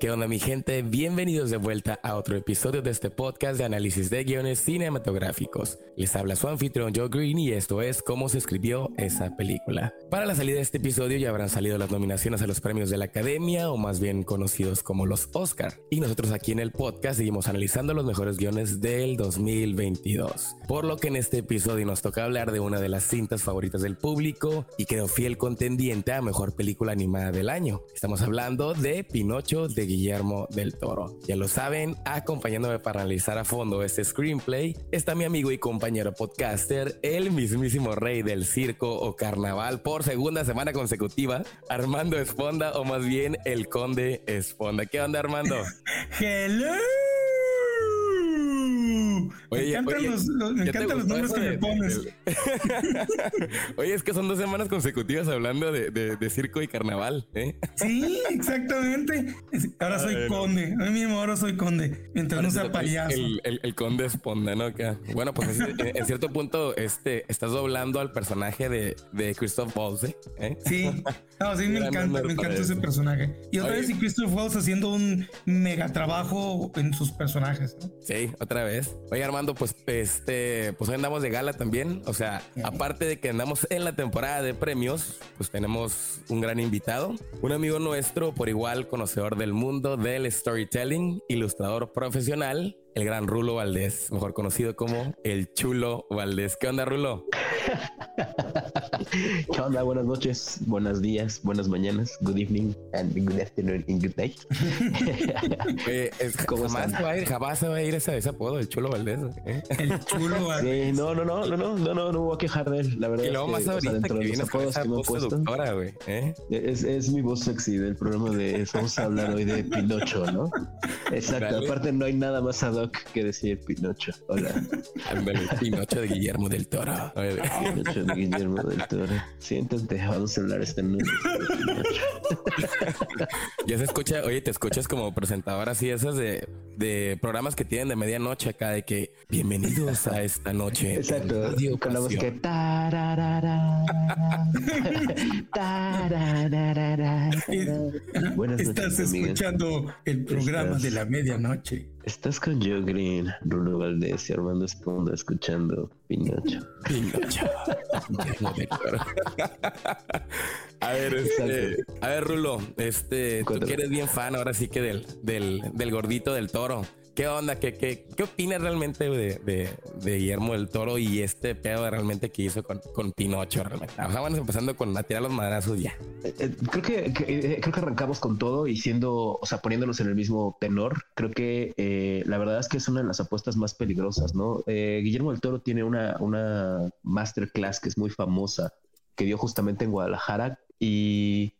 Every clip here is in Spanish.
¿Qué onda mi gente? Bienvenidos de vuelta a otro episodio de este podcast de análisis de guiones cinematográficos. Les habla su anfitrión Joe Green y esto es cómo se escribió esa película. Para la salida de este episodio ya habrán salido las nominaciones a los premios de la Academia o más bien conocidos como los Oscar. Y nosotros aquí en el podcast seguimos analizando los mejores guiones del 2022. Por lo que en este episodio nos toca hablar de una de las cintas favoritas del público y quedó fiel contendiente a mejor película animada del año. Estamos hablando de Pinocho de Guillermo del Toro. Ya lo saben, acompañándome para analizar a fondo este screenplay está mi amigo y compañero podcaster, el mismísimo rey del circo o carnaval por segunda semana consecutiva, Armando Esponda o más bien el conde Esponda. ¿Qué onda Armando? Hello. me encantan los, nombres que me pones. oye, es que son dos semanas consecutivas hablando de, circo y carnaval. ¿eh? Sí, exactamente. Ahora soy conde. A mí mismo ahora soy conde. Mientras no sea payaso. El, conde esponda, ¿no? bueno, pues en, cierto punto este, estás doblando al personaje de, de Christoph Waltz. ¿eh? Sí. No, sí, me encanta, me encanta ese personaje. Y otra vez, y Christoph Waltz haciendo un mega trabajo en sus personajes. ¿no? Sí, otra vez. Oye, Armando, pues este, pues hoy andamos de gala también. O sea, aparte de que andamos en la temporada de premios, pues tenemos un gran invitado, un amigo nuestro, por igual conocedor del mundo del storytelling, ilustrador profesional, el gran Rulo Valdés, mejor conocido como el Chulo Valdés. ¿Qué onda, Rulo? ¿Qué onda? Buenas noches, buenos días, buenas mañanas, good evening and good afternoon and good night. jamás, va a ir, jamás va a ir ese, ese apodo, el Chulo Valdés. ¿eh? El Chulo Valdés. no, no, no, no, no, no, no, no voy a quejar de él, la verdad. Y luego más ahorita que vienes con esa voz seductora, güey. ¿eh? Es, es mi voz sexy del programa de vamos a hablar hoy de Pinocho, ¿no? Exacto, aparte no hay nada más ad hoc que decir Pinocho. Hola. Pinocho de Guillermo del Toro. Pinocho de Guillermo del Toro. Siéntate, vamos a hablar esta noche. ya se escucha, oye, te escuchas como presentador así esas de, de programas que tienen de medianoche acá de que bienvenidos a esta noche. Exacto. Con la voz que Buenas Estás escuchando el programa de la medianoche. Estás con Joe Green, Rulo Valdés y Armando Esponda escuchando Pinocho. Pinocho. a ver, este, a ver, Rulo, este, tú que eres bien fan ahora sí que del, del, del gordito del toro. ¿Qué onda? ¿Qué, qué, qué opinas realmente de, de, Guillermo del Toro y este pedo realmente que hizo con, con Pinocho? Realmente? vamos empezando con a tirar los madrazos ya. Eh, eh, creo que, eh, creo que arrancamos con todo y siendo, o sea, poniéndonos en el mismo tenor. Creo que la verdad es que es una de las apuestas más peligrosas, ¿no? Guillermo del Toro tiene una, una masterclass que es muy famosa que dio justamente en Guadalajara y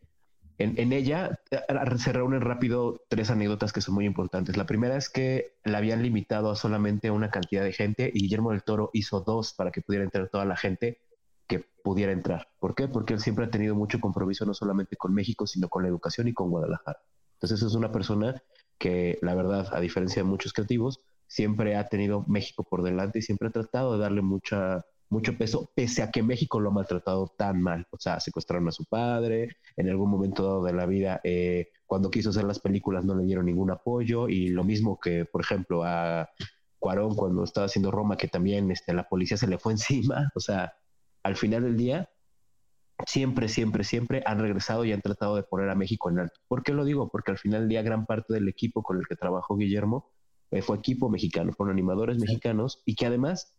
en, ella eh, se reúnen rápido tres anécdotas que son muy importantes. La primera es que la habían limitado a solamente una cantidad de gente y Guillermo del Toro hizo dos para que pudiera entrar toda la gente que pudiera entrar. ¿Por qué? Porque él siempre ha tenido mucho compromiso no solamente con México, sino con la educación y con Guadalajara. Entonces es una persona que, la verdad, a diferencia de muchos creativos, siempre ha tenido México por delante y siempre ha tratado de darle mucha mucho peso, pese a que México lo ha maltratado tan mal. O sea, secuestraron a su padre, en algún momento dado de la vida, eh, cuando quiso hacer las películas no le dieron ningún apoyo, y lo mismo que, por ejemplo, a Cuarón cuando estaba haciendo Roma, que también este, la policía se le fue encima. O sea, al final del día, siempre, siempre, siempre han regresado y han tratado de poner a México en alto. ¿Por qué lo digo? Porque al final del día, gran parte del equipo con el que trabajó Guillermo eh, fue equipo mexicano, fueron animadores mexicanos y que además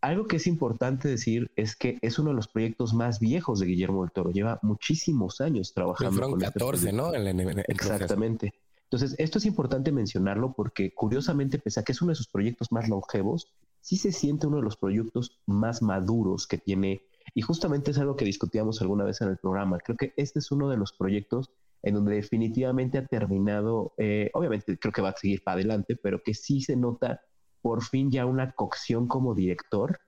algo que es importante decir es que es uno de los proyectos más viejos de Guillermo del Toro. Lleva muchísimos años trabajando. Fueron con 14, este ¿no? Exactamente. Entonces, esto es importante mencionarlo porque curiosamente, pese a que es uno de sus proyectos más longevos, sí se siente uno de los proyectos más maduros que tiene. Y justamente es algo que discutíamos alguna vez en el programa. Creo que este es uno de los proyectos en donde definitivamente ha terminado, eh, obviamente creo que va a seguir para adelante, pero que sí se nota por fin ya una cocción como director,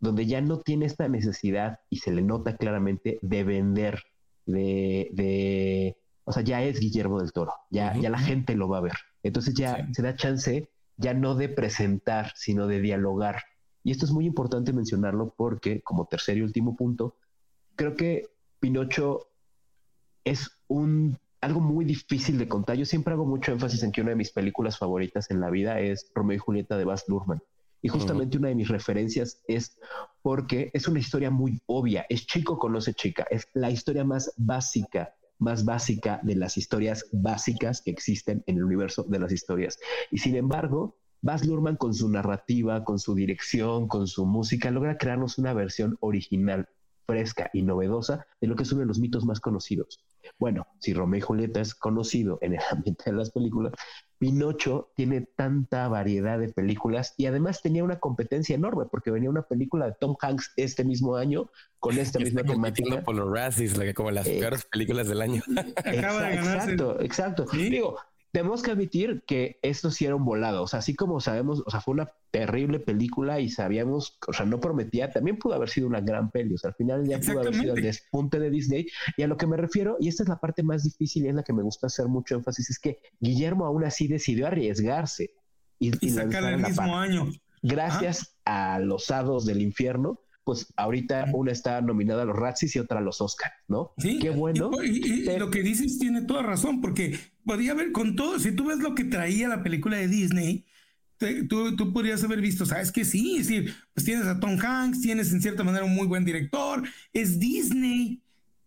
donde ya no tiene esta necesidad y se le nota claramente de vender, de, de o sea, ya es Guillermo del Toro, ya, ya la gente lo va a ver. Entonces ya se da chance ya no de presentar, sino de dialogar. Y esto es muy importante mencionarlo porque, como tercer y último punto, creo que Pinocho es un algo muy difícil de contar. Yo siempre hago mucho énfasis en que una de mis películas favoritas en la vida es Romeo y Julieta de Baz Luhrmann. Y justamente una de mis referencias es porque es una historia muy obvia. Es chico conoce chica. Es la historia más básica, más básica de las historias básicas que existen en el universo de las historias. Y sin embargo, Baz Luhrmann con su narrativa, con su dirección, con su música, logra crearnos una versión original, fresca y novedosa de lo que es uno de los mitos más conocidos. Bueno, si Romeo y Julieta es conocido en el ambiente de las películas, Pinocho tiene tanta variedad de películas y además tenía una competencia enorme porque venía una película de Tom Hanks este mismo año con esta misma temática. por los Razzies, como las eh, peores películas del año. Exacto, exacto. Digo, tenemos que admitir que esto sí era un volado. O sea, así como sabemos, o sea, fue una terrible película y sabíamos, o sea, no prometía, también pudo haber sido una gran peli. O sea, al final ya pudo haber sido el despunte de Disney. Y a lo que me refiero, y esta es la parte más difícil y es la que me gusta hacer mucho énfasis, es que Guillermo aún así decidió arriesgarse y, y, sacar el mismo año. Gracias a los hados del infierno, pues ahorita una está nominada a los Razzies y otra a los Oscars, ¿no? Sí. Qué bueno. Y, lo que dices tiene toda razón, porque podía haber con todo, si tú ves lo que traía la película de Disney, tú, tú, podrías haber visto, sabes que sí, es decir, pues tienes a Tom Hanks, tienes en cierta manera un muy buen director, es Disney,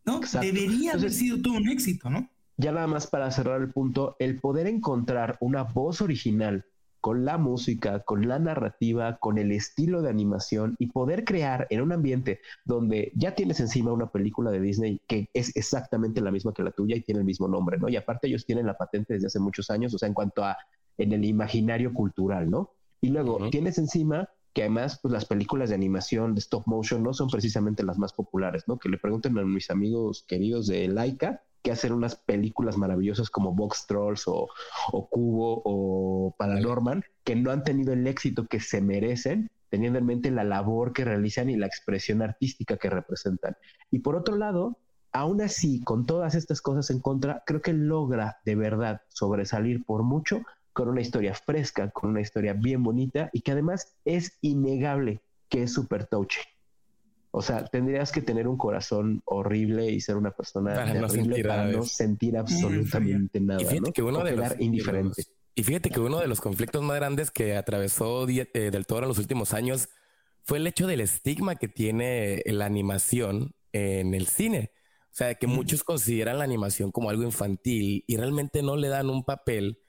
¿no? Debería haber sido todo un éxito, ¿no? Ya nada más para cerrar el punto, el poder encontrar una voz original con la música, con la narrativa, con el estilo de animación y poder crear en un ambiente donde ya tienes encima una película de Disney que es exactamente la misma que la tuya y tiene el mismo nombre, ¿no? Y aparte ellos tienen la patente desde hace muchos años, o sea, en cuanto a en el imaginario cultural, ¿no? Y luego tienes encima que además pues las películas de animación de stop motion no son precisamente las más populares, ¿no? Que le pregunten a mis amigos queridos de Laika que hacer unas películas maravillosas como Box Trolls o, Cubo o Paranorman, que no han tenido el éxito que se merecen, teniendo en mente la labor que realizan y la expresión artística que representan. Y por otro lado, aún así, con todas estas cosas en contra, creo que logra de verdad sobresalir por mucho con una historia fresca, con una historia bien bonita y que además es innegable que es súper touchy. O sea, tendrías que tener un corazón horrible y ser una persona para no sentir, para no sentir absolutamente nada. Y fíjate que uno de los, indiferente. Y fíjate que uno de los conflictos más grandes que atravesó eh, del Toro en los últimos años fue el hecho del estigma que tiene la animación en el cine. O sea, que muchos consideran la animación como algo infantil y realmente no le dan un papel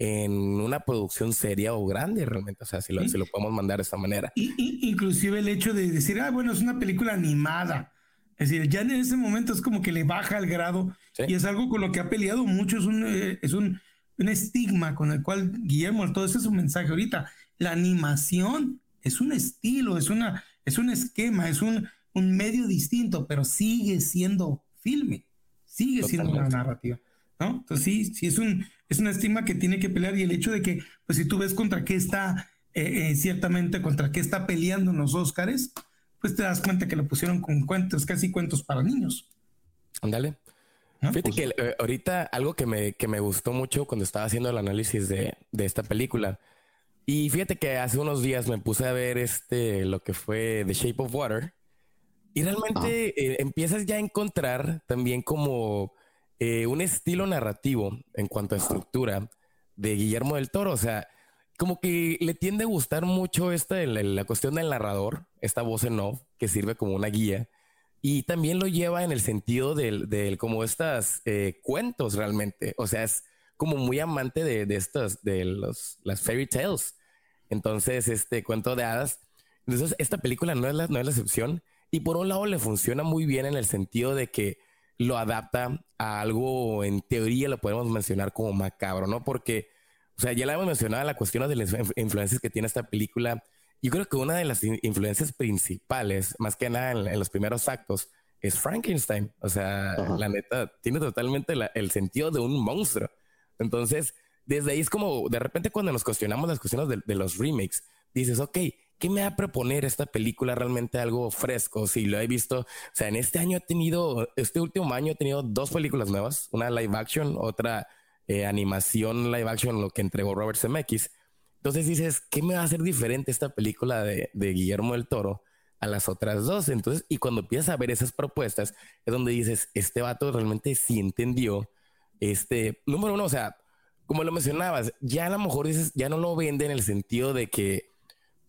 en una producción seria o grande realmente, o sea, si lo, lo podemos mandar de esta manera. Y, inclusive el hecho de decir, ah, bueno, es una película animada. Es decir, ya en ese momento es como que le baja el grado y es algo con lo que ha peleado mucho, es un, eh, es un, un estigma con el cual Guillermo, todo ese es un mensaje ahorita. La animación es un estilo, es, una, es un esquema, es un, un medio distinto, pero sigue siendo filme, sigue siendo una narrativa. ¿No? Entonces sí, sí es un, es una estigma que tiene que pelear y el hecho de que, pues si tú ves contra qué está, eh, eh, ciertamente contra qué está peleando en los Óscares, pues te das cuenta que lo pusieron con cuentos, casi cuentos para niños. Ándale. Fíjate pues que eh, ahorita algo que me, que me gustó mucho cuando estaba haciendo el análisis de, de, esta película. Y fíjate que hace unos días me puse a ver este, lo que fue The Shape of Water. Y realmente ah. empiezas ya a encontrar también como eh, un estilo narrativo en cuanto a estructura de Guillermo del Toro. O sea, como que le tiende a gustar mucho esta, la, cuestión del narrador, esta voz en off que sirve como una guía. Y también lo lleva en el sentido del, del como estas eh, cuentos realmente. O sea, es como muy amante de, de estas, de los, las fairy tales. Entonces, este cuento de hadas. Entonces, esta película no es, la, no es la excepción. Y por un lado le funciona muy bien en el sentido de que lo adapta a algo, en teoría lo podemos mencionar como macabro, ¿no? Porque, o sea, ya la hemos mencionado, la cuestión de las influencias que tiene esta película. Yo creo que una de las influencias principales, más que nada en, los primeros actos, es Frankenstein. O sea, la neta, tiene totalmente el sentido de un monstruo. Entonces, desde ahí es como, de repente cuando nos cuestionamos las cuestiones de, de los remakes, dices, ok, ¿qué me va a proponer esta película realmente algo fresco? Si lo he visto, o sea, en este año he tenido, este último año he tenido dos películas nuevas, una live action, otra eh, animación live action, lo que entregó Robert Zemeckis. Entonces dices, ¿qué me va a hacer diferente esta película de, Guillermo del Toro a las otras dos? Entonces, y cuando empiezas a ver esas propuestas, es donde dices, este vato realmente sí entendió Este, número uno, o sea, como lo mencionabas, ya a lo mejor dices, ya no lo vende en el sentido de que,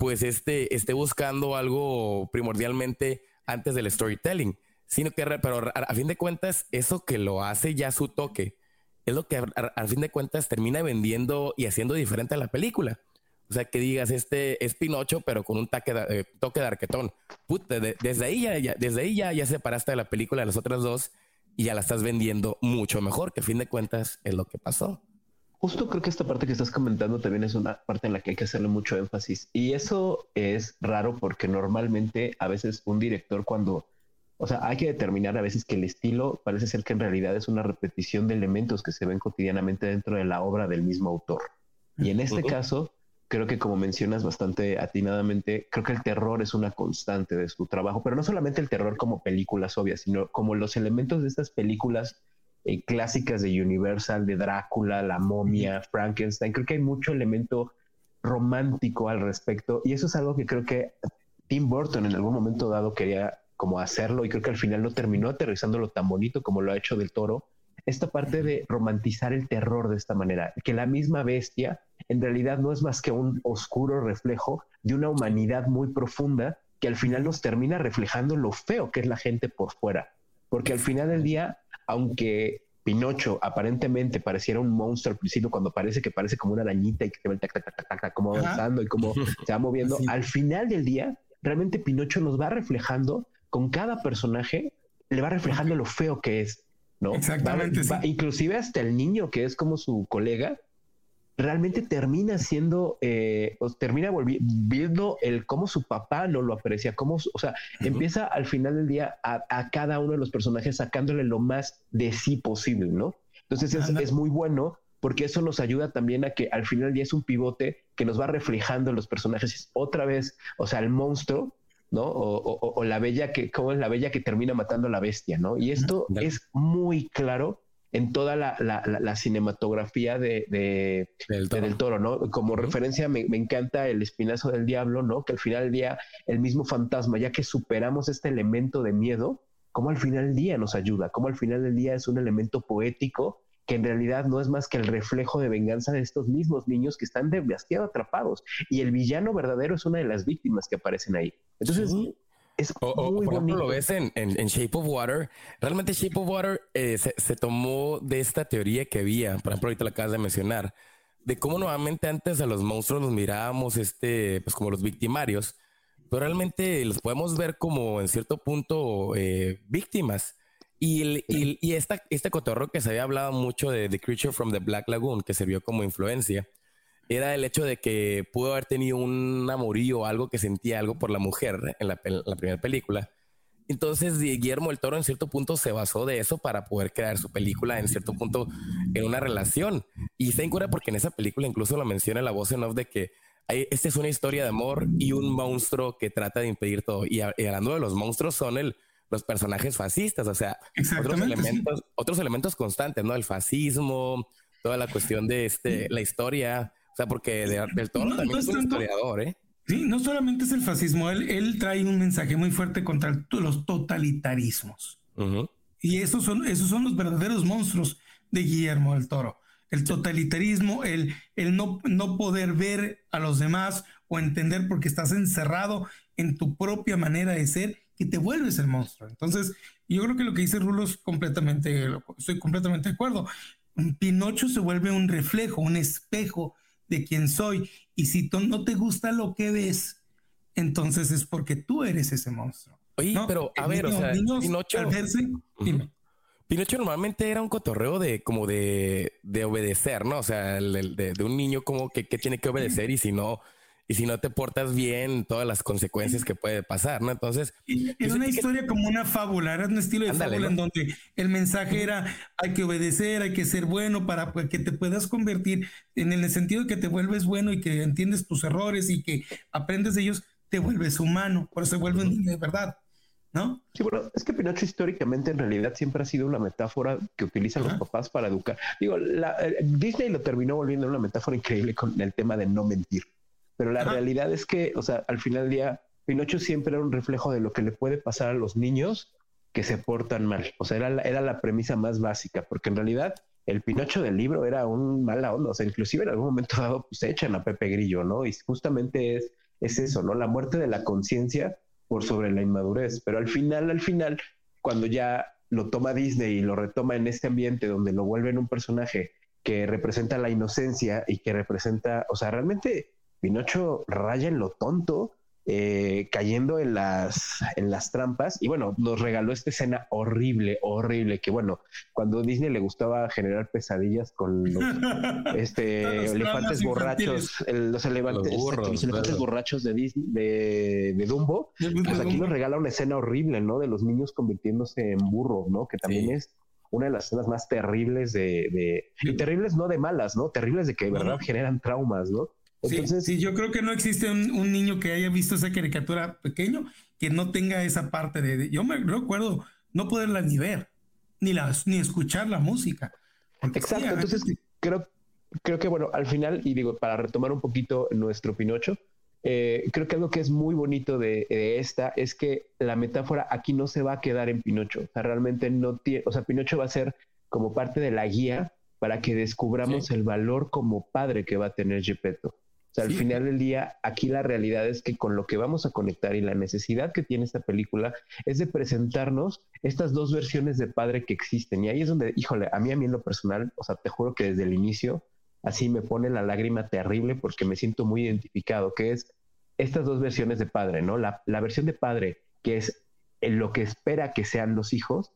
pues, este esté buscando algo primordialmente antes del storytelling, sino que, pero a, fin de cuentas, eso que lo hace ya su toque, es lo que a, fin de cuentas termina vendiendo y haciendo diferente a la película. O sea, que digas, este es Pinocho, pero con un toque de, eh, toque de arquetón. desde ahí ya, desde ahí ya, ya separaste de la película de las otras dos y ya la estás vendiendo mucho mejor, que a fin de cuentas es lo que pasó. Justo creo que esta parte que estás comentando también es una parte en la que hay que hacerle mucho énfasis. Y eso es raro porque normalmente a veces un director cuando, o sea, hay que determinar a veces que el estilo parece ser que en realidad es una repetición de elementos que se ven cotidianamente dentro de la obra del mismo autor. Y en este caso, creo que como mencionas bastante atinadamente, creo que el terror es una constante de su trabajo, pero no solamente el terror como películas obvias, sino como los elementos de estas películas eh, clásicas de Universal, de Drácula, La momia, Frankenstein. Creo que hay mucho elemento romántico al respecto y eso es algo que creo que Tim Burton en algún momento dado quería como hacerlo y creo que al final no terminó aterrizándolo tan bonito como lo ha hecho del toro. Esta parte de romantizar el terror de esta manera, que la misma bestia en realidad no es más que un oscuro reflejo de una humanidad muy profunda que al final nos termina reflejando lo feo que es la gente por fuera. Porque al final del día, aunque Pinocho aparentemente pareciera un monstruo al principio, cuando parece que parece como una arañita y que se va como avanzando y como se va moviendo, al final del día, realmente Pinocho nos va reflejando con cada personaje, le va reflejando lo feo que es. ¿no? Exactamente. inclusive hasta el niño que es como su colega, realmente termina siendo, eh, termina viendo el cómo su papá no lo aprecia, cómo, o sea, empieza al final del día a, cada uno de los personajes sacándole lo más de sí posible, ¿no? Entonces es, muy bueno porque eso nos ayuda también a que al final del día es un pivote que nos va reflejando los personajes otra vez, o sea, el monstruo, ¿no? O, la bella que, como es la bella que termina matando a la bestia, ¿no? Y esto es muy claro en toda la, cinematografía de, del, toro. ¿no? Como referencia me, encanta el espinazo del diablo, ¿no? Que al final del día el mismo fantasma, ya que superamos este elemento de miedo, como al final del día nos ayuda, como al final del día es un elemento poético que en realidad no es más que el reflejo de venganza de estos mismos niños que están demasiado atrapados. Y el villano verdadero es una de las víctimas que aparecen ahí. Entonces, o, por ejemplo, lo ves en, Shape of Water. Realmente Shape of Water eh, se, tomó de esta teoría que había, por ejemplo, ahorita lo acabas de mencionar, de cómo nuevamente antes a los monstruos los mirábamos este, pues como los victimarios, pero realmente los podemos ver como en cierto punto eh, víctimas. Y, y, esta, este cotorro que se había hablado mucho de The Creature from the Black Lagoon, que sirvió como influencia, era el hecho de que pudo haber tenido un amorío o algo que sentía algo por la mujer en la, primera película. Entonces Guillermo del Toro en cierto punto se basó de eso para poder crear su película en cierto punto en una relación. Y se cura porque en esa película incluso lo menciona la voz en off de que esta es una historia de amor y un monstruo que trata de impedir todo. Y, hablando de los monstruos son el, los personajes fascistas, o sea, otros elementos, otros elementos constantes, ¿no? El fascismo, toda la cuestión de este, la historia o sea, porque del Toro también es, un historiador, ¿eh? Sí, no solamente es el fascismo, él, él trae un mensaje muy fuerte contra los totalitarismos. Y esos son, esos son los verdaderos monstruos de Guillermo del Toro. El totalitarismo, el, el no, no poder ver a los demás o entender porque estás encerrado en tu propia manera de ser, que te vuelves el monstruo. Entonces, yo creo que lo que dice Rulo es completamente, estoy completamente de acuerdo. Pinocho se vuelve un reflejo, un espejo de quién soy. Y si tú no te gusta lo que ves, entonces es porque tú eres ese monstruo. Oye, pero a ver, o sea, Pinocho, Pinocho normalmente era un cotorreo de como de, de obedecer, ¿no? O sea, de, de, un niño como que, que tiene que obedecer y si no, y si no te portas bien, todas las consecuencias que puede pasar, ¿no? Entonces... Es una historia como una fábula, era un estilo de fábula en donde el mensaje era hay que obedecer, hay que ser bueno para que te puedas convertir en el sentido de que te vuelves bueno y que entiendes tus errores y que aprendes de ellos, te vuelves humano, por eso se vuelve un niño de verdad. ¿No? Sí, bueno, es que Pinocho históricamente en realidad siempre ha sido una metáfora que utilizan los papás para educar. Digo, la, eh, Disney lo terminó volviendo una metáfora increíble con el tema de no mentir. Pero la realidad es que, o sea, al final del día, Pinocho siempre era un reflejo de lo que le puede pasar a los niños que se portan mal. O sea, era la, era la premisa más básica, porque en realidad el Pinocho del libro era un mala onda, o sea, inclusive en algún momento dado pues, se echan a Pepe Grillo, ¿no? Y justamente es, es eso, ¿no? La muerte de la conciencia por sobre la inmadurez, pero al final, al final, cuando ya lo toma Disney y lo retoma en este ambiente donde lo vuelven un personaje que representa la inocencia y que representa, o sea, realmente Pinocho raya en lo tonto, eh, cayendo en las, en las trampas. Y bueno, nos regaló esta escena horrible, horrible, que bueno, cuando Disney le gustaba generar pesadillas con los este, elefantes borrachos, los, elefantes, borrachos de Disney, de, Dumbo, pues aquí nos regala una escena horrible, ¿no? De los niños convirtiéndose en burro, ¿no? Que también es una de las escenas más terribles de, de, y terribles no de malas, ¿no? Terribles de que de verdad generan traumas, ¿no? Entonces, sí, yo creo que no existe un, niño que haya visto esa caricatura pequeño que no tenga esa parte de, yo me recuerdo no poderla ni ver, ni las, ni escuchar la música. Exacto, entonces creo, creo que bueno, al final, y digo, para retomar un poquito nuestro Pinocho, eh, creo que algo que es muy bonito de, esta es que la metáfora aquí no se va a quedar en Pinocho, o sea, realmente no tiene, o sea, Pinocho va a ser como parte de la guía para que descubramos el valor como padre que va a tener Gepetto. O sea, al final del día, aquí la realidad es que con lo que vamos a conectar y la necesidad que tiene esta película es de presentarnos estas dos versiones de padre que existen. Y ahí es donde, híjole, a mí, a mí en lo personal, o sea, te juro que desde el inicio, así me pone la lágrima terrible porque me siento muy identificado, que es estas dos versiones de padre, ¿no? La, la versión de padre, que es en lo que espera que sean los hijos,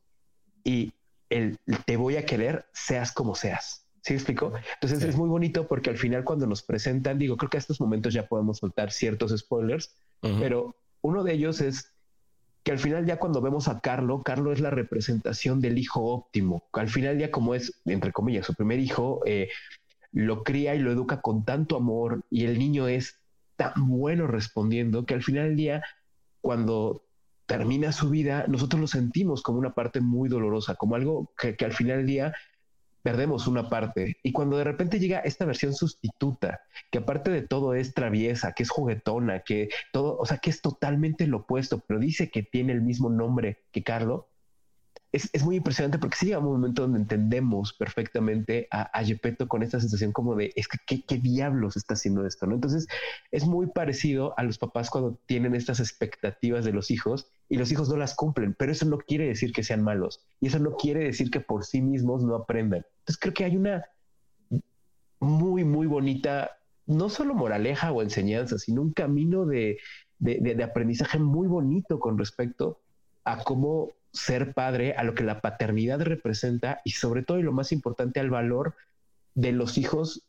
y el te voy a querer, seas como seas. ¿Sí explico? Entonces es muy bonito porque al final cuando nos presentan, digo, creo que a estos momentos ya podemos soltar ciertos spoilers, pero uno de ellos es que al final ya cuando vemos a Carlo, Carlo es la representación del hijo óptimo. Al final ya como es, entre comillas, su primer hijo, eh, lo cría y lo educa con tanto amor y el niño es tan bueno respondiendo que al final del día, cuando termina su vida, nosotros lo sentimos como una parte muy dolorosa, como algo que, que al final del día perdemos una parte. Y cuando de repente llega esta versión sustituta, que aparte de todo es traviesa, que es juguetona, que todo, o sea, que es totalmente lo opuesto, pero dice que tiene el mismo nombre que Carlo, es, muy impresionante porque sí llega un momento donde entendemos perfectamente a, a con esta sensación como de, es que ¿qué, qué, diablos está haciendo esto, ¿no? Entonces es muy parecido a los papás cuando tienen estas expectativas de los hijos y los hijos no las cumplen, pero eso no quiere decir que sean malos y eso no quiere decir que por sí mismos no aprendan. Entonces creo que hay una muy, muy bonita, no solo moraleja o enseñanza, sino un camino de, de, de aprendizaje muy bonito con respecto a cómo ser padre, a lo que la paternidad representa y sobre todo y lo más importante al valor de los hijos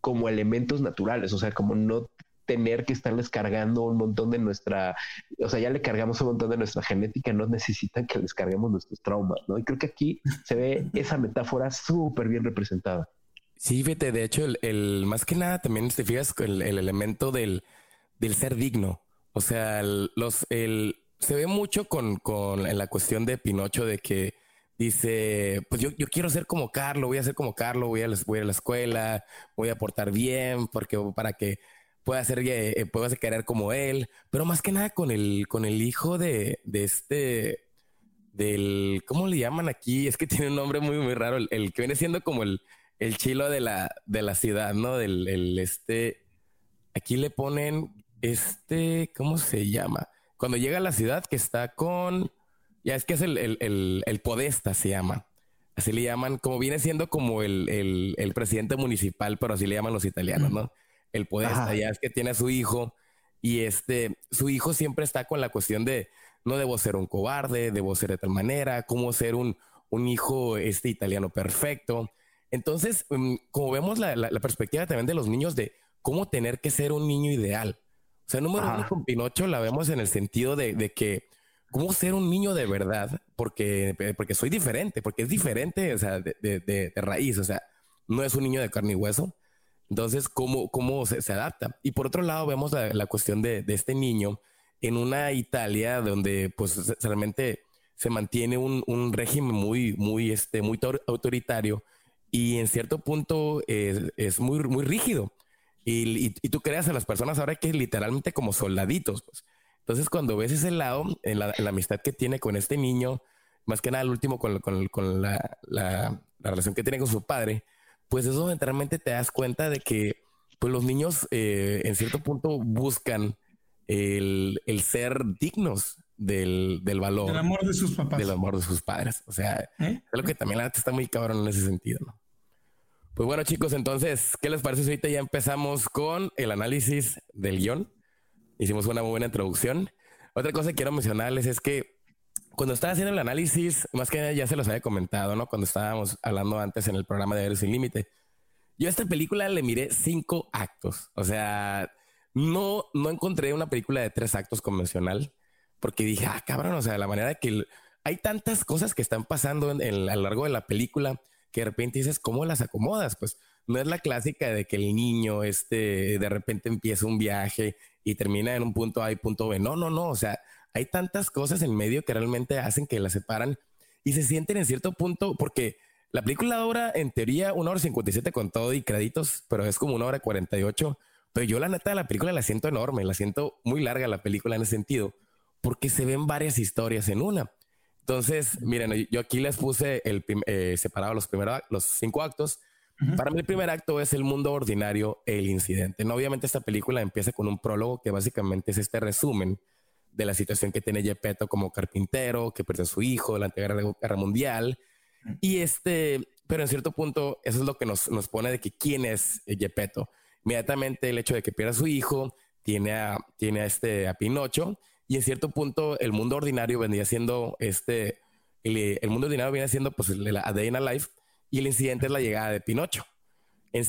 como elementos naturales, o sea, como no tener que estarles cargando un montón de nuestra, o sea, ya le cargamos un montón de nuestra genética, no necesitan que les carguemos nuestros traumas, ¿no? Y creo que aquí se ve esa metáfora súper bien representada. Sí, fíjate, de hecho, el, más que nada también te fijas el, el elemento del, del ser digno. O sea, los, el, se ve mucho con, con la cuestión de Pinocho de que dice, pues yo, yo quiero ser como Carlos, voy a ser como Carlos, voy a, voy a la escuela, voy a portar bien, porque para que pueda ser, eh, pueda querer como él, pero más que nada con el, con el hijo de, de este, del, ¿cómo le llaman aquí? Es que tiene un nombre muy, muy raro, el, que viene siendo como el, el chilo de la, de la ciudad, ¿no? Del, el, este, aquí le ponen, este, ¿cómo se llama? Cuando llega a la ciudad que está con, ya es que es el, el, el, podesta, se llama. Así le llaman, como viene siendo como el, el, presidente municipal, pero así le llaman los italianos, ¿no? El podesta, ya es que tiene a su hijo y este, su hijo siempre está con la cuestión de no debo ser un cobarde, debo ser de tal manera, cómo ser un, un hijo este italiano perfecto. Entonces, mm, como vemos la, la perspectiva también de los niños de cómo tener que ser un niño ideal. O sea, número uno con Pinocho la vemos en el sentido de, que cómo ser un niño de verdad, porque, porque soy diferente, porque es diferente, o sea, de, raíz, o sea, no es un niño de carne y hueso. Entonces, ¿cómo, cómo se, adapta? Y por otro lado, vemos la, cuestión de, este niño en una Italia donde, pues, realmente se mantiene un, régimen muy, muy, este, muy autoritario y en cierto punto es, es muy, muy rígido. Y, tú creas a las personas ahora que literalmente como soldaditos. Pues. Entonces, cuando ves ese lado, en la, amistad que tiene con este niño, más que nada el último con, con, la, la, relación que tiene con su padre, pues eso realmente te das cuenta de que pues los niños eh, en cierto punto buscan el, el ser dignos del, del, valor. Del amor de sus papás. Del amor de sus padres. O sea, ¿Eh? es lo que también la está muy cabrón en ese sentido, ¿no? Pues bueno, chicos, entonces, ¿qué les parece ahorita ya empezamos con el análisis del guion? Hicimos una muy buena introducción. Otra cosa que quiero mencionarles es que cuando estaba haciendo el análisis, más que ya se los había comentado, ¿no? Cuando estábamos hablando antes en el programa de Héroes Sin Límite, yo a esta película le miré cinco actos. O sea, no, no encontré una película de tres actos convencional porque dije, ah, cabrón, o sea, la manera que hay tantas cosas que están pasando en, a lo largo de la película que de repente dices, ¿cómo las acomodas? Pues no es la clásica de que el niño este, de repente empieza un viaje y termina en un punto A y punto B. No, no, no. O sea, hay tantas cosas en medio que realmente hacen que las separan y se sienten en cierto punto, porque la película dura en teoría una hora 57 con todo y créditos, pero es como una hora 48. Pero yo la neta de la película la siento enorme, la siento muy larga la película en ese sentido, porque se ven varias historias en una. Entonces, miren, yo aquí les puse el eh, separado los primeros, los cinco actos. Para mí el primer acto es el mundo ordinario, el incidente. No, obviamente esta película empieza con un prólogo que básicamente es este resumen de la situación que tiene Gepetto como carpintero, que perdió a su hijo durante la Guerra Mundial. Y este, pero en cierto punto, eso es lo que nos, nos pone de que quién es Gepetto. Inmediatamente el hecho de que pierda a su hijo, tiene a, tiene a este, a Pinocho, y en cierto punto el mundo ordinario vendría siendo este, el, mundo ordinario viene siendo pues la Day in a Life y el incidente es la llegada de Pinocho. En,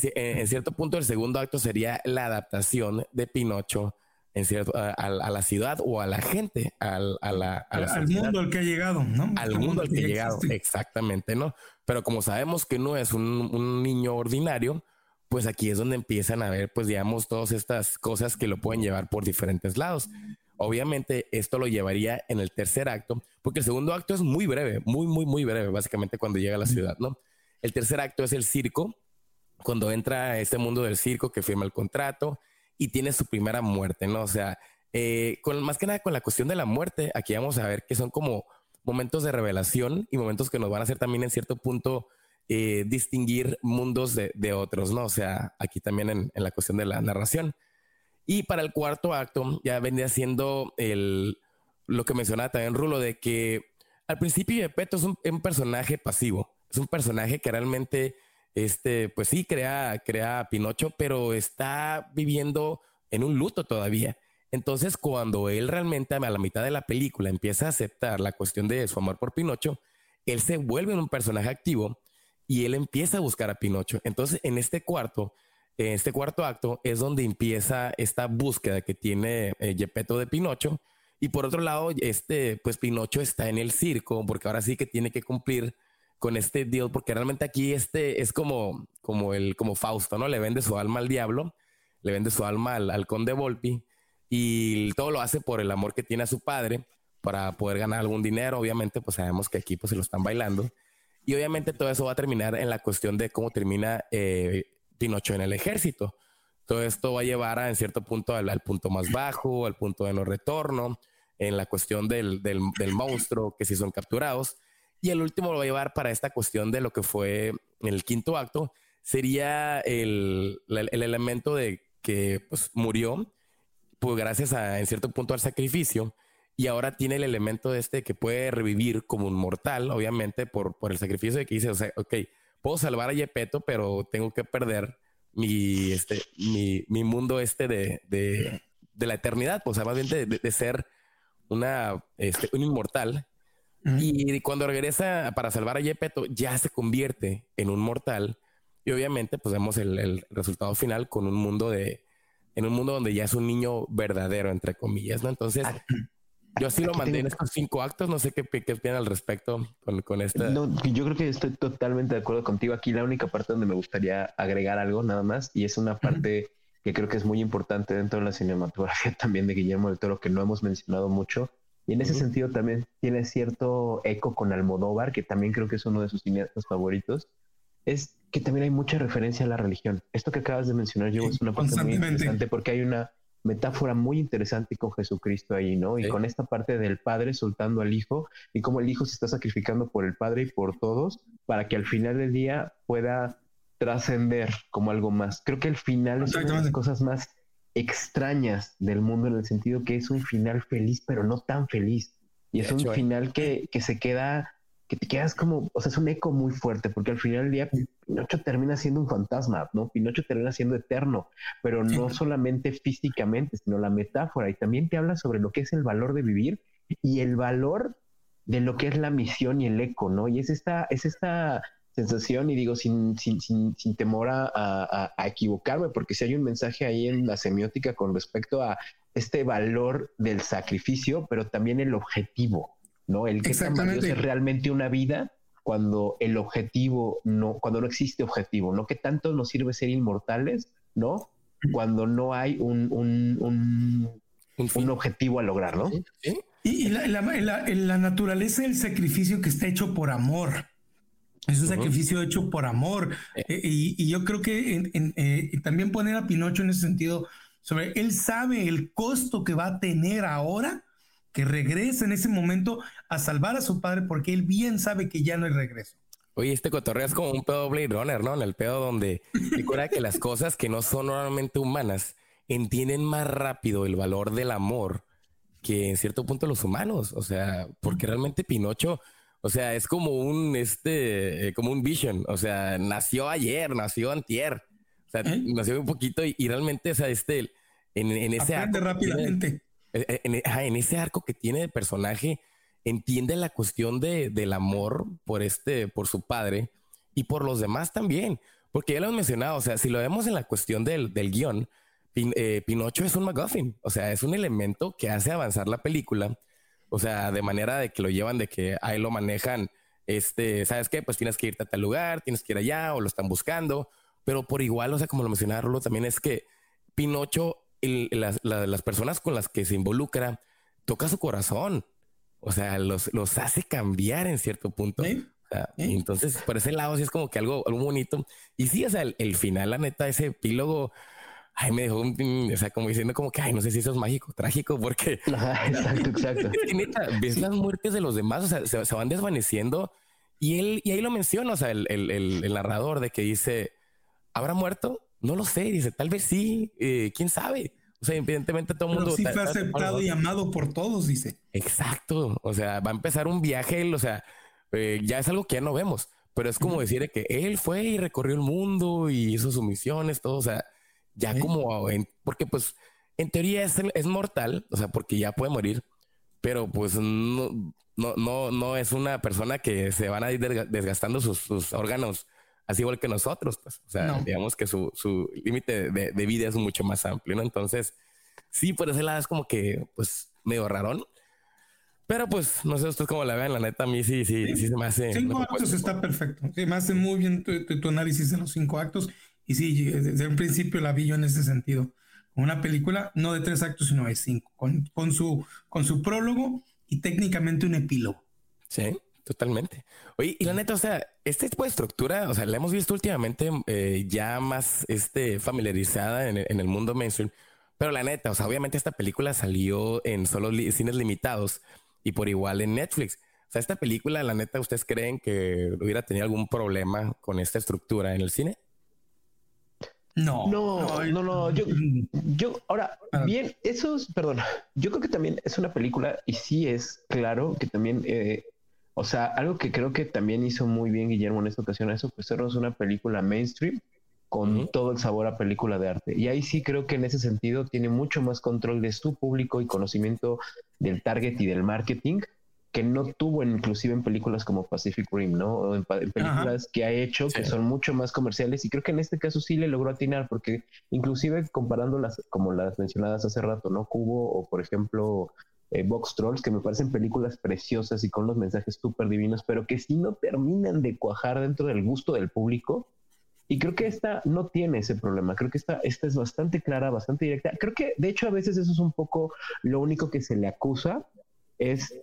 cierto punto el segundo acto sería la adaptación de Pinocho en cierto, a, la ciudad o a la gente, al, al mundo al que ha llegado, ¿no? Al mundo al que ha llegado, exactamente, ¿no? Pero como sabemos que no es un, un, niño ordinario, pues aquí es donde empiezan a ver, pues digamos, todas estas cosas que lo pueden llevar por diferentes lados. Obviamente esto lo llevaría en el tercer acto, porque el segundo acto es muy breve, muy, muy, muy breve, básicamente cuando llega a la ciudad, ¿no? El tercer acto es el circo, cuando entra a este mundo del circo que firma el contrato y tiene su primera muerte, ¿no? O sea, eh, con, más que nada con la cuestión de la muerte, aquí vamos a ver que son como momentos de revelación y momentos que nos van a hacer también en cierto punto eh, distinguir mundos de, otros, ¿no? O sea, aquí también en la cuestión de la narración. Y para el cuarto acto ya vendría siendo el, lo que mencionaba también Rulo, de que al principio Peto es un, personaje pasivo, es un personaje que realmente, este, pues sí, crea, crea a Pinocho, pero está viviendo en un luto todavía. Entonces, cuando él realmente a la mitad de la película empieza a aceptar la cuestión de su amor por Pinocho, él se vuelve un personaje activo y él empieza a buscar a Pinocho. Entonces, en este cuarto, este cuarto acto es donde empieza esta búsqueda que tiene eh, Gepetto de Pinocho. Y por otro lado, este, pues Pinocho está en el circo, porque ahora sí que tiene que cumplir con este deal, porque realmente aquí este es como, como el, como Fausto, ¿no? Le vende su alma al diablo, le vende su alma al, conde Volpi, y todo lo hace por el amor que tiene a su padre, para poder ganar algún dinero. Obviamente, pues sabemos que aquí pues se lo están bailando. Y obviamente todo eso va a terminar en la cuestión de cómo termina eh, Pinocho en el ejército. Todo esto va a llevar a, en cierto punto al, punto más bajo, al punto de no retorno, en la cuestión del, monstruo, que si son capturados. Y el último lo va a llevar para esta cuestión de lo que fue el quinto acto, sería el, elemento de que pues, murió, pues gracias a, en cierto punto, al sacrificio, y ahora tiene el elemento de este que puede revivir como un mortal, obviamente, por, por el sacrificio de que dice, o sea, ok, puedo salvar a Yepeto, pero tengo que perder mi, este, mi, mi mundo este de, de, de, la eternidad, o sea, más bien de, de ser una, este, un inmortal. Y cuando regresa para salvar a Yepeto, ya se convierte en un mortal. Y obviamente, pues vemos el, el, resultado final con un mundo de, en un mundo donde ya es un niño verdadero, entre comillas, ¿no? Entonces, yo sí lo mandé en estos cinco actos, no sé qué, qué opinan al respecto con, con esta. No, yo creo que estoy totalmente de acuerdo contigo. Aquí la única parte donde me gustaría agregar algo nada más, y es una parte que creo que es muy importante dentro de la cinematografía también de Guillermo del Toro, que no hemos mencionado mucho. Y en ese sentido también tiene cierto eco con Almodóvar, que también creo que es uno de sus cineastas favoritos. Es que también hay mucha referencia a la religión. Esto que acabas de mencionar, yo, es una parte muy interesante porque hay una metáfora muy interesante con Jesucristo ahí, ¿no? Y con esta parte del padre soltando al hijo y cómo el hijo se está sacrificando por el padre y por todos para que al final del día pueda trascender como algo más. Creo que el final es una de las cosas más extrañas del mundo en el sentido que es un final feliz, pero no tan feliz. Y es un final que, que se queda que te quedas como, o sea, es un eco muy fuerte, porque al final del día Pinocho termina siendo un fantasma, ¿no? Pinocho termina siendo eterno, pero no solamente físicamente, sino la metáfora, y también te habla sobre lo que es el valor de vivir y el valor de lo que es la misión y el eco, ¿no? Y es esta, es esta sensación, y digo sin, sin, sin, sin temor a, a, equivocarme, porque si hay un mensaje ahí en la semiótica con respecto a este valor del sacrificio, pero también el objetivo, ¿no? El que es realmente una vida cuando el objetivo no, cuando no existe objetivo, ¿no? Que tanto nos sirve ser inmortales, ¿no? Cuando no hay un, un, un, objetivo a lograr, ¿no? Y, la, la, naturaleza del sacrificio que está hecho por amor. Es un sacrificio hecho por amor. Eh. Eh, y, yo creo que eh, también poner a Pinocho en ese sentido, sobre él sabe el costo que va a tener ahora que regrese en ese momento a salvar a su padre porque él bien sabe que ya no hay regreso. Oye, este cotorreo es como un pedo Blade Runner, ¿no? En el pedo donde recuerda que las cosas que no son normalmente humanas entienden más rápido el valor del amor que en cierto punto los humanos. O sea, porque realmente Pinocho, o sea, es como un, este, eh, como un vision. O sea, nació ayer, nació antier. O sea, ¿Eh? nació un poquito y, realmente, o sea, este, en, en ese... Aprende rápidamente. Eh, eh, en, ese arco que tiene de personaje, entiende la cuestión de, del amor por este, por su padre y por los demás también. Porque ya lo hemos mencionado, o sea, si lo vemos en la cuestión del, del guion, eh, Pinocho es un MacGuffin, o sea, es un elemento que hace avanzar la película, o sea, de manera de que lo llevan, de que ahí lo manejan, este, ¿sabes qué? Pues tienes que irte a tal lugar, tienes que ir allá o lo están buscando, pero por igual, o sea, como lo mencionaba Rulo, también es que Pinocho las, personas con las que se involucra toca su corazón. O sea, los, los hace cambiar en cierto punto. Entonces, por ese lado, sí es como que algo, algo bonito. Y sí, o sea, el, final, la neta, ese epílogo, ay, me dejó, o sea, como diciendo como que, ay, no sé si eso es mágico, trágico, porque... exacto, exacto. ves las muertes de los demás, o sea, se, van desvaneciendo. Y él, y ahí lo menciona, o sea, el, el, el narrador de que dice, ¿habrá muerto? No lo sé, dice, tal vez sí, eh, quién sabe. O sea, evidentemente todo el mundo. sí fue aceptado y amado por todos, dice. Exacto. O sea, va a empezar un viaje, o sea, eh, ya es algo que ya no vemos, pero es como decir que él fue y recorrió el mundo y hizo sus misiones, todo. O sea, ya como, porque pues en teoría es, es mortal, o sea, porque ya puede morir, pero pues no, no, no, no es una persona que se van a ir desgastando sus, sus órganos así igual que nosotros, pues, o sea, digamos que su, su límite de, de, vida es mucho más amplio, ¿no? Entonces, sí, por ese lado es como que, pues, medio rarón. Pero pues, no sé ustedes cómo la vean, la neta, a mí sí, sí, sí, se me hace. Cinco actos está perfecto. Sí, me hace muy bien tu, análisis de los cinco actos. Y sí, desde un principio la vi yo en ese sentido. Una película no de tres actos, sino de cinco, con, con, su, con su prólogo y técnicamente un epílogo. Sí. Totalmente. Oye, y la neta, o sea, este tipo de estructura, o sea, la hemos visto últimamente eh, ya más este, familiarizada en, el mundo mainstream, pero la neta, o sea, obviamente esta película salió en solo cines limitados y por igual en Netflix. O sea, esta película, la neta, ¿ustedes creen que hubiera tenido algún problema con esta estructura en el cine? No, no, no, no, yo, yo, ahora, ah. bien, eso es, perdón, yo creo que también es una película y sí es claro que también eh, o sea, algo que creo que también hizo muy bien Guillermo en esta ocasión, eso fue hacernos una película mainstream con todo el sabor a película de arte. Y ahí sí creo que en ese sentido tiene mucho más control de su público y conocimiento del target y del marketing que no tuvo inclusive en películas como Pacific Rim, ¿no? O en, películas que ha hecho que son mucho más comerciales y creo que en este caso sí le logró atinar porque inclusive comparando las como las mencionadas hace rato, ¿no? Cubo o por ejemplo eh, Box Trolls, que me parecen películas preciosas y con los mensajes súper divinos, pero que sí no terminan de cuajar dentro del gusto del público. Y creo que esta no tiene ese problema. Creo que esta, esta es bastante clara, bastante directa. Creo que, de hecho, a veces eso es un poco lo único que se le acusa, es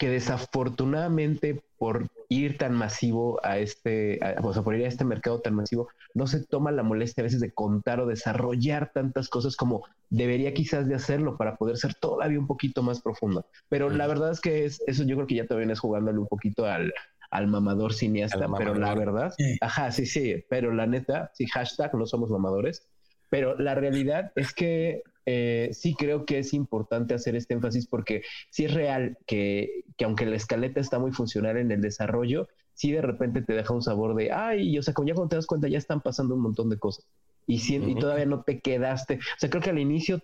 que desafortunadamente por ir tan masivo a este, o sea, por ir a este mercado tan masivo, no se toma la molestia a veces de contar o desarrollar tantas cosas como debería quizás de hacerlo para poder ser todavía un poquito más profundo. Pero la verdad es que es, eso yo creo que ya todavía es jugándole un poquito al, al mamador cineasta, pero la verdad, ajá, sí, sí, pero la neta, sí, hashtag no somos mamadores, pero la realidad es que eh, sí creo que es importante hacer este énfasis porque sí es real que, que, aunque la escaleta está muy funcional en el desarrollo, sí de repente te deja un sabor de, ay, o sea, como ya cuando te das cuenta ya están pasando un montón de cosas y, si, y todavía no te quedaste. O sea, creo que al inicio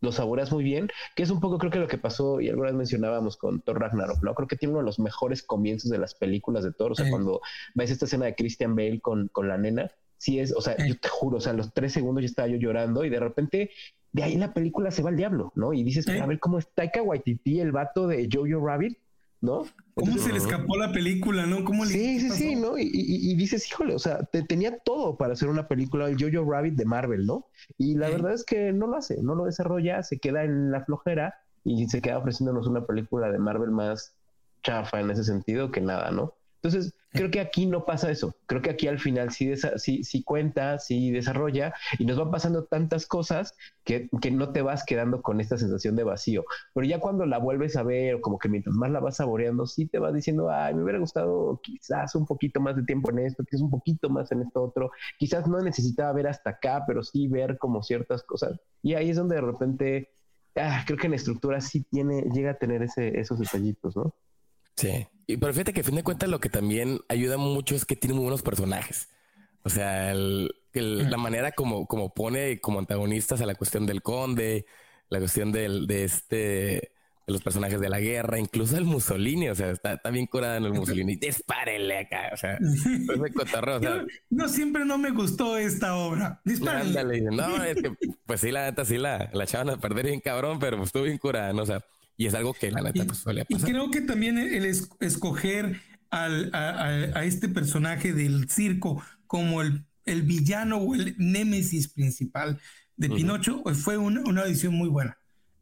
lo saboreas muy bien, que es un poco creo que lo que pasó y alguna vez mencionábamos con Thor Ragnarok, ¿no? Creo que tiene uno de los mejores comienzos de las películas de Thor, o sea, cuando ves esta escena de Christian Bale con, con la nena, sí es, o sea, yo te juro, o sea, los tres segundos ya estaba yo llorando y de repente de ahí la película se va al diablo, ¿no? Y dices, a ver cómo está Taika Waititi, el vato de Jojo Rabbit, ¿no? ¿Cómo se le escapó la película, no? ¿Cómo le sí, sí, sí, ¿no? Y, dices, híjole, o sea, te, tenía todo para hacer una película del Jojo Rabbit de Marvel, ¿no? Y la verdad es que no lo hace, no lo desarrolla, se queda en la flojera y se queda ofreciéndonos una película de Marvel más chafa en ese sentido que nada, ¿no? Entonces, creo que aquí no pasa eso. Creo que aquí al final sí, sí, sí cuenta, sí desarrolla y nos van pasando tantas cosas que, no te vas quedando con esta sensación de vacío. Pero ya cuando la vuelves a ver como que mientras más la vas saboreando, sí te vas diciendo, ay, me hubiera gustado quizás un poquito más de tiempo en esto, quizás un poquito más en esto otro. Quizás no necesitaba ver hasta acá, pero sí ver como ciertas cosas. Y ahí es donde de repente, ah, creo que en estructura sí tiene, llega a tener ese, esos detallitos, ¿no? Sí. Y pero fíjate que a fin de cuentas lo que también ayuda mucho es que tiene muy buenos personajes. O sea, la manera como, como pone como antagonistas a la cuestión del conde, la cuestión del, de este, de los personajes de la guerra, incluso el Mussolini, o sea, está, bien curada en el Mussolini. Dispárenle acá, o sea, cotorreo, o sea, no siempre no me gustó esta obra. Dispárenle. No, es que, pues sí, la neta sí la, la echaban a perder bien cabrón, pero pues estuvo bien curada, ¿no? O sea, y es algo que la neta pues, suele pasar. Y creo que también el escoger al, a, este personaje del circo como el, el, villano o el némesis principal de Pinocho pues, fue una, una edición muy buena.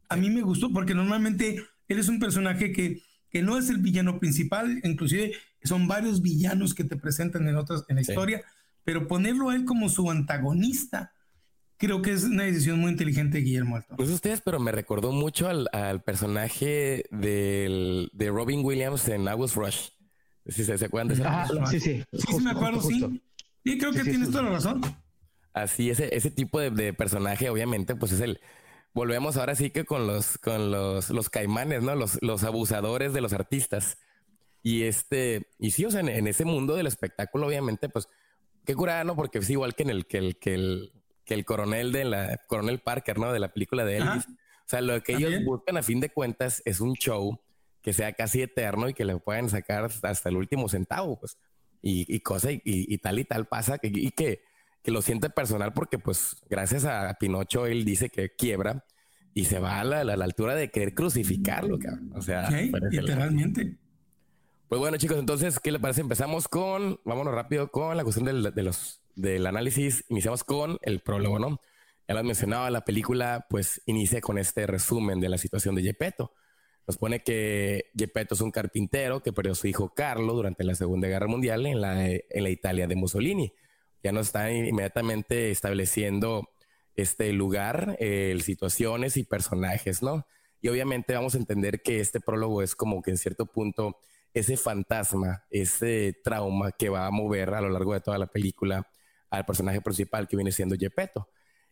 A mí me gustó porque normalmente él es un personaje que, que no es el villano principal, inclusive son varios villanos que te presentan en otras en la historia, pero ponerlo a él como su antagonista creo que es una decisión muy inteligente de Guillermo Alto. Pues ustedes, pero me recordó mucho al, personaje del, de Robin Williams en I Rush. Si se, acuerdan de esa Sí, sí. Sí, me acuerdo, sí. Y creo que tienes toda la razón. Así, ese, ese tipo de, personaje, obviamente, pues es el. Volvemos ahora sí que con los, con los, los caimanes, ¿no? Los, los abusadores de los artistas. Y este, y sí, o sea, en, ese mundo del espectáculo, obviamente, pues, qué curada, ¿no? Porque es igual que en el que el, que el, que el coronel de la coronel Parker, ¿no? De la película de Elvis. O sea, lo que ellos buscan a fin de cuentas es un show que sea casi eterno y que le puedan sacar hasta el último centavo, pues. Y, y cosa y, tal y tal pasa que, y que, que lo siente personal porque pues gracias a Pinocho él dice que quiebra y se va a la, altura de querer crucificarlo, cabrón. O sea, literalmente. Pues bueno, chicos, entonces, ¿qué le parece? Empezamos con, vámonos rápido con la cuestión de los del análisis, iniciamos con el prólogo, ¿no? Ya lo mencionaba, la película pues inicia con este resumen de la situación de Gepetto. Nos pone que Gepetto es un carpintero que perdió a su hijo Carlo durante la Segunda Guerra Mundial en la, en la Italia de Mussolini. Ya nos está inmediatamente estableciendo este lugar, eh, situaciones y personajes, ¿no? Y obviamente vamos a entender que este prólogo es como que en cierto punto ese fantasma, ese trauma que va a mover a lo largo de toda la película al personaje principal que viene siendo Gepetto.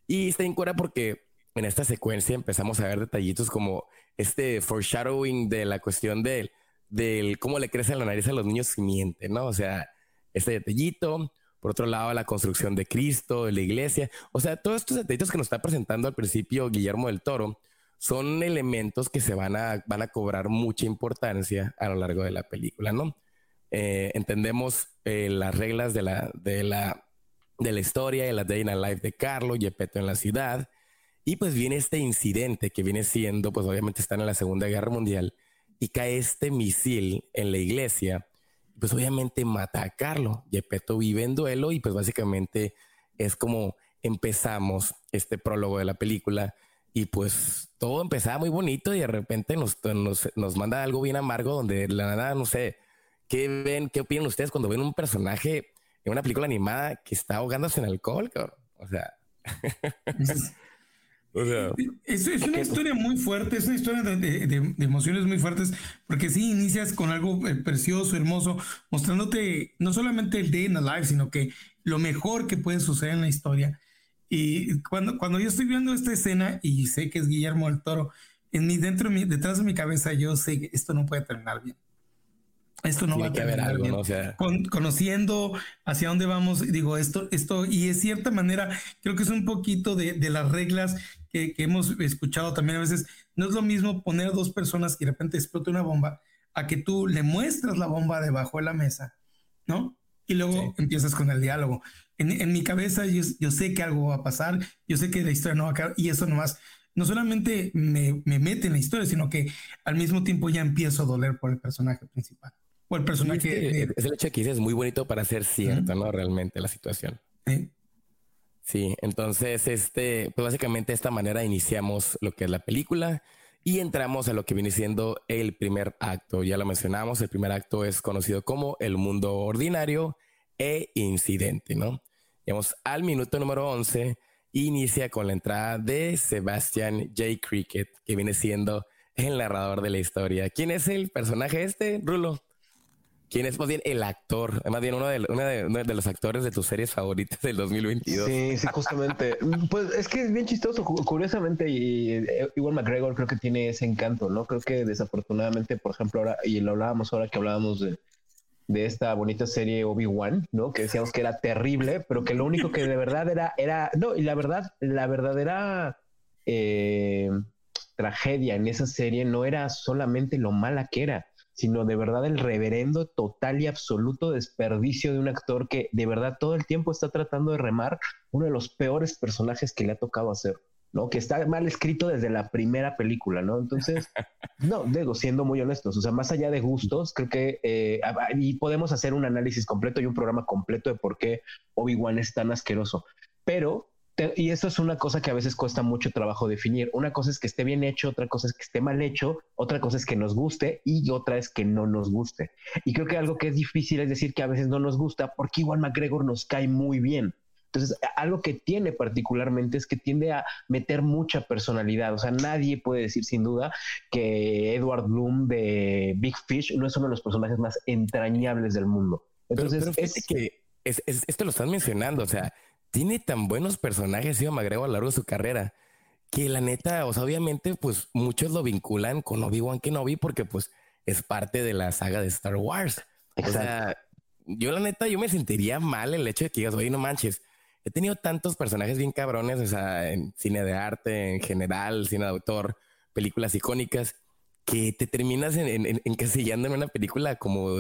Y está en porque en esta secuencia empezamos a ver detallitos como este foreshadowing de la cuestión del, del cómo le crece la nariz a los niños miente, ¿no? O sea, este detallito. Por otro lado, la construcción de Cristo, de la iglesia. O sea, todos estos detallitos que nos está presentando al principio Guillermo del Toro son elementos que se van a, van a cobrar mucha importancia a lo largo de la película, ¿no? Eh, entendemos eh, las reglas de la, de la de la historia de la Day a Life de Carlo, Gepetto en la ciudad. Y pues viene este incidente que viene siendo, pues obviamente están en la Segunda Guerra Mundial y cae este misil en la iglesia. Pues obviamente mata a Carlo. Gepetto vive en duelo y pues básicamente es como empezamos este prólogo de la película y pues todo empezaba muy bonito y de repente nos, nos, manda algo bien amargo donde la nada, no sé, ¿qué ven, qué opinan ustedes cuando ven un personaje en una película animada que está ahogándose en alcohol, O sea... es, una historia muy fuerte, es una historia de, emociones muy fuertes, porque sí inicias con algo eh, precioso, hermoso, mostrándote no solamente el day in the life, sino que lo mejor que puede suceder en la historia. Y cuando, cuando yo estoy viendo esta escena y sé que es Guillermo del Toro, en mi, dentro, detrás de mi cabeza, yo sé que esto no puede terminar bien. Esto no va a terminar bien. conociendo hacia dónde vamos, digo, esto, esto, y de cierta manera, creo que es un poquito de, de las reglas que, que, hemos escuchado también a veces. No es lo mismo poner a dos personas y de repente explote una bomba a que tú le muestras la bomba debajo de la mesa, ¿no? Y luego empiezas con el diálogo en, mi cabeza yo, sé que algo va a pasar, yo sé que la historia no va a acabar y eso nomás no solamente me, mete en la historia, sino que al mismo tiempo ya empiezo a doler por el personaje principal. O el personaje. Es, el hecho que es muy bonito para ser cierto, ¿no? Realmente la situación. Sí. entonces, este, pues básicamente de esta manera iniciamos lo que es la película y entramos a lo que viene siendo el primer acto. Ya lo mencionamos, el primer acto es conocido como el mundo ordinario e incidente, ¿no? Llegamos al minuto número 11. Inicia con la entrada de Sebastian J. Cricket, que viene siendo el narrador de la historia. ¿Quién es el personaje este, Rulo? ¿Quién es más bien el actor? Más bien uno de, de, los actores de tus series favoritas del 2022. Sí, sí, justamente. pues es que es bien chistoso. Curiosamente, y, igual McGregor creo que tiene ese encanto, ¿no? Creo que desafortunadamente, por ejemplo, ahora, y lo hablábamos ahora que hablábamos de, de esta bonita serie Obi-Wan, ¿no? Que decíamos que era terrible, pero que lo único que de verdad era, era, no, y la verdad, la verdadera eh, tragedia en esa serie no era solamente lo mala que era, sino de verdad el reverendo total y absoluto desperdicio de un actor que de verdad todo el tiempo está tratando de remar uno de los peores personajes que le ha tocado hacer. ¿no? Que está mal escrito desde la primera película, ¿no? Entonces, no, digo, siendo muy honestos, o sea, más allá de gustos, creo que eh, y podemos hacer un análisis completo y un programa completo de por qué Obi-Wan es tan asqueroso. Pero, y eso es una cosa que a veces cuesta mucho trabajo definir. Una cosa es que esté bien hecho, otra cosa es que esté mal hecho, otra cosa es que nos guste y otra es que no nos guste. Y creo que algo que es difícil es decir que a veces no nos gusta porque igual McGregor nos cae muy bien. Entonces, algo que tiene particularmente es que tiende a meter mucha personalidad. O sea, nadie puede decir sin duda que Edward Bloom de Big Fish no es uno de los personajes más entrañables del mundo. Entonces, es que esto lo están mencionando. O sea, tiene tan buenos personajes, Ivo McGregor, a lo largo de su carrera, que la neta, o sea, obviamente, pues muchos lo vinculan con Obi-Wan Kenobi porque, pues, es parte de la saga de Star Wars. O sea, yo la neta, yo me sentiría mal el hecho de que digas, oye, no manches, he tenido tantos personajes bien cabrones, o sea, en cine de arte, en general, cine de autor, películas icónicas, que te terminas en, encasillando en una película como,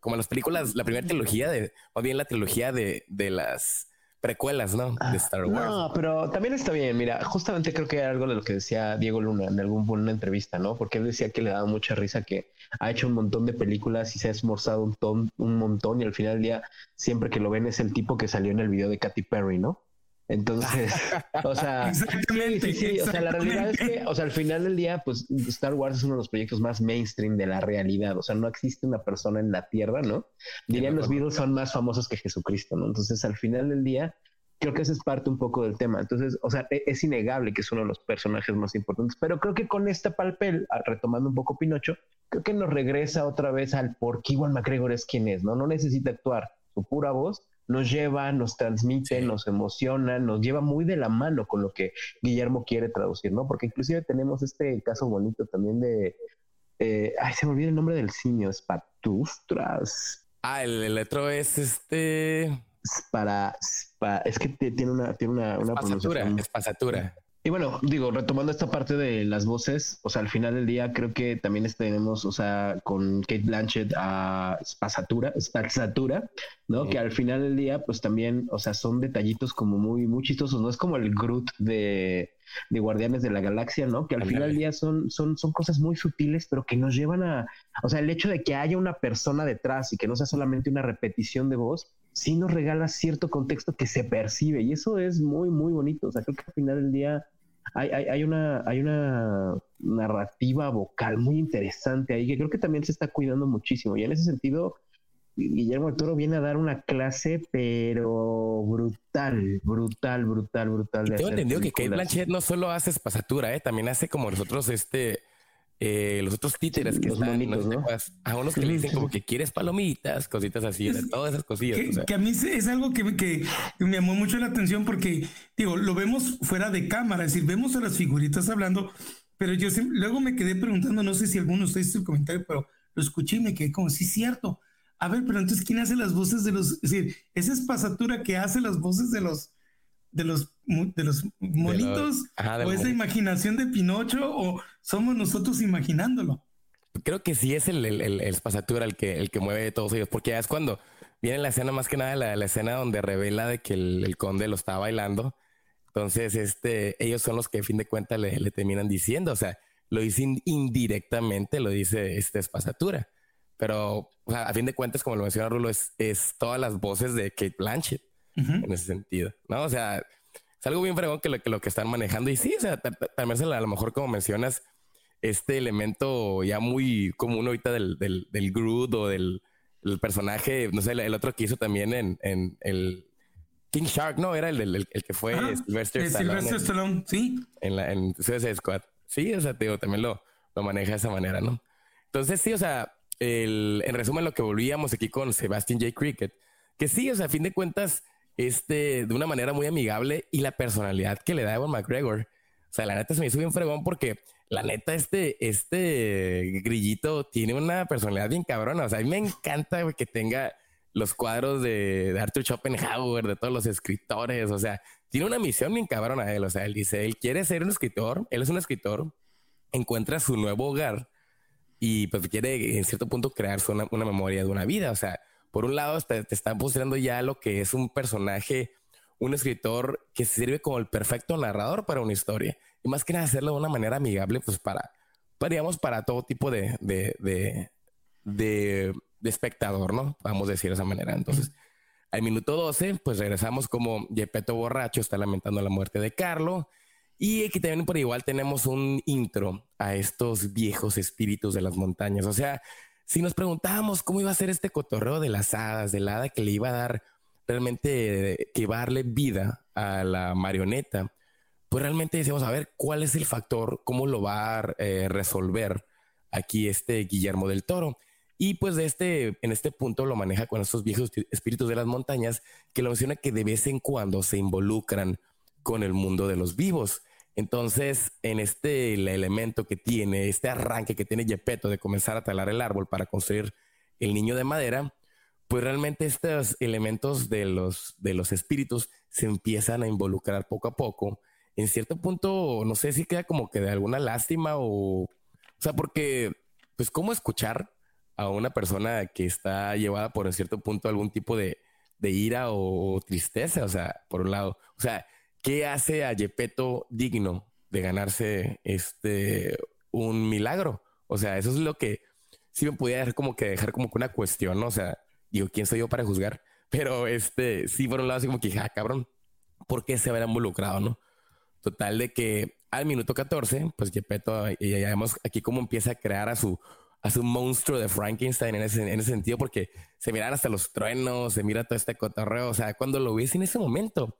como las películas, la primera trilogía de, o bien la trilogía de, de las precuelas, ¿no? De ah, Star Wars. No, pero también está bien. Mira, justamente creo que era algo de lo que decía Diego Luna en algún una entrevista, ¿no? Porque él decía que le daba mucha risa que ha hecho un montón de películas y se ha esmorzado un, ton, un montón y al final del día siempre que lo ven es el tipo que salió en el video de Katy Perry, ¿no? Entonces, o sea, exactamente, sí, o sea, la realidad es que, o sea, al final del día, pues Star Wars es uno de los proyectos más mainstream de la realidad, o sea, no existe una persona en la Tierra, ¿no? Dirían los Beatles son más famosos que Jesucristo, ¿no? Entonces, al final del día, creo que ese es parte un poco del tema. Entonces, o sea, e, es innegable que es uno de los personajes más importantes, pero creo que con este papel, retomando un poco Pinocho, creo que nos regresa otra vez al por qué Iwan McGregor es quien es, ¿no? No necesita actuar, su pura voz nos lleva, nos transmite, nos emociona, nos lleva muy de la mano con lo que Guillermo quiere traducir, ¿no? Porque inclusive tenemos este caso bonito también de, eh, ay, se me olvida el nombre del simio, Spatustras. Ah, el, el otro es este... Para, es que tiene una, tiene una, una pronunciación. Espasatura. Y bueno, digo, retomando esta parte de las voces, o sea, al final del día creo que también tenemos, o sea, con Kate Blanchett a Spasatura, ¿no? Que al final del día, pues también, o sea, son detallitos como muy, muy chistosos, ¿no? Es como el Groot de, de Guardianes de la Galaxia, ¿no? Que al final del día son, son, son cosas muy sutiles, pero que nos llevan a, o sea, el hecho de que haya una persona detrás y que no sea solamente una repetición de voz, sí nos regala cierto contexto que se percibe y eso es muy, muy bonito. O sea, creo que al final del día hay, hay, hay, una, hay una narrativa vocal muy interesante ahí que creo que también se está cuidando muchísimo. Y en ese sentido, Guillermo del Toro viene a dar una clase, pero brutal, brutal, brutal, brutal. tengo entendido que Kate Blanchett no solo hace espasatura, ¿eh? también hace como nosotros este eh, los otros títeres que están, ¿no? a unos que le dicen como que quieres palomitas, cositas así, todas esas cosillas. Que, a mí es algo que, que, me llamó mucho la atención porque, digo, lo vemos fuera de cámara, es decir, vemos a las figuritas hablando, pero yo luego me quedé preguntando, no sé si alguno de ustedes hizo el comentario, pero lo escuché y me quedé como, sí, cierto. A ver, pero entonces, ¿quién hace las voces de los, es decir, esa espasatura que hace las voces de los, de los, de los monitos, o esa imaginación de Pinocho, o somos nosotros imaginándolo. Creo que sí es el, el, el, espasatura el que, el que mueve todos ellos, porque ya es cuando viene la escena, más que nada la, la escena donde revela de que el, conde lo está bailando. Entonces, este, ellos son los que a fin de cuentas le, le terminan diciendo, o sea, lo dicen indirectamente, lo dice este espasatura. Pero a fin de cuentas, como lo menciona Rulo, es, es todas las voces de Kate Blanchett en ese sentido, ¿no? O sea, es algo bien fregón que lo que, lo que están manejando. Y sí, o sea, también a lo mejor como mencionas, este elemento ya muy común ahorita del, del, del Groot o del, personaje, no sé, el, otro que hizo también en, en el King Shark, ¿no? Era el, el, el que fue Sylvester Stallone. Sylvester Stallone, sí. En, la, en Suicide Squad. Sí, o sea, te digo, también lo, lo maneja de esa manera, ¿no? Entonces, sí, o sea, el, en resumen, lo que volvíamos aquí con Sebastian J. Cricket, que sí, o sea, a fin de cuentas, este, de una manera muy amigable y la personalidad que le da Ewan McGregor. O sea, la neta se me hizo bien fregón porque la neta, este, este grillito tiene una personalidad bien cabrona. O sea, a mí me encanta que tenga los cuadros de, Arthur Schopenhauer, de todos los escritores. O sea, tiene una misión bien cabrona él. O sea, él dice, él quiere ser un escritor, él es un escritor, encuentra su nuevo hogar y pues quiere en cierto punto crear una, una memoria de una vida. O sea, por un lado te, están mostrando ya lo que es un personaje, un escritor que sirve como el perfecto narrador para una historia. Y más que nada hacerlo de una manera amigable, pues para, digamos, para todo tipo de, de, de, espectador, ¿no? Vamos a decir de esa manera. Entonces, al minuto 12, pues regresamos como Gepetto borracho está lamentando la muerte de Carlo. Y aquí también por igual tenemos un intro a estos viejos espíritus de las montañas. O sea, si nos preguntábamos cómo iba a ser este cotorreo de las hadas, del hada que le iba a dar realmente, que iba a darle vida a la marioneta, pues realmente decíamos, a ver, ¿cuál es el factor? ¿Cómo lo va a eh, resolver aquí este Guillermo del Toro? Y pues de este, en este punto lo maneja con estos viejos espíritus de las montañas, que lo menciona que de vez en cuando se involucran con el mundo de los vivos. Entonces, en este elemento que tiene, este arranque que tiene Gepetto de comenzar a talar el árbol para construir el niño de madera, pues realmente estos elementos de los, de los espíritus se empiezan a involucrar poco a poco. En cierto punto, no sé si queda como que de alguna lástima o, o sea, porque, pues, ¿cómo escuchar a una persona que está llevada por en cierto punto algún tipo de, de ira o tristeza? O sea, por un lado, o sea, ¿Qué hace a Yepeto digno de ganarse este un milagro? O sea, eso es lo que sí me podía dejar como que dejar como que una cuestión, ¿no? O sea, digo, ¿quién soy yo para juzgar? Pero este, sí, por un lado, así como que, ah, cabrón, ¿por qué se habrá involucrado, no? Total de que al minuto 14, pues Gepetto, y ya vemos aquí cómo empieza a crear a su, a su monstruo de Frankenstein en ese, en ese sentido, porque se miran hasta los truenos, se mira todo este cotorreo. O sea, cuando lo ves en ese momento,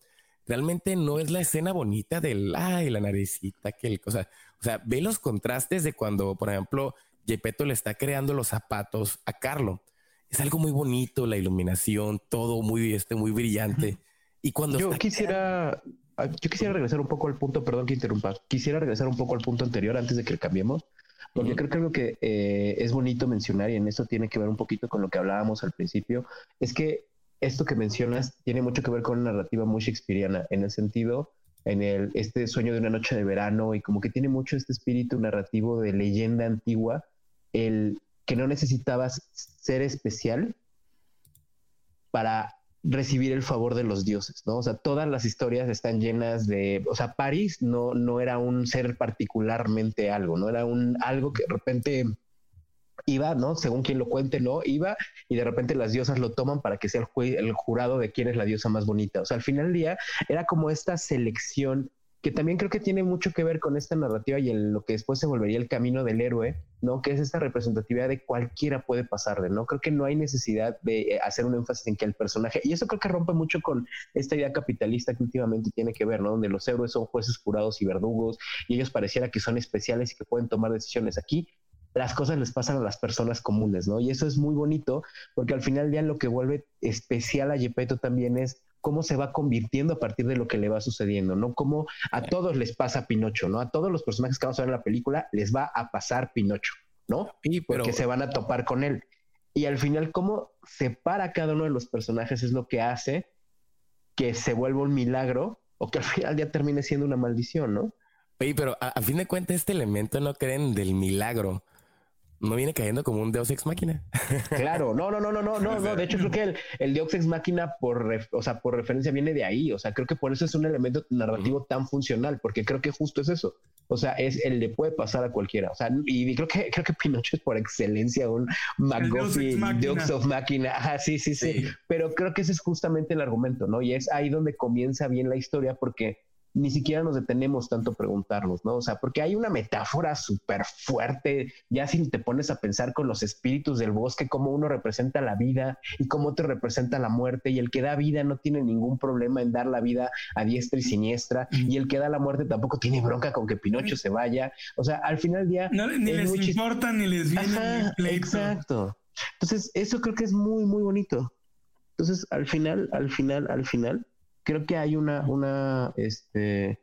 realmente no es la escena bonita del, ay, la naricita, que el cosa. O sea, ve los contrastes de cuando, por ejemplo, Gepetto le está creando los zapatos a Carlo. Es algo muy bonito, la iluminación, todo muy, este, muy brillante. Y cuando yo quisiera, ah, yo quisiera regresar un poco al punto, perdón que interrumpa, quisiera regresar un poco al punto anterior antes de que cambiemos, porque creo que algo que eh, es bonito mencionar y en eso tiene que ver un poquito con lo que hablábamos al principio, es que esto que mencionas tiene mucho que ver con una narrativa muy shakespeariana, en el sentido, en el, este sueño de una noche de verano, y como que tiene mucho este espíritu narrativo de leyenda antigua, el que no necesitabas ser especial para recibir el favor de los dioses, ¿no? O sea, todas las historias están llenas de, o sea, París no, no era un ser particularmente algo, no era un algo que de repente iba, ¿no? Según quien lo cuente, no, iba y de repente las diosas lo toman para que sea el, jurado de quién es la diosa más bonita. O sea, al final del día era como esta selección que también creo que tiene mucho que ver con esta narrativa y lo que después se volvería el camino del héroe, ¿no? Que es esta representatividad de cualquiera puede pasarle, ¿no? Creo que no hay necesidad de eh, hacer un énfasis en que el personaje, y eso creo que rompe mucho con esta idea capitalista que últimamente tiene que ver, ¿no? Donde los héroes son jueces jurados y verdugos y ellos pareciera que son especiales y que pueden tomar decisiones. Aquí las cosas les pasan a las personas comunes, ¿no? Y eso es muy bonito porque al final ya lo que vuelve especial a Gepetto también es cómo se va convirtiendo a partir de lo que le va sucediendo, ¿no? Cómo a todos les pasa Pinocho, ¿no? A todos los personajes que vamos a ver en la película les va a pasar Pinocho, ¿no? Y Porque se van a topar con él. Y al final, cómo separa cada uno de los personajes es lo que hace que se vuelva un milagro o que al final ya termine siendo una maldición, ¿no? Oye, pero a, fin de cuentas, este elemento no creen del milagro no viene cayendo como un Deus Ex Máquina. Claro, no, no, no, no, no, no, no. De hecho, creo que el, el Deus Ex Máquina por, o sea, por referencia viene de ahí. O sea, creo que por eso es un elemento narrativo tan funcional, porque creo que justo es eso. O sea, es el le puede pasar a cualquiera. O sea, y creo que creo que Pinocho es por excelencia un McGuffin, Deus of Máquina. Ajá, sí, sí, sí, sí. Pero creo que ese es justamente el argumento, ¿no? Y es ahí donde comienza bien la historia, porque ni siquiera nos detenemos tanto a preguntarnos, ¿no? O sea, porque hay una metáfora súper fuerte, ya si te pones a pensar con los espíritus del bosque, cómo uno representa la vida y cómo otro representa la muerte, y el que da vida no tiene ningún problema en dar la vida a diestra y siniestra, y el que da la muerte tampoco tiene bronca con que Pinocho se vaya. O sea, al final del día... ni les importa, ni les viene. exacto. Entonces, eso creo que es muy, muy bonito. Entonces, al final, al final, al final, creo que hay una, una, este,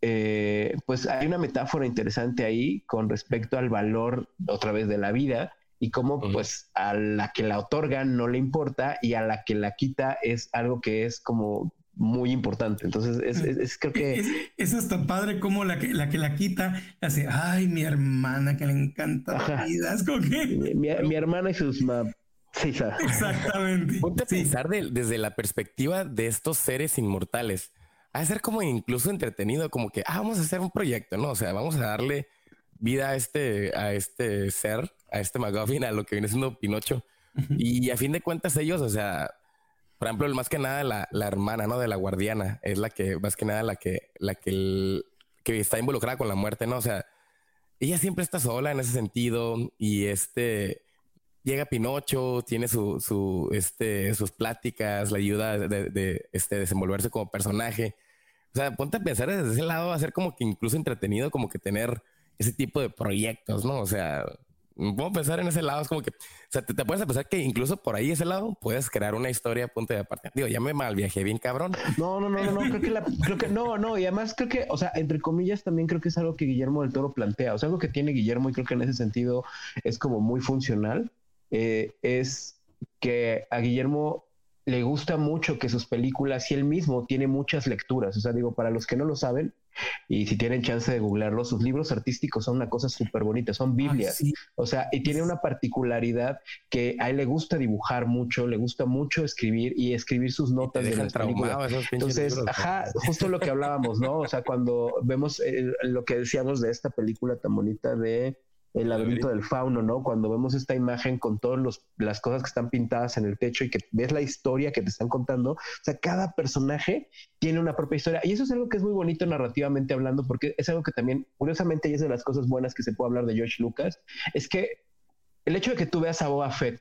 eh, pues hay una metáfora interesante ahí con respecto al valor otra vez de la vida y cómo pues a la que la otorga no le importa y a la que la quita es algo que es como muy importante. Entonces, es, creo que... Es, hasta padre como la que la, que la quita hace, ay, mi hermana que le encanta la vida. Es como que... mi, hermana y sus Exactamente. Ponte a pensar desde la perspectiva de estos seres inmortales. A ser como incluso entretenido, como que ah, vamos a hacer un proyecto, ¿no? O sea, vamos a darle vida a este, a este ser, a este McGuffin, a lo que viene siendo Pinocho. Y a fin de cuentas, ellos, o sea, por ejemplo, más que nada la, la, hermana, ¿no? De la guardiana, es la que, más que nada, la que, la que, que está involucrada con la muerte, ¿no? O sea, ella siempre está sola en ese sentido y este llega Pinocho, tiene su, su, este, sus pláticas, la ayuda de, de este, desenvolverse como personaje. O sea, ponte a pensar desde ese lado, hacer como que incluso entretenido, como que tener ese tipo de proyectos, ¿no? O sea, puedo pensar en ese lado, es como que, o sea, te, puedes pensar que incluso por ahí ese lado puedes crear una historia punto de aparte. Digo, ya me mal viajé bien cabrón. No, no, no, no, no, creo que la, creo que no, no, y además creo que, o sea, entre comillas también creo que es algo que Guillermo del Toro plantea, o sea, algo que tiene Guillermo y creo que en ese sentido es como muy funcional eh, es que a Guillermo le gusta mucho que sus películas y él mismo tiene muchas lecturas. O sea, digo, para los que no lo saben, y si tienen chance de googlearlo, sus libros artísticos son una cosa súper bonita, son Biblias. O sea, y tiene una particularidad que a él le gusta dibujar mucho, le gusta mucho escribir y escribir sus notas de las películas. Entonces, ajá, justo lo que hablábamos, ¿no? O sea, cuando vemos lo que decíamos de esta película tan bonita de el laberinto del fauno, ¿no? Cuando vemos esta imagen con todas las cosas que están pintadas en el techo y que ves la historia que te están contando, o sea, cada personaje tiene una propia historia. Y eso es algo que es muy bonito narrativamente hablando, porque es algo que también, curiosamente, y es de las cosas buenas que se puede hablar de George Lucas, es que el hecho de que tú veas a Boba Fett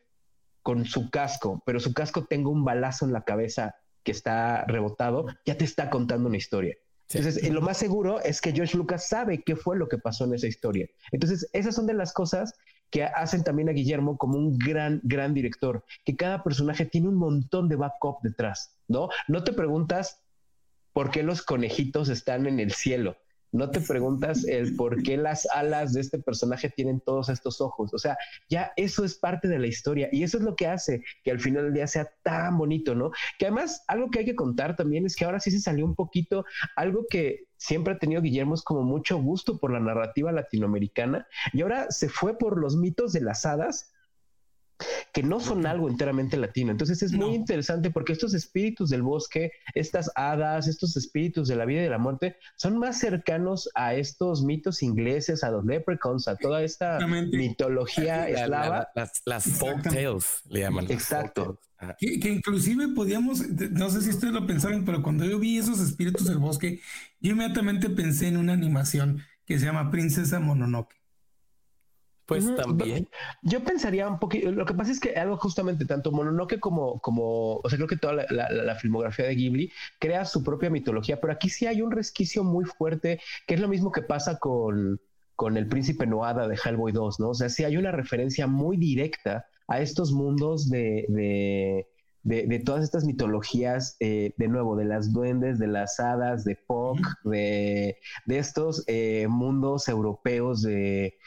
con su casco, pero su casco tenga un balazo en la cabeza que está rebotado, ya te está contando una historia. Entonces, lo más seguro es que George Lucas sabe qué fue lo que pasó en esa historia. Entonces, esas son de las cosas que hacen también a Guillermo como un gran, gran director, que cada personaje tiene un montón de backup detrás, ¿no? No te preguntas por qué los conejitos están en el cielo no te preguntas el por qué las alas de este personaje tienen todos estos ojos. O sea, ya eso es parte de la historia y eso es lo que hace que al final del día sea tan bonito, ¿no? Que además algo que hay que contar también es que ahora sí se salió un poquito algo que siempre ha tenido Guillermo es como mucho gusto por la narrativa latinoamericana y ahora se fue por los mitos de las hadas que no son algo enteramente latino. Entonces es muy interesante porque estos espíritus del bosque, estas hadas, estos espíritus de la vida y de la muerte, son más cercanos a estos mitos ingleses, a los leprechauns, a toda esta mitología eslava. las, folk tales le llaman. Exacto. Que, que, inclusive podíamos, no sé si ustedes lo pensaron, pero cuando yo vi esos espíritus del bosque, yo inmediatamente pensé en una animación que se llama Princesa Mononoke. Pues también. Yo pensaría un poquito, lo que pasa es que algo justamente tanto Mononoke como, como, o sea, creo que toda la, filmografía de Ghibli crea su propia mitología, pero aquí sí hay un resquicio muy fuerte, que es lo mismo que pasa con, con el príncipe Noada de Hellboy 2, ¿no? O sea, sí hay una referencia muy directa a estos mundos de, de, todas estas mitologías, eh, de nuevo, de las duendes, de las hadas, de Puck, de, estos eh, mundos europeos de,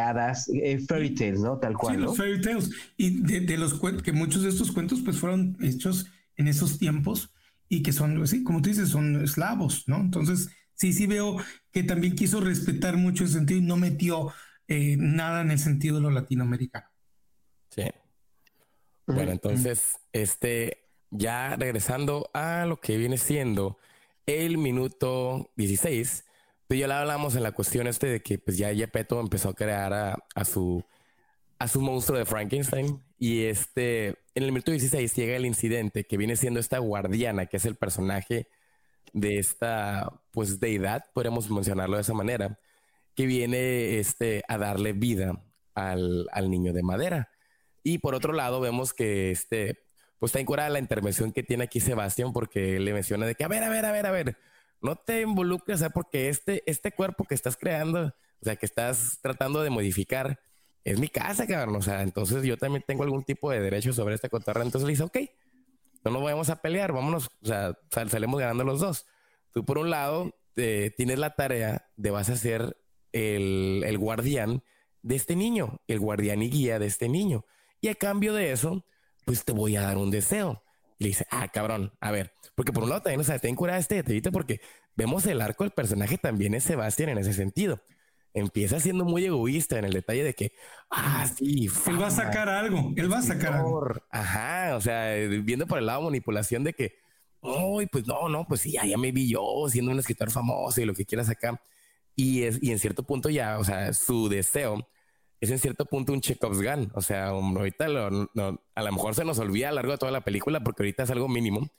hadas, eh, fairy tales, ¿no? Tal cual. Sí, los fairy tales. Y de, los cuentos, que muchos de estos cuentos pues fueron hechos en esos tiempos y que son, sí, como tú dices, son eslavos, ¿no? Entonces, sí, sí veo que también quiso respetar mucho el sentido y no metió nada en el sentido de lo latinoamericano. Sí. Bueno, entonces, este, ya regresando a lo que viene siendo el minuto 16, pues ya le hablamos en la cuestión este de que pues ya Gepetto empezó a crear a, su a su monstruo de Frankenstein y este en el minuto 16 llega el incidente que viene siendo esta guardiana que es el personaje de esta pues deidad, podríamos mencionarlo de esa manera, que viene este a darle vida al, al niño de madera. Y por otro lado, vemos que este, pues está incurada la intervención que tiene aquí Sebastián, porque le menciona de que, a ver, a ver, a ver, a ver, no te involucres, porque este, este cuerpo que estás creando, o sea, que estás tratando de modificar, es mi casa, cabrón. O sea, entonces yo también tengo algún tipo de derecho sobre esta cotarra. Entonces le dice, ok, no nos vamos a pelear, vámonos, o sea, salimos ganando los dos. Tú, por un lado, eh, tienes la tarea de vas a ser el, el guardián de este niño, el guardián y guía de este niño. Y a cambio de eso, pues te voy a dar un deseo. Y le dice, ah, cabrón, a ver, porque por un lado también, o sea, ten cura este detallito porque vemos el arco del personaje también es Sebastián en ese sentido. Empieza siendo muy egoísta en el detalle de que, ah, sí, él va a sacar algo, él va a sacar algo. Ajá, o sea, viendo por el lado manipulación de que, uy, pues no, no, pues sí, ya, ya me vi yo siendo un escritor famoso y lo que quieras acá. Y, es, y en cierto punto ya, o sea, su deseo es en cierto punto un Chekhov's gun. O sea, ahorita a lo mejor se nos olvida a lo largo de toda la película porque ahorita es algo mínimo,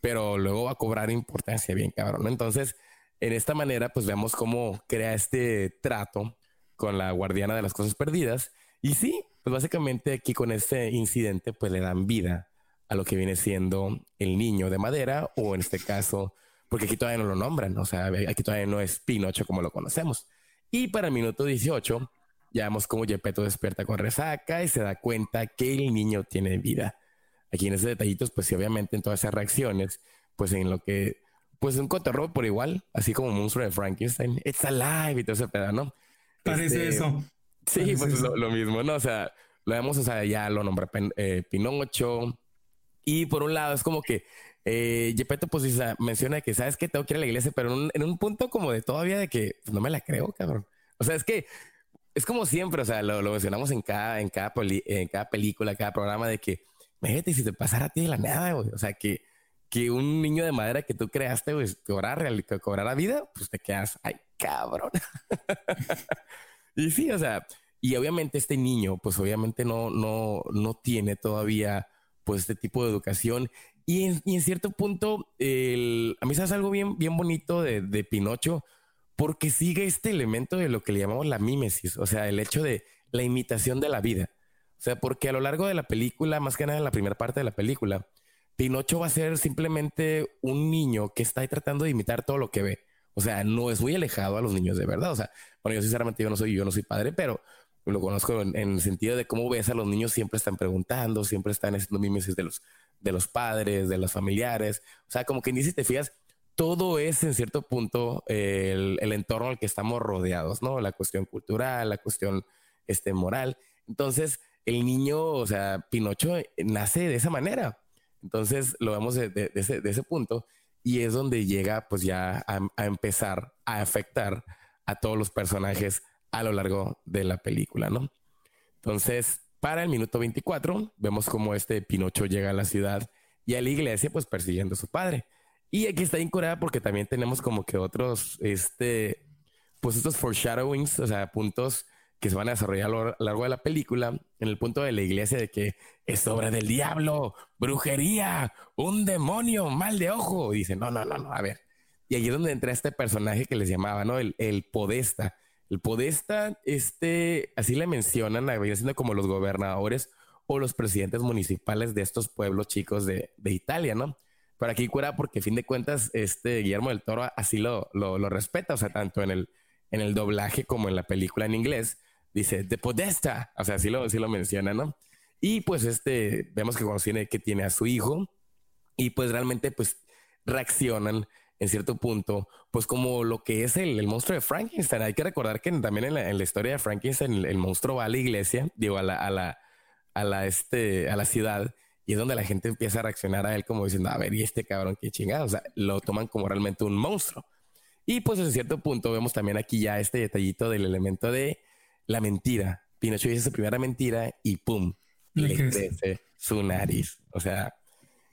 pero luego va a cobrar importancia bien cabrón. Entonces, en esta manera, pues vemos cómo crea este trato con la guardiana de las cosas perdidas. Y sí, pues básicamente aquí con este incidente, pues le dan vida a lo que viene siendo el niño de madera o en este caso, porque aquí todavía no lo nombran, o sea, aquí todavía no es Pinocho como lo conocemos. Y para el minuto 18 ya vemos cómo Gepetto despierta con resaca y se da cuenta que el niño tiene vida. Aquí en esos detallitos, pues sí, obviamente en todas esas reacciones, pues en lo que, pues un cotorro por igual, así como monstruo de Frankenstein, it's alive y todo ese pedazo, ¿no? Parece este, eso. Sí, pues Lo, mismo, ¿no? O sea, lo vemos, o sea, ya lo nombra eh, Pinocho. Y por un lado es como que eh, Gepetto pues menciona que, ¿sabes que Tengo que ir a la iglesia, pero en un, en un punto como de todavía de que pues, no me la creo, cabrón. O sea, es que es como siempre, o sea, lo, mencionamos en cada, en, cada en cada película, cada programa de que, imagínate si te pasara a ti de la nada, güey. O sea, que, que un niño de madera que tú creaste, güey, cobrara, cobrara vida, pues te quedas, ay, cabrón. y sí, o sea, y obviamente este niño, pues obviamente no, no, no tiene todavía, pues, este tipo de educación. Y en, y en cierto punto, el, a mí hace algo bien, bien bonito de, de Pinocho, porque sigue este elemento de lo que le llamamos la mímesis, o sea, el hecho de la imitación de la vida. O sea, porque a lo largo de la película, más que nada en la primera parte de la película, Pinocho va a ser simplemente un niño que está ahí tratando de imitar todo lo que ve. O sea, no es muy alejado a los niños de verdad. O sea, bueno, yo sinceramente yo no soy, yo no soy padre, pero lo conozco en, el sentido de cómo ves a los niños siempre están preguntando, siempre están haciendo mímesis de los, de los padres, de los familiares. O sea, como que ni si te fías, todo es en cierto punto el, entorno al que estamos rodeados, ¿no? La cuestión cultural, la cuestión este, moral. Entonces, el niño, o sea, Pinocho nace de esa manera. Entonces, lo vemos de, ese, punto y es donde llega pues ya a, empezar a afectar a todos los personajes a lo largo de la película, ¿no? Entonces, Para el minuto 24, vemos cómo este Pinocho llega a la ciudad y a la iglesia, pues persiguiendo a su padre. Y aquí está incurada porque también tenemos como que otros, este, pues estos foreshadowings, o sea, puntos que se van a desarrollar a lo largo de la película, en el punto de la iglesia de que es obra del diablo, brujería, un demonio, mal de ojo. Y dice, no, no, no, no, a ver. Y allí es donde entra este personaje que les llamaba, ¿no? El, el podesta. El podesta, este, así le mencionan, viene siendo como los gobernadores o los presidentes municipales de estos pueblos chicos de, de Italia, ¿no? Pero aquí cura porque, a fin de cuentas, este Guillermo del Toro así lo, lo, lo respeta, o sea, tanto en el, en el doblaje como en la película en inglés dice de Podesta, o sea, así lo, lo menciona, ¿no? Y pues este, vemos que tiene, que tiene a su hijo y pues realmente pues reaccionan en cierto punto, pues como lo que es el, monstruo de Frankenstein. Hay que recordar que también en la, historia de Frankenstein el, monstruo va a la iglesia, digo, a la, a la, a la, este, a la ciudad y es donde la gente empieza a reaccionar a él como diciendo, a ver, y este cabrón, qué chingado, o sea, lo toman como realmente un monstruo. Y pues en cierto punto vemos también aquí ya este detallito del elemento de la mentira. Pinocho dice su primera mentira y pum, le crece su nariz. O sea,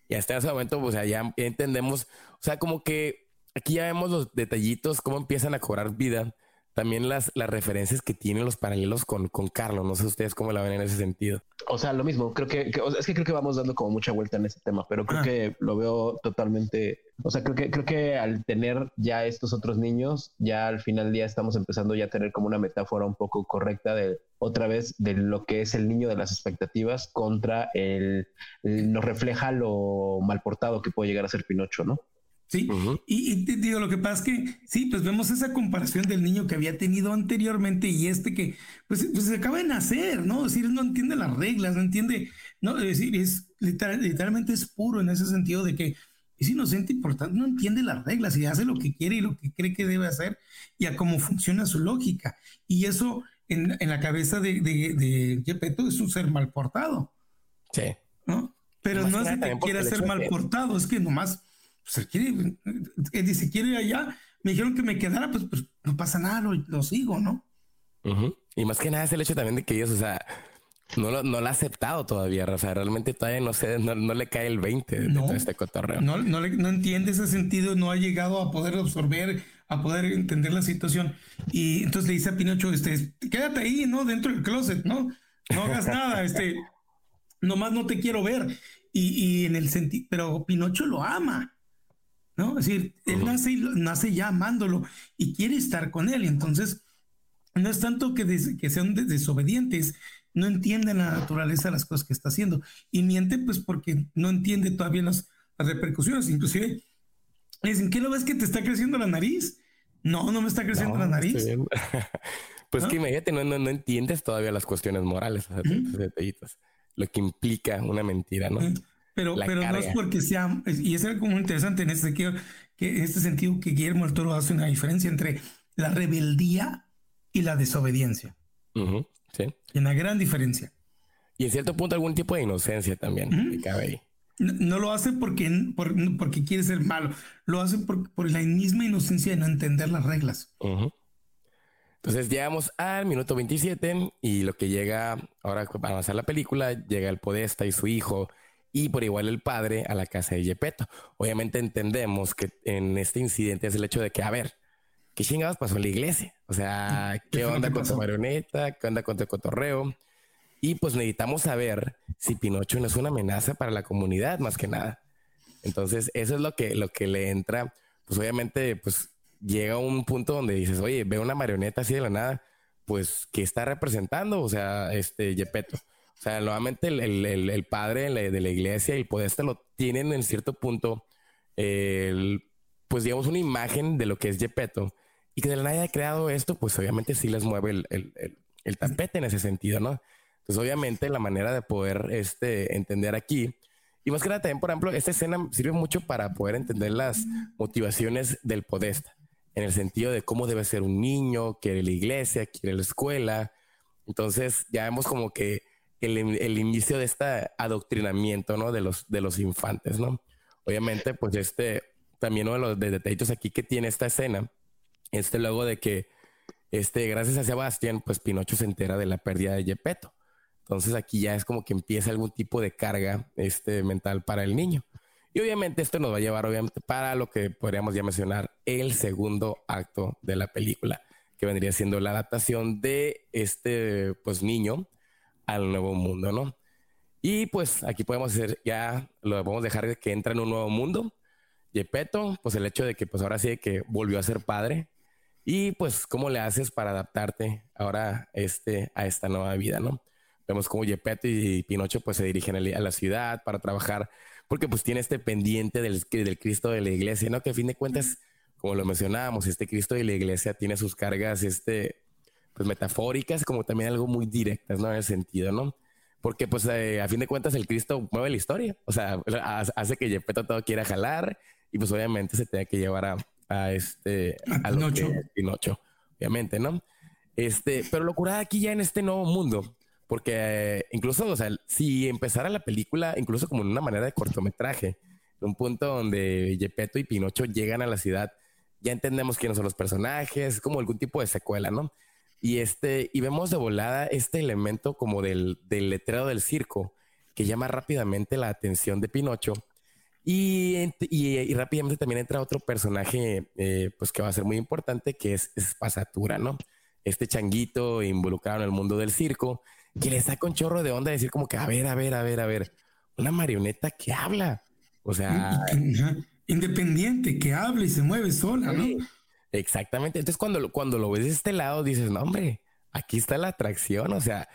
y hasta ese momento, o sea, ya entendemos, o sea, como que aquí ya vemos los detallitos, cómo empiezan a cobrar vida también las, las referencias que tienen los paralelos con, con Carlos. No sé ustedes cómo la ven en ese sentido. O sea, lo mismo, creo que, es que creo que vamos dando como mucha vuelta en ese tema, pero creo ah. que lo veo totalmente, o sea, creo que, creo que al tener ya estos otros niños, ya al final del día estamos empezando ya a tener como una metáfora un poco correcta de otra vez de lo que es el niño de las expectativas contra el, el nos refleja lo mal portado que puede llegar a ser Pinocho, ¿no? Sí, y, te digo, lo que pasa es que sí, pues vemos esa comparación del niño que había tenido anteriormente y este que, pues, pues se acaba de nacer, ¿no? Es decir, no entiende las reglas, no entiende, no, es decir, es literalmente es puro en ese sentido de que es inocente y por tanto no entiende las reglas y hace lo que quiere y lo que cree que debe hacer y a cómo funciona su lógica. Y eso en, la cabeza de, de, de Gepetto es un ser mal portado. Sí. ¿no? Pero no es que quiera ser mal portado, es que nomás pues quiere, eh, dice, quiere ir allá, me dijeron que me quedara, pues, pues no pasa nada, lo, sigo, ¿no? Y más que nada es el hecho también de que ellos, o sea, no lo, no lo ha aceptado todavía, o sea, realmente todavía no sé, no, le cae el 20 de, todo este cotorreo. No, no, no entiende ese sentido, no ha llegado a poder absorber, a poder entender la situación. Y entonces le dice a Pinocho, este, quédate ahí, ¿no? Dentro del closet, ¿no? No hagas nada, este, nomás no te quiero ver. Y, y en el sentido, pero Pinocho lo ama. ¿No? Es decir, él nace, nace ya amándolo y quiere estar con él. Entonces, no es tanto que, que sean desobedientes, no entienden la naturaleza de las cosas que está haciendo. Y miente, pues, porque no entiende todavía las, repercusiones. Inclusive, dicen, ¿qué lo ves que te está creciendo la nariz? No, no me está creciendo la nariz. pues que imagínate, no, no, entiendes todavía las cuestiones morales, lo que implica una mentira, ¿no? Pero, pero no es porque sea, y es algo muy interesante en este, que, en este sentido que Guillermo del Toro hace una diferencia entre la rebeldía y la desobediencia. sí. Y una gran diferencia. Y en cierto punto algún tipo de inocencia también cabe ahí. No, lo hace porque, porque quiere ser malo, lo hace por, por, la misma inocencia de no entender las reglas. Entonces llegamos al minuto 27 y lo que llega, ahora para avanzar la película, llega el Podesta y su hijo y por igual el padre a la casa de Gepetto. Obviamente entendemos que en este incidente es el hecho de que, a ver, ¿qué chingados pasó en la iglesia? O sea, ¿qué onda con tu marioneta? ¿Qué onda con tu cotorreo? Y pues necesitamos saber si Pinocho no es una amenaza para la comunidad, más que nada. Entonces, eso es lo que, lo que le entra. Pues obviamente, pues llega un punto donde dices, oye, veo una marioneta así de la nada, pues, ¿qué está representando? O sea, este Gepetto. O sea, nuevamente el, padre de la, iglesia y el podesta lo tienen en cierto punto, pues digamos, una imagen de lo que es Gepetto. Y que de la nada haya creado esto, pues obviamente sí les mueve el, tapete en ese sentido, ¿no? Entonces, obviamente, la manera de poder este, entender aquí, y más que nada también, por ejemplo, esta escena sirve mucho para poder entender las motivaciones del podesta, en el sentido de cómo debe ser un niño, quiere la iglesia, quiere la escuela. Entonces, ya vemos como que el, inicio de este adoctrinamiento, ¿no? De los, de los infantes, ¿no? Obviamente, pues este, también uno de los detallitos aquí que tiene esta escena, este luego de que, este, gracias a Sebastián, pues Pinocho se entera de la pérdida de Gepetto. Entonces aquí ya es como que empieza algún tipo de carga este, mental para el niño. Y obviamente esto nos va a llevar obviamente para lo que podríamos ya mencionar el segundo acto de la película, que vendría siendo la adaptación de este pues niño al nuevo mundo, ¿no? Y pues aquí podemos hacer ya, lo podemos dejar que entra en un nuevo mundo. Yepeto, pues el hecho de que pues ahora sí que volvió a ser padre. Y pues cómo le haces para adaptarte ahora este, a esta nueva vida, ¿no? Vemos como Yepeto y Pinocho pues se dirigen a la ciudad para trabajar porque pues tiene este pendiente del, del Cristo de la iglesia, ¿no? Que a fin de cuentas, como lo mencionábamos, este Cristo de la iglesia tiene sus cargas, este, pues metafóricas, como también algo muy directas, ¿no? En el sentido, ¿no? Porque pues eh, a fin de cuentas el Cristo mueve la historia, o sea, hace que Gepetto todo quiera jalar y pues obviamente se tenga que llevar a, a este, a, Pinocho. Pinocho, obviamente, ¿no? Este, pero lo curada aquí ya en este nuevo mundo, porque incluso, o sea, si empezara la película, incluso como en una manera de cortometraje, un punto donde Gepetto y Pinocho llegan a la ciudad, ya entendemos quiénes son los personajes, como algún tipo de secuela, ¿no? Y este, y vemos de volada este elemento como del, del letrero del circo que llama rápidamente la atención de Pinocho. Y, y, rápidamente también entra otro personaje, eh, pues que va a ser muy importante, que es, es Pasatura, ¿no? Este changuito involucrado en el mundo del circo, que le saca un chorro de onda decir como que, a ver, a ver, a ver, a ver, una marioneta que habla. O sea... Independiente, que habla y se mueve sola, ¿no? Exactamente. Entonces cuando, cuando lo ves de este lado dices, no, hombre, aquí está la atracción. O sea,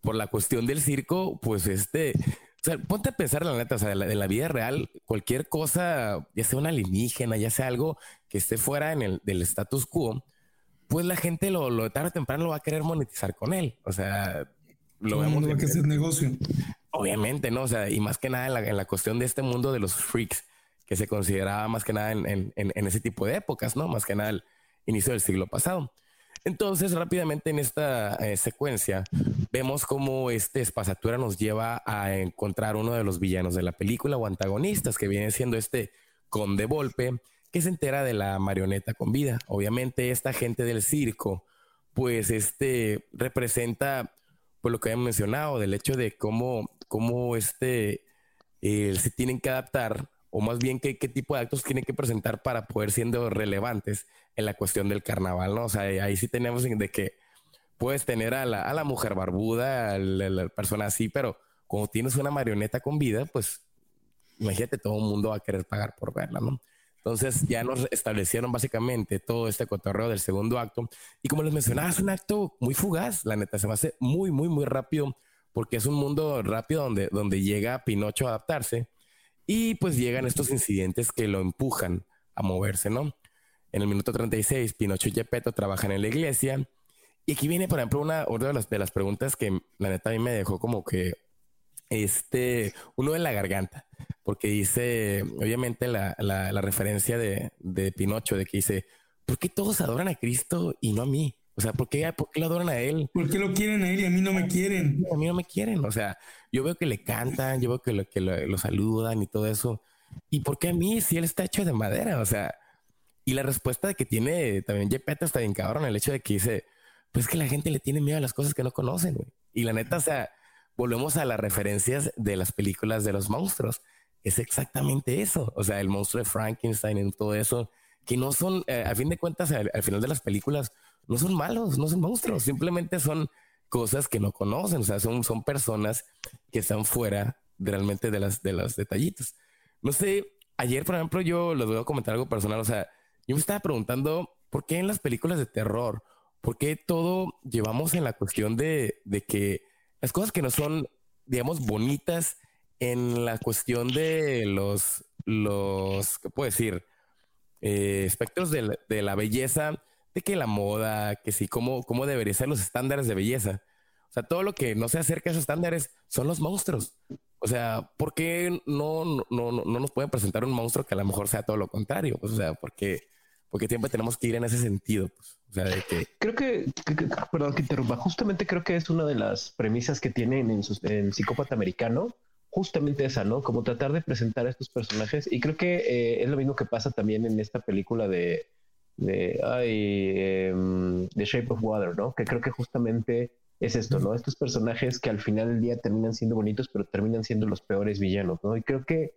por la cuestión del circo, pues este... O sea, ponte a pensar la neta, o sea, de la, vida real, cualquier cosa, ya sea una alienígena, ya sea algo que esté fuera en el, del status quo, pues la gente lo, lo tarde o temprano lo va a querer monetizar con él. O sea, lo vemos. que hacer negocio. Obviamente, ¿no? O sea, y más que nada en la, en la, cuestión de este mundo de los freaks, que se consideraba más que nada en, ese tipo de épocas, ¿no? Más que nada el inicio del siglo pasado. Entonces, rápidamente en esta eh, secuencia, vemos cómo este espasatura nos lleva a encontrar uno de los villanos de la película o antagonistas, que viene siendo este Conde Volpe, que se entera de la marioneta con vida. Obviamente, esta gente del circo, pues este representa por lo que habíamos mencionado, del hecho de cómo, cómo este, eh, se tienen que adaptar, o más bien qué, qué tipo de actos tienen que presentar para poder siendo relevantes en la cuestión del carnaval, ¿no? O sea, ahí sí tenemos de que puedes tener a la, a la mujer barbuda, a la, persona así, pero como tienes una marioneta con vida, pues imagínate, todo el mundo va a querer pagar por verla, ¿no? Entonces ya nos establecieron básicamente todo este cotorreo del segundo acto. Y como les mencionaba, es un acto muy fugaz, la neta, se me hace muy, muy, muy rápido, porque es un mundo rápido donde, donde llega Pinocho a adaptarse y pues llegan estos incidentes que lo empujan a moverse, ¿no? En el minuto 36, Pinocho y Gepetto trabajan en la iglesia. Y aquí viene, por ejemplo, una, una de, las, de las preguntas que la neta a mí me dejó como que este, uno en la garganta, porque dice, obviamente, la, la, referencia de, de, Pinocho, de que dice, ¿por qué todos adoran a Cristo y no a mí? O sea, ¿por qué, ¿por qué lo adoran a él? ¿Por qué lo quieren a él y a mí no me quieren? A mí no me quieren. O sea, yo veo que le cantan, yo veo que lo, que lo, saludan y todo eso. ¿Y por qué a mí si él está hecho de madera? O sea, y la respuesta de que tiene también Jepeta está bien cabrón, el hecho de que dice, pues que la gente le tiene miedo a las cosas que no conocen. Y la neta, o sea, volvemos a las referencias de las películas de los monstruos. Es exactamente eso. O sea, el monstruo de Frankenstein y todo eso, que no son, eh, a fin de cuentas, al, final de las películas, no son malos, no son monstruos, simplemente son cosas que no conocen. O sea, son, son personas que están fuera realmente de las de los detallitos. No sé, ayer, por ejemplo, yo les voy a comentar algo personal. O sea, yo me estaba preguntando por qué en las películas de terror, por qué todo llevamos en la cuestión de, de que las cosas que no son, digamos, bonitas en la cuestión de los, los, ¿qué puedo decir? Eh, espectros de la, belleza, de que la moda, que sí, cómo, cómo deberían ser los estándares de belleza. O sea, todo lo que no se acerca a esos estándares son los monstruos. O sea, ¿por qué no, no, no, no nos pueden presentar un monstruo que a lo mejor sea todo lo contrario? Pues, o sea, porque porque siempre tenemos que ir en ese sentido. Pues. O sea, de que... Creo que, perdón que interrumpa, justamente creo que es una de las premisas que tienen en, sus, en Psicópata Americano, justamente esa, ¿no? Como tratar de presentar a estos personajes. Y creo que eh, es lo mismo que pasa también en esta película de, de, ay, em, The Shape of Water, ¿no? Que creo que justamente es esto, ¿no? Estos personajes que al final del día terminan siendo bonitos, pero terminan siendo los peores villanos, ¿no? Y creo que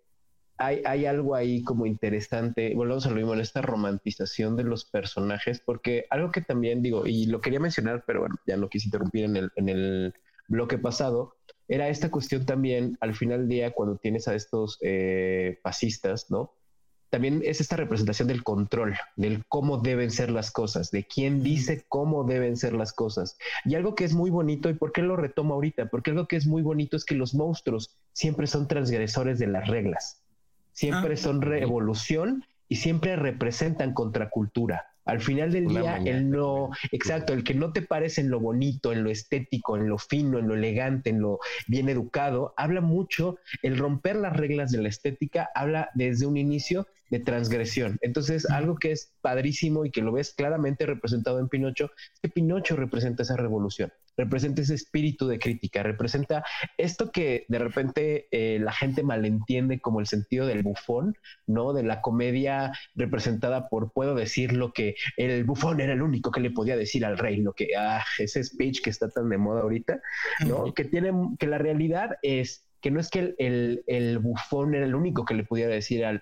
hay, hay algo ahí como interesante, volvemos a lo mismo, en esta romantización de los personajes, porque algo que también digo, y lo quería mencionar, pero bueno, ya no quise interrumpir en el, en el bloque pasado, era esta cuestión también, al final del día, cuando tienes a estos eh, fascistas, ¿no? También es esta representación del control, del cómo deben ser las cosas, de quién dice cómo deben ser las cosas. Y algo que es muy bonito, ¿y por qué lo retomo ahorita? Porque algo que es muy bonito es que los monstruos siempre son transgresores de las reglas, siempre ah. son revolución y siempre representan contracultura. Al final del día, el no, exacto, el que no te parece en lo bonito, en lo estético, en lo fino, en lo elegante, en lo bien educado, habla mucho, el romper las reglas de la estética habla desde un inicio de transgresión. Entonces, algo que es padrísimo y que lo ves claramente representado en Pinocho, es que Pinocho representa esa revolución, representa ese espíritu de crítica, representa esto que de repente eh, la gente malentiende como el sentido del bufón, ¿no? De la comedia representada por, puedo decir lo que el bufón era el único que le podía decir al rey, lo que, ah, ese speech que está tan de moda ahorita, ¿no? Que tiene, que la realidad es que no es que el, bufón era el único que le pudiera decir al,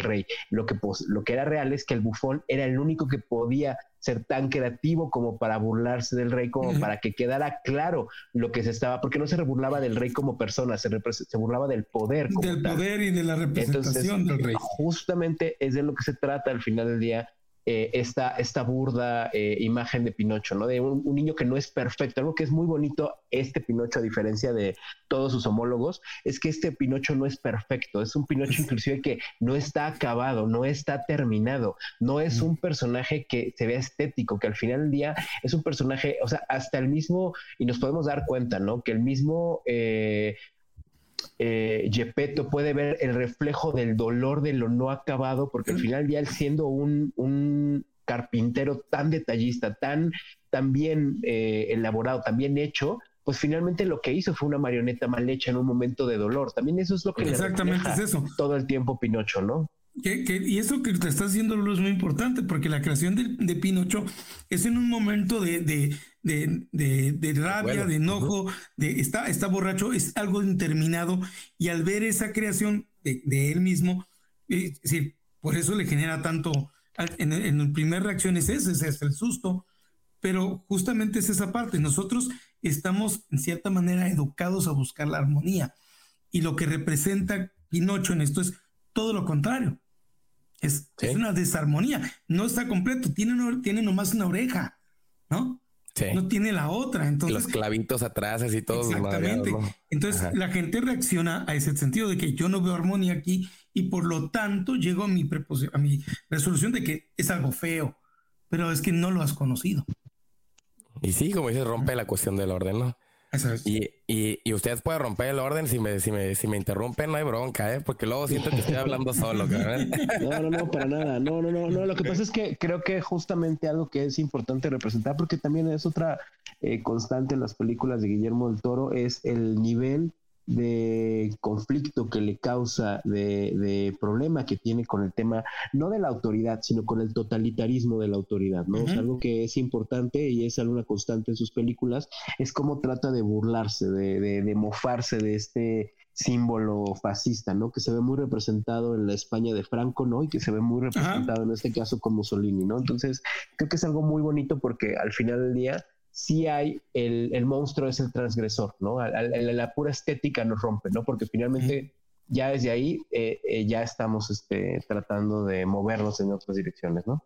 rey. Lo que, pues, lo que era real es que el bufón era el único que podía ser tan creativo como para burlarse del rey, como para que quedara claro lo que se estaba, porque no se burlaba del rey como persona, se, se burlaba del poder. del poder y de la representación del rey. Justamente es de lo que se trata al final del día eh, esta, esta burda eh, imagen de Pinocho, ¿no? De un, niño que no es perfecto. Algo que es muy bonito, este Pinocho, a diferencia de todos sus homólogos, es que este Pinocho no es perfecto. Es un Pinocho inclusive que no está acabado, no está terminado. No es un personaje que se vea estético, que al final del día es un personaje, o sea, hasta el mismo, y nos podemos dar cuenta, ¿no? Que el mismo... Eh, eh, puede ver el reflejo del dolor de lo no acabado, porque al final ya él siendo un, un carpintero tan detallista, tan, tan bien eh, elaborado, tan bien hecho, pues finalmente lo que hizo fue una marioneta mal hecha en un momento de dolor. También eso es lo que Exactamente es eso. todo el tiempo Pinocho, ¿no? Y eso que te está haciendo es muy importante, porque la creación de, Pinocho es en un momento de, de, rabia, de enojo, de está, está borracho, es algo interminado, y al ver esa creación de, él mismo, es decir, por eso le genera tanto, en, en la primera reacción es ese, es el susto, pero justamente es esa parte, nosotros estamos en cierta manera educados a buscar la armonía, y lo que representa Pinocho en esto es todo lo contrario. Es, una desarmonía. No está completo. Tiene, tiene nomás una oreja, ¿no? No tiene la otra. Entonces, Los clavitos atrás, y todo. Exactamente. Entonces la gente reacciona a ese sentido de que yo no veo armonía aquí y por lo tanto llego a mi, a mi resolución de que es algo feo, pero es que no lo has conocido. Y sí, como dices, rompe la cuestión del orden, ¿no? Y, y, ustedes pueden romper el orden si me, si me, si me interrumpen, no hay bronca, ¿eh? Porque luego siento que estoy hablando solo, No, no, no, para nada. No, no, no, no. Lo que pasa es que creo que justamente algo que es importante representar, porque también es otra eh, constante en las películas de Guillermo del Toro, es el nivel de conflicto que le causa, de, problema que tiene con el tema, no de la autoridad, sino con el totalitarismo de la autoridad, ¿no? algo que es importante y es alguna constante en sus películas, es cómo trata de burlarse, de, de, mofarse de este símbolo fascista, ¿no? Que se ve muy representado en la España de Franco, ¿no? Y que se ve muy representado en este caso con Mussolini, ¿no? Entonces, creo que es algo muy bonito porque al final del día sí hay el, monstruo es el transgresor, ¿no? la, pura estética nos rompe, ¿no? Porque finalmente ya desde ahí eh, eh, ya estamos este, tratando de movernos en otras direcciones, ¿no?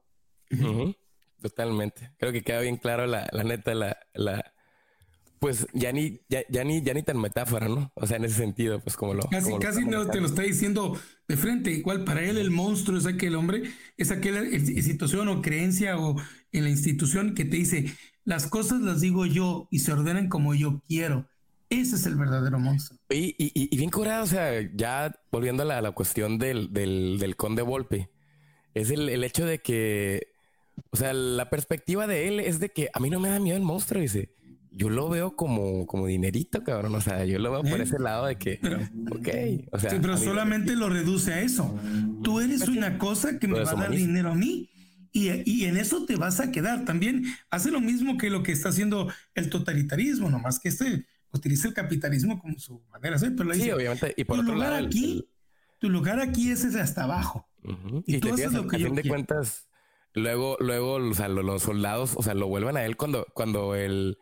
Totalmente. Creo que queda bien claro la, neta, la, la, pues ya ni, ya, ni, ya ni tan metáfora, ¿no? O sea, en ese sentido, pues como lo. Casi, casi no te lo está diciendo de frente. Igual para él el monstruo es aquel hombre, es aquella situación o creencia o en la institución que te dice, las cosas las digo yo y se ordenan como yo quiero. Ese es el verdadero monstruo. Y, y, bien curado, o sea, ya volviendo a la, cuestión del, del, conde Volpe, es el, hecho de que, o sea, la perspectiva de él es de que a mí no me da miedo el monstruo, dice. Yo lo veo como, como dinerito, cabrón. O sea, yo lo veo por ¿Eh? ese lado de que, ok, o sea. pero solamente lo reduce a eso. Tú eres una cosa que me va a dar dinero a mí Y, en eso te vas a quedar. También hace lo mismo que lo que está haciendo el totalitarismo, nomás que este utiliza el capitalismo como su manera de. Pero sí, obviamente. Y por tu otro lugar lado, aquí, tu lugar aquí es ese hasta abajo. Y, tú haces lo que a fin de cuentas, luego, luego, o sea, los, soldados, o sea, lo vuelven a él cuando, cuando el,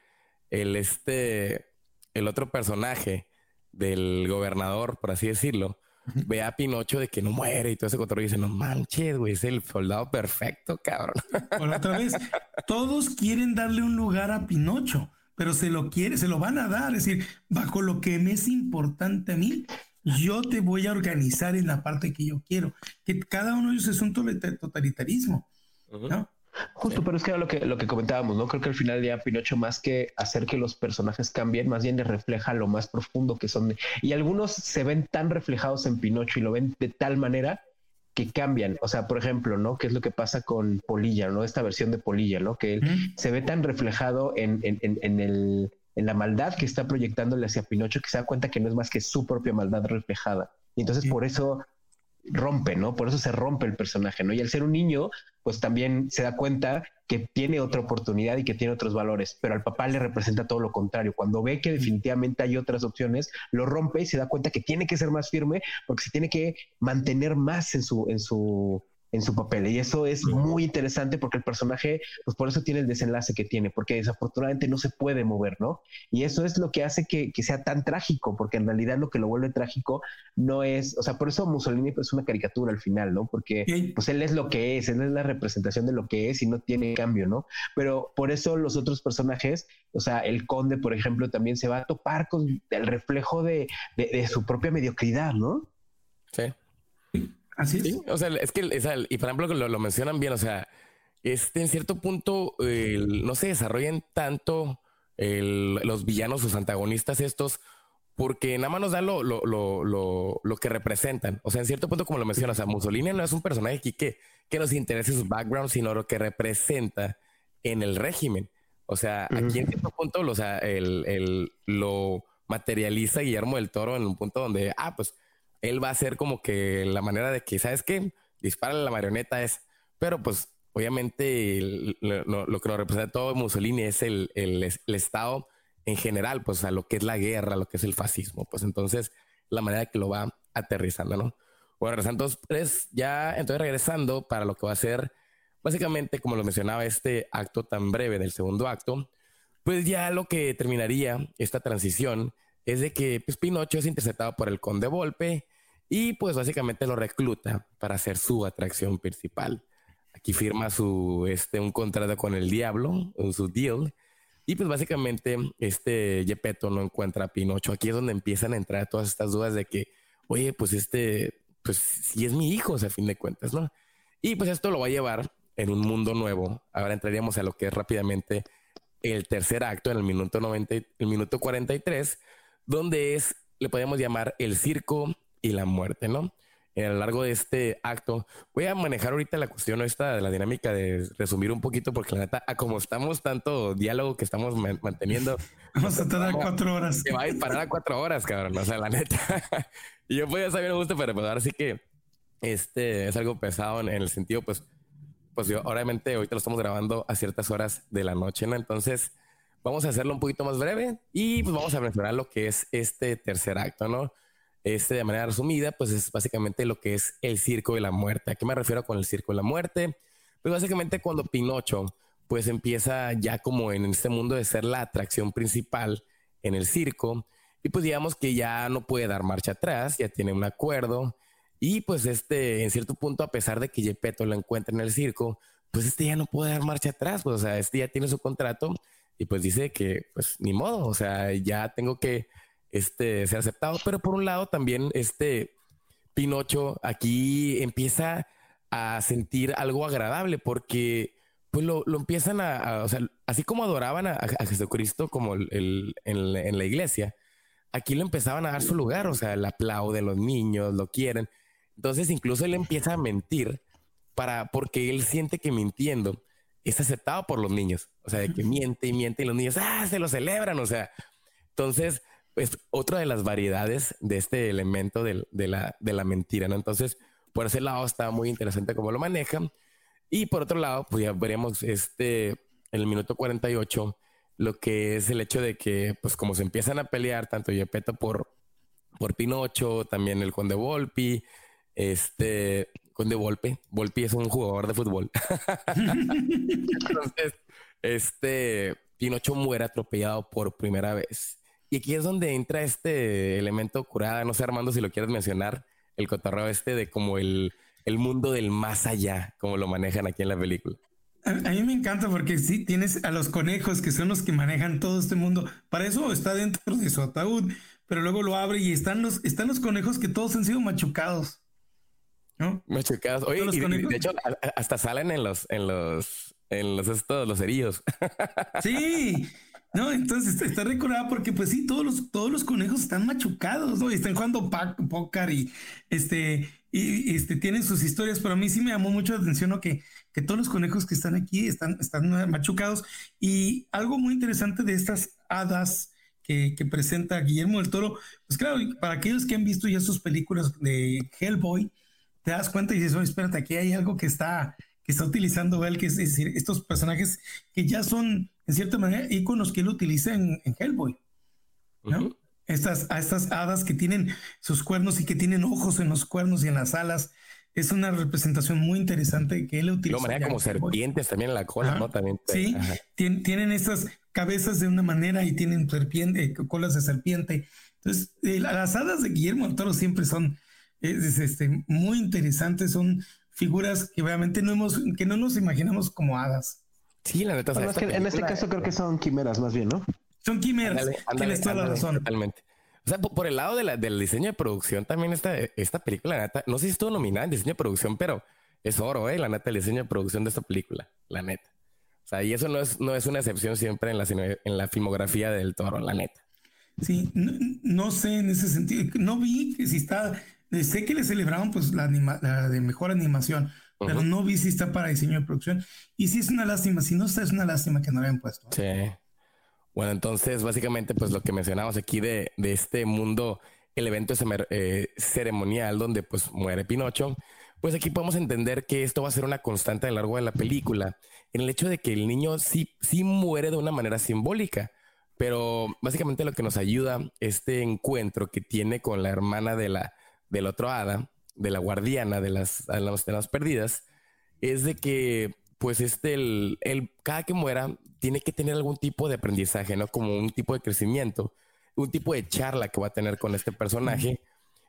el este, el otro personaje del gobernador, por así decirlo, ve a Pinocho de que no muere y todo ese control y dice, no manches, güey, es el soldado perfecto, cabrón. Por otra vez, todos quieren darle un lugar a Pinocho, pero se lo quiere, se lo van a dar, es decir, bajo lo que me es importante a mí, yo te voy a organizar en la parte que yo quiero, que cada uno de ellos es un totalitarismo, ¿no? Justo, pero es que era lo que, lo que comentábamos, ¿no? Creo que al final ya Pinocho, más que hacer que los personajes cambien, más bien le refleja lo más profundo que son. Y algunos se ven tan reflejados en Pinocho y lo ven de tal manera que cambian. O sea, por ejemplo, ¿no? ¿Qué es lo que pasa con Polilla, ¿no? Esta versión de Polilla, ¿no? Que él se ve tan reflejado en, en, en, el, en la maldad que está proyectándole hacia Pinocho que se da cuenta que no es más que su propia maldad reflejada. Y entonces por eso rompe, ¿no? Por eso se rompe el personaje, ¿no? Y al ser un niño, pues también se da cuenta que tiene otra oportunidad y que tiene otros valores, pero al papá le representa todo lo contrario. Cuando ve que definitivamente hay otras opciones, lo rompe y se da cuenta que tiene que ser más firme porque se tiene que mantener más en su, en su, en su papel. Y eso es muy interesante porque el personaje, pues por eso tiene el desenlace que tiene, porque desafortunadamente no se puede mover, ¿no? Y eso es lo que hace que, sea tan trágico, porque en realidad lo que lo vuelve trágico no es, o sea, por eso Mussolini es una caricatura al final, ¿no? Porque pues él es lo que es, él es la representación de lo que es y no tiene cambio, ¿no? Pero por eso los otros personajes, o sea, el conde, por ejemplo, también se va a topar con el reflejo de, de su propia mediocridad, ¿no? Sí. Así es. o sea, es que, y por ejemplo, lo, lo mencionan bien, o sea, este, en cierto punto no se desarrollan tanto los villanos, sus antagonistas estos, porque nada más nos da lo, lo, lo, lo, que representan. O sea, en cierto punto, como lo mencionas, o sea, Mussolini no es un personaje aquí que, que nos interese su background, sino lo que representa en el régimen. O sea, aquí en cierto punto, o sea, el, el, lo materializa Guillermo del Toro en un punto donde, ah, pues él va a ser como que la manera de que, ¿sabes qué? Dispara la marioneta es, pero pues obviamente lo, que nos representa todo Mussolini es el, el, Estado en general, pues a lo que es la guerra, lo que es el fascismo, pues entonces la manera que lo va aterrizando, ¿no? Bueno, entonces pues, ya entonces regresando para lo que va a ser básicamente, como lo mencionaba, este acto tan breve del segundo acto, pues ya lo que terminaría esta transición es de que pues, Pinocho es interceptado por el conde Volpe y pues básicamente lo recluta para ser su atracción principal. Aquí firma su, este, un contrato con el diablo, su deal. Y pues básicamente este Gepetto no encuentra a Pinocho. Aquí es donde empiezan a entrar todas estas dudas de que, oye, pues este, pues si es mi hijo, a fin de cuentas, ¿no? Y pues esto lo va a llevar en un mundo nuevo. Ahora entraríamos a lo que es rápidamente el tercer acto en el minuto 90, el minuto 43, donde es, le podemos llamar el circo y la muerte, ¿no? a lo largo de este acto. Voy a manejar ahorita la cuestión esta de la dinámica de resumir un poquito, porque la neta, a como estamos tanto diálogo que estamos manteniendo. Vamos a tardar cuatro horas. Que va a ir parar a cuatro horas, cabrón. O sea, la neta. y yo podía saber, me gusta, pero pues ahora sí que este es algo pesado en, el sentido, pues, pues yo, obviamente, ahorita lo estamos grabando a ciertas horas de la noche, ¿no? Entonces, vamos a hacerlo un poquito más breve y pues vamos a mencionar lo que es este tercer acto, ¿no? Este, de manera resumida, pues es básicamente lo que es el circo de la muerte. ¿A qué me refiero con el circo de la muerte? Pues básicamente cuando Pinocho pues empieza ya como en este mundo de ser la atracción principal en el circo y pues digamos que ya no puede dar marcha atrás, ya tiene un acuerdo y pues este en cierto punto a pesar de que Gepetto lo encuentra en el circo, pues este ya no puede dar marcha atrás, pues o sea, este ya tiene su contrato y pues dice que pues ni modo, o sea, ya tengo que este, ser aceptado. Pero por un lado también este Pinocho aquí empieza a sentir algo agradable porque pues lo, empiezan a, o sea, así como adoraban a, Jesucristo como el, en, la iglesia, aquí lo empezaban a dar su lugar, o sea, el aplauden los niños, lo quieren. Entonces incluso él empieza a mentir para, porque él siente que mintiendo es aceptado por los niños. O sea, de que miente y miente y los niños, ah, se lo celebran. O sea, entonces es otra de las variedades de este elemento de, la, de la mentira, ¿no? Entonces, por ese lado está muy interesante cómo lo manejan. Y por otro lado, pues ya veremos este, en el minuto 48, lo que es el hecho de que, pues como se empiezan a pelear tanto Gepetto por, por Pinocho, también el Conde Volpi, este, Conde Volpe, Volpi es un jugador de fútbol. Entonces, este, Pinocho muere atropellado por primera vez. Y aquí es donde entra este elemento curada, no sé Armando si lo quieres mencionar, el cotorreo este de como el, el mundo del más allá, como lo manejan aquí en la película. A, mí me encanta porque sí tienes a los conejos que son los que manejan todo este mundo. Para eso está dentro de su ataúd, pero luego lo abre y están los, están los conejos que todos han sido machucados. ¿no? Machucados. Oye, y, de hecho, hasta salen en los, en los, en los estos, los cerillos. Sí. No, entonces está recordada porque pues sí, todos los, todos los conejos están machucados, ¿no? Y están jugando póker y este, y, este, tienen sus historias, pero a mí sí me llamó mucho la atención ¿no? que, que todos los conejos que están aquí están, están machucados. Y algo muy interesante de estas hadas que, que presenta Guillermo del Toro, pues claro, para aquellos que han visto ya sus películas de Hellboy, te das cuenta y dices, oye, espérate, aquí hay algo que está, que está utilizando él, que es decir, estos personajes que ya son en cierta manera, iconos que él utiliza en, Hellboy. ¿no? estas, a estas hadas que tienen sus cuernos y que tienen ojos en los cuernos y en las alas. Es una representación muy interesante que él utiliza. De manera como serpientes también en la cola, ¿no? También. Sí, tienen estas cabezas de una manera y tienen serpiente, eh, colas de serpiente. Entonces, eh, las hadas de Guillermo del Toro siempre son este, muy interesantes, son figuras que obviamente no hemos, que no nos imaginamos como hadas. Sí, la neta. en este caso creo que son quimeras más bien, ¿no? Son quimeras. Tienes toda la razón. Totalmente. O sea, por, el lado de la, del diseño de producción, también esta, esta película, la neta, no sé si estuvo nominada en diseño de producción, pero es oro, ¿eh? La neta, el diseño de producción de esta película, la neta. O sea, y eso no es, no es una excepción siempre en la, en la filmografía del toro, la neta. Sí, no, sé en ese sentido. No vi que si está. Sé que le celebraron pues la, la de mejor animación, pero no vi si está para diseño de producción. Y si es una lástima, si no está, es una lástima que no lo hayan puesto. Sí. Bueno, entonces, básicamente, pues lo que mencionamos aquí de, de este mundo, el evento eh, ceremonial donde pues muere Pinocho, pues aquí podemos entender que esto va a ser una constante a lo largo de la película, en el hecho de que el niño sí, sí muere de una manera simbólica, pero básicamente lo que nos ayuda este encuentro que tiene con la hermana de la, del otro hada, de la guardiana de las, de las perdidas, es de que, pues, este, el, el, cada que muera, tiene que tener algún tipo de aprendizaje, ¿no? Como un tipo de crecimiento, un tipo de charla que va a tener con este personaje.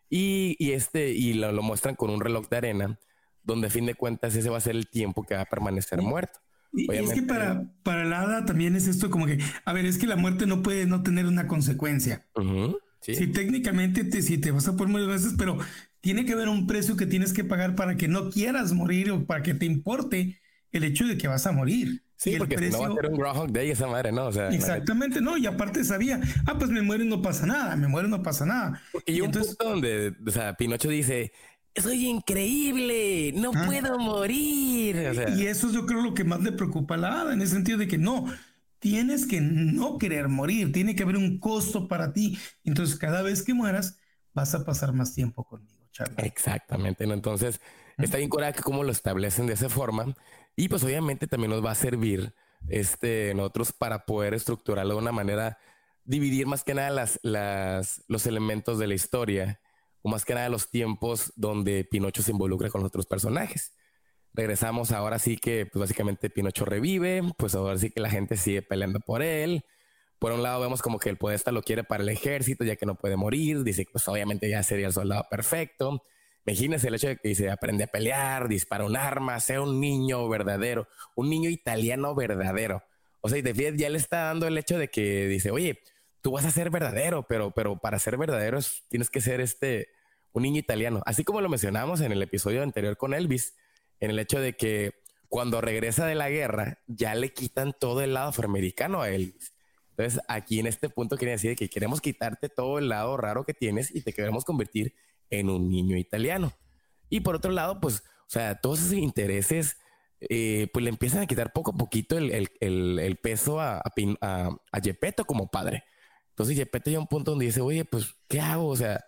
Y, y, este, y lo, muestran con un reloj de arena, donde a fin de cuentas ese va a ser el tiempo que va a permanecer muerto. Y es que para, para el hada también es esto como que, a ver, es que la muerte no puede no tener una consecuencia. Si técnicamente te, si te vas a poner muchas veces, pero tiene que haber un precio que tienes que pagar para que no quieras morir o para que te importe el hecho de que vas a morir. Sí, porque no va a ser un Groundhog Day esa madre, ¿no? exactamente, no. Y aparte sabía, ah, pues me muero y no pasa nada, me muero y no pasa nada. y, un entonces, punto donde, o sea, Pinocho dice, soy increíble, no ah. puedo morir. y eso yo creo lo que más le preocupa a la hada, en el sentido de que no, tienes que no querer morir, tiene que haber un costo para ti. Entonces, cada vez que mueras, vas a pasar más tiempo conmigo. Exactamente, ¿no? Entonces, está bien que cómo lo establecen de esa forma y pues obviamente también nos va a servir este, nosotros para poder estructurarlo de una manera, dividir más que nada las, las, los elementos de la historia o más que nada los tiempos donde Pinocho se involucra con los otros personajes. Regresamos ahora sí que pues básicamente Pinocho revive, pues ahora sí que la gente sigue peleando por él, por un lado vemos como que el podesta lo quiere para el ejército, ya que no puede morir. Dice pues obviamente ya sería el soldado perfecto. Imagínense el hecho de que dice aprende a pelear, dispara un arma, sea un niño verdadero, un niño italiano verdadero. O sea, y de ya le está dando el hecho de que dice, oye, tú vas a ser verdadero, pero, pero para ser verdadero tienes que ser este, un niño italiano. Así como lo mencionamos en el episodio anterior con Elvis, en el hecho de que cuando regresa de la guerra, ya le quitan todo el lado afroamericano a Elvis. Entonces, aquí en este punto quería decir que queremos quitarte todo el lado raro que tienes y te queremos convertir en un niño italiano. Y por otro lado, pues, o sea, todos esos intereses, eh, pues le empiezan a quitar poco a poquito el, peso a, a, a, Gepetto como padre. Entonces, Gepetto llega a un punto donde dice, oye, pues, ¿qué hago? O sea,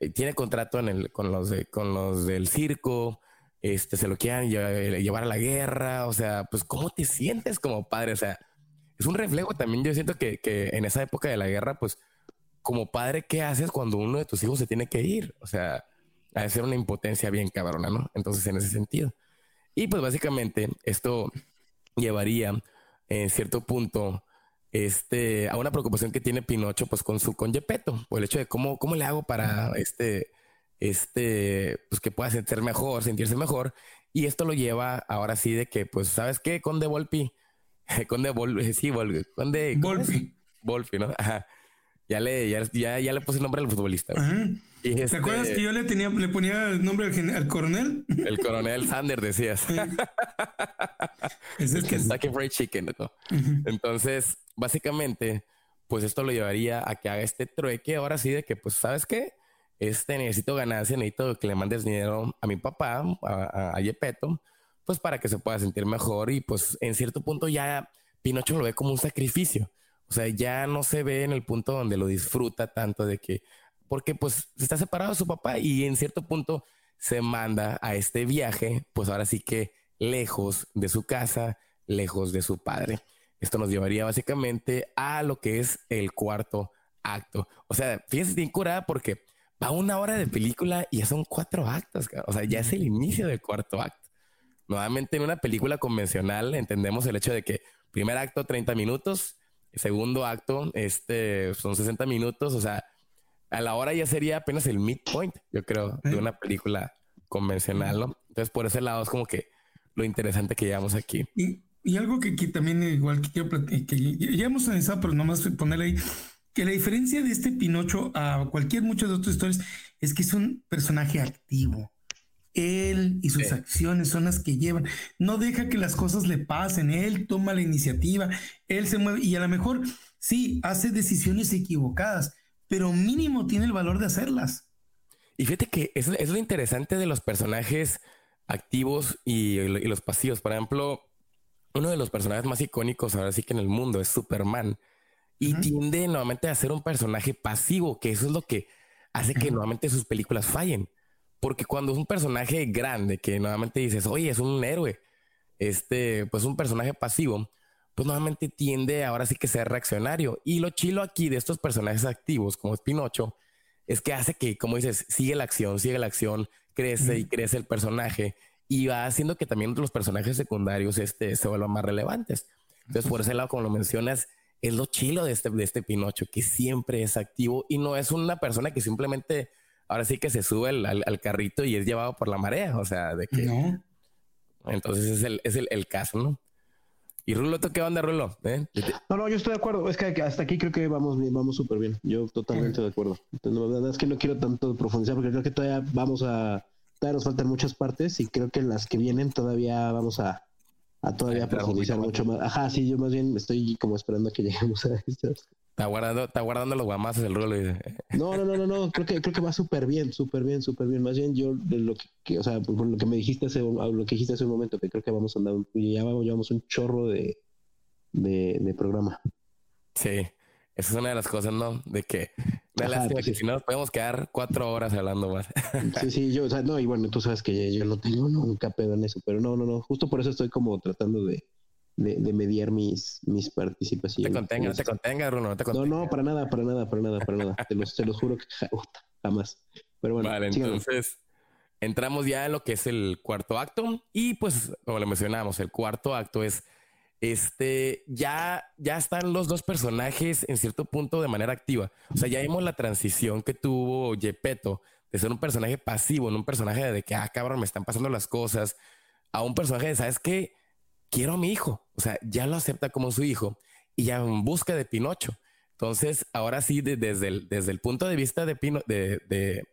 eh, tiene contrato en el, con, los con los del circo, este, se lo quieran llevar a la guerra, o sea, pues cómo te sientes como padre, o sea, es un reflejo también, yo siento que, que en esa época de la guerra, pues como padre, ¿qué haces cuando uno de tus hijos se tiene que ir? O sea, a ser una impotencia bien cabrona, ¿no? Entonces, en ese sentido. Y pues básicamente esto llevaría en cierto punto este, a una preocupación que tiene Pinocho pues con su con Gepetto, por el hecho de cómo, cómo le hago para este, este, pues que pueda sentirse mejor, sentirse mejor. Y esto lo lleva ahora sí de que, pues, ¿sabes qué? Conde Volpi, Conde Volpi, sí, Volpi, Conde Volpi. Volpi, ¿no? Ajá. Ya le, ya, ya, le puse el nombre al futbolista. ¿Te este acuerdas que yo le tenía, le ponía el nombre al, coronel? El coronel Sander, decías. es el que Kentucky Fried Chicken, ¿no? Entonces, básicamente, pues esto lo llevaría a que haga este trueque ahora sí de que, pues, ¿sabes qué? Este necesito ganancia, necesito que le mandes dinero a mi papá, a, a, Yepeto, pues para que se pueda sentir mejor y pues en cierto punto ya Pinocho lo ve como un sacrificio. O sea, ya no se ve en el punto donde lo disfruta tanto de que, porque pues está separado de su papá y en cierto punto se manda a este viaje, pues ahora sí que lejos de su casa, lejos de su padre. Esto nos llevaría básicamente a lo que es el cuarto acto. O sea, fíjense bien curada porque va una hora de película y ya son cuatro actos. O sea, ya es el inicio del cuarto acto. Nuevamente en una película convencional entendemos el hecho de que primer acto 30 minutos, segundo acto este son 60 minutos, o sea, a la hora ya sería apenas el midpoint, yo creo, de una película convencional, ¿no? Entonces, por ese lado es como que lo interesante que llevamos aquí. Y, y algo que aquí también igual que quiero que ya hemos analizado, pero nomás ponerle ahí, que la diferencia de este Pinocho a cualquier muchas de otras historias es que es un personaje activo. Él y sus acciones son las que llevan. No deja que las cosas le pasen. Él toma la iniciativa, él se mueve y a lo mejor sí hace decisiones equivocadas, pero mínimo tiene el valor de hacerlas. Y fíjate que es, es lo interesante de los personajes activos y, los pasivos. Por ejemplo, uno de los personajes más icónicos ahora sí que en el mundo es Superman. Y tiende nuevamente a ser un personaje pasivo, que eso es lo que hace que nuevamente sus películas fallen. Porque cuando es un personaje grande, que nuevamente dices, oye, es un héroe, este, pues un personaje pasivo, pues nuevamente tiende ahora sí que ser reaccionario. Y lo chilo aquí de estos personajes activos, como es Pinocho, es que hace que, como dices, sigue la acción, sigue la acción, crece y crece el personaje y va haciendo que también los personajes secundarios este, se vuelvan más relevantes. Entonces, por ese lado, como lo mencionas, es lo chilo de este, de este Pinocho, que siempre es activo y no es una persona que simplemente, ahora sí que se sube al, carrito y es llevado por la marea, o sea, de que... No. Entonces es el, es el, el caso, ¿no? ¿Y Rulo, ¿tú qué onda, Rulo? ¿Eh? No, no, yo estoy de acuerdo. Es que hasta aquí creo que vamos bien, vamos súper bien. Yo totalmente de acuerdo. Entonces, la verdad es que no quiero tanto profundizar porque creo que todavía vamos a, todavía nos faltan muchas partes y creo que en las que vienen todavía vamos a, a todavía profundizar mucho más. Ajá, sí, yo más bien estoy como esperando a que lleguemos a estas. Está guardando, está guardando los guamazos el Rulo. No, no, no, no, no, creo que, creo que va súper bien, súper bien, súper bien. Más bien yo de lo que, o sea, por lo que me dijiste hace, lo que dijiste hace un momento, que creo que vamos a andar, ya vamos, llevamos un chorro de, de, de programa. Sí, esa es una de las cosas, ¿no? De que me lástima pues que si no nos podemos quedar cuatro horas hablando más. sí, sí, yo, o sea, no, y bueno, tú sabes que yo no tengo nunca pedo en eso, pero no, no, no, justo por eso estoy como tratando de, de, mediar mis, mis participaciones. Te contenga, te contenga, Bruno, no te contenga. No, no, para nada, para nada, para nada, para nada. te, los, te los juro que jamás. Pero bueno, vale, entonces entramos ya en lo que es el cuarto acto y pues como le mencionamos, el cuarto acto es este, ya, ya están los dos personajes en cierto punto de manera activa. O sea, ya vimos la transición que tuvo Gepetto de ser un personaje pasivo, en un personaje de que, ah, cabrón, me están pasando las cosas, a un personaje de, ¿sabes qué? quiero a mi hijo. O sea, ya lo acepta como su hijo y ya en busca de Pinocho. Entonces, ahora sí, desde, el, desde el punto de vista de, Pino, de, de,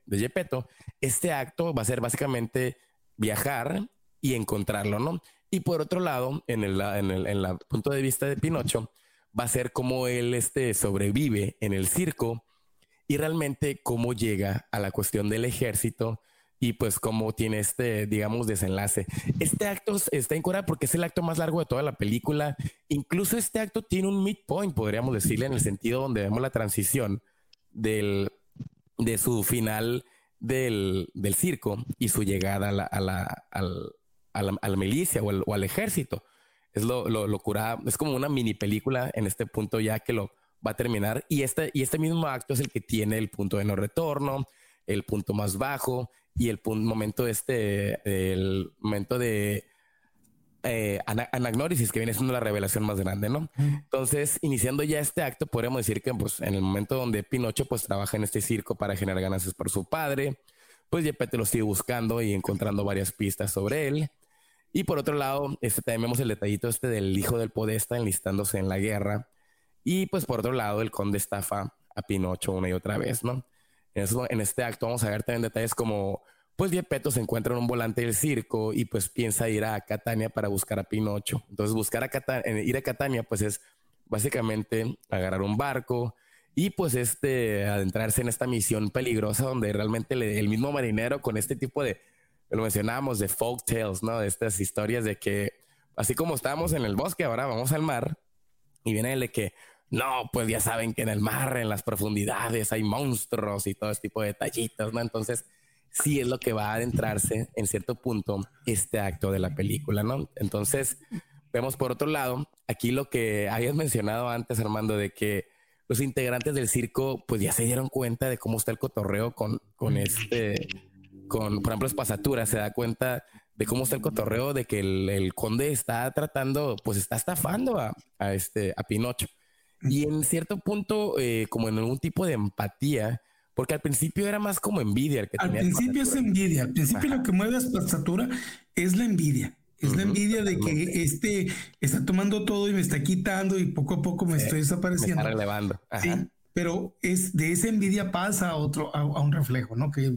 este acto va a ser básicamente viajar y encontrarlo, ¿no? Y por otro lado, en el, en el, en punto de vista de Pinocho, va a ser como él este, sobrevive en el circo y realmente cómo llega a la cuestión del ejército y pues como tiene este, digamos, desenlace. Este acto está en cura porque es el acto más largo de toda la película. Incluso este acto tiene un midpoint, podríamos decirle, en el sentido donde vemos la transición del, de su final del, circo y su llegada a la, a la, a la, milicia o al, ejército. Es lo, lo, lo es como una mini película en este punto ya que lo va a terminar y este, y este mismo acto es el que tiene el punto de no retorno, el punto más bajo y el punto, momento este, el momento de eh, anagnórisis, que viene siendo la revelación más grande, ¿no? Entonces, iniciando ya este acto, podríamos decir que pues, en el momento donde Pinocho pues trabaja en este circo para generar ganancias por su padre, pues Gepetto lo sigue buscando y encontrando varias pistas sobre él. Y por otro lado, este, también vemos el detallito este del hijo del podesta enlistándose en la guerra. Y pues por otro lado, el conde estafa a Pinocho una y otra vez, ¿no? En, este acto vamos a ver también detalles como pues Gepetto se encuentra en un volante del circo y pues piensa ir a Catania para buscar a Pinocho. Entonces buscar a Catania, eh, ir a Catania pues es básicamente agarrar un barco y pues este adentrarse en esta misión peligrosa donde realmente el mismo marinero con este tipo de, lo mencionábamos, de folk tales, ¿no? De estas historias de que así como estábamos en el bosque, ahora vamos al mar y viene el de que no, pues ya saben que en el mar, en las profundidades, hay monstruos y todo este tipo de detallitos, ¿no? Entonces, sí es lo que va a adentrarse en cierto punto este acto de la película, ¿no? Entonces, vemos por otro lado, aquí lo que habías mencionado antes, Armando, de que los integrantes del circo, pues ya se dieron cuenta de cómo está el cotorreo con, con este, con, por ejemplo, Espasatura, se da cuenta de cómo está el cotorreo, de que el, conde está tratando, pues está estafando a, este, a Pinocho. Y en cierto punto, eh, como en algún tipo de empatía, porque al principio era más como envidia. que al principio es envidia. Al principio lo que mueve a estatura es la envidia. Es la envidia de que este está tomando todo y me está quitando y poco a poco me estoy desapareciendo. Me está relevando. Sí, pero es de esa envidia pasa a otro, a, un reflejo, ¿no? Que,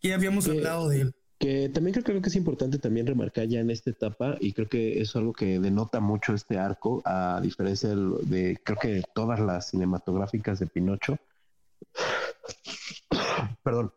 que ya habíamos hablado de él. Que también creo, creo que es importante también remarcar ya en esta etapa, y creo que es algo que denota mucho este arco, a diferencia de, de creo que todas las cinematográficas de Pinocho, perdón,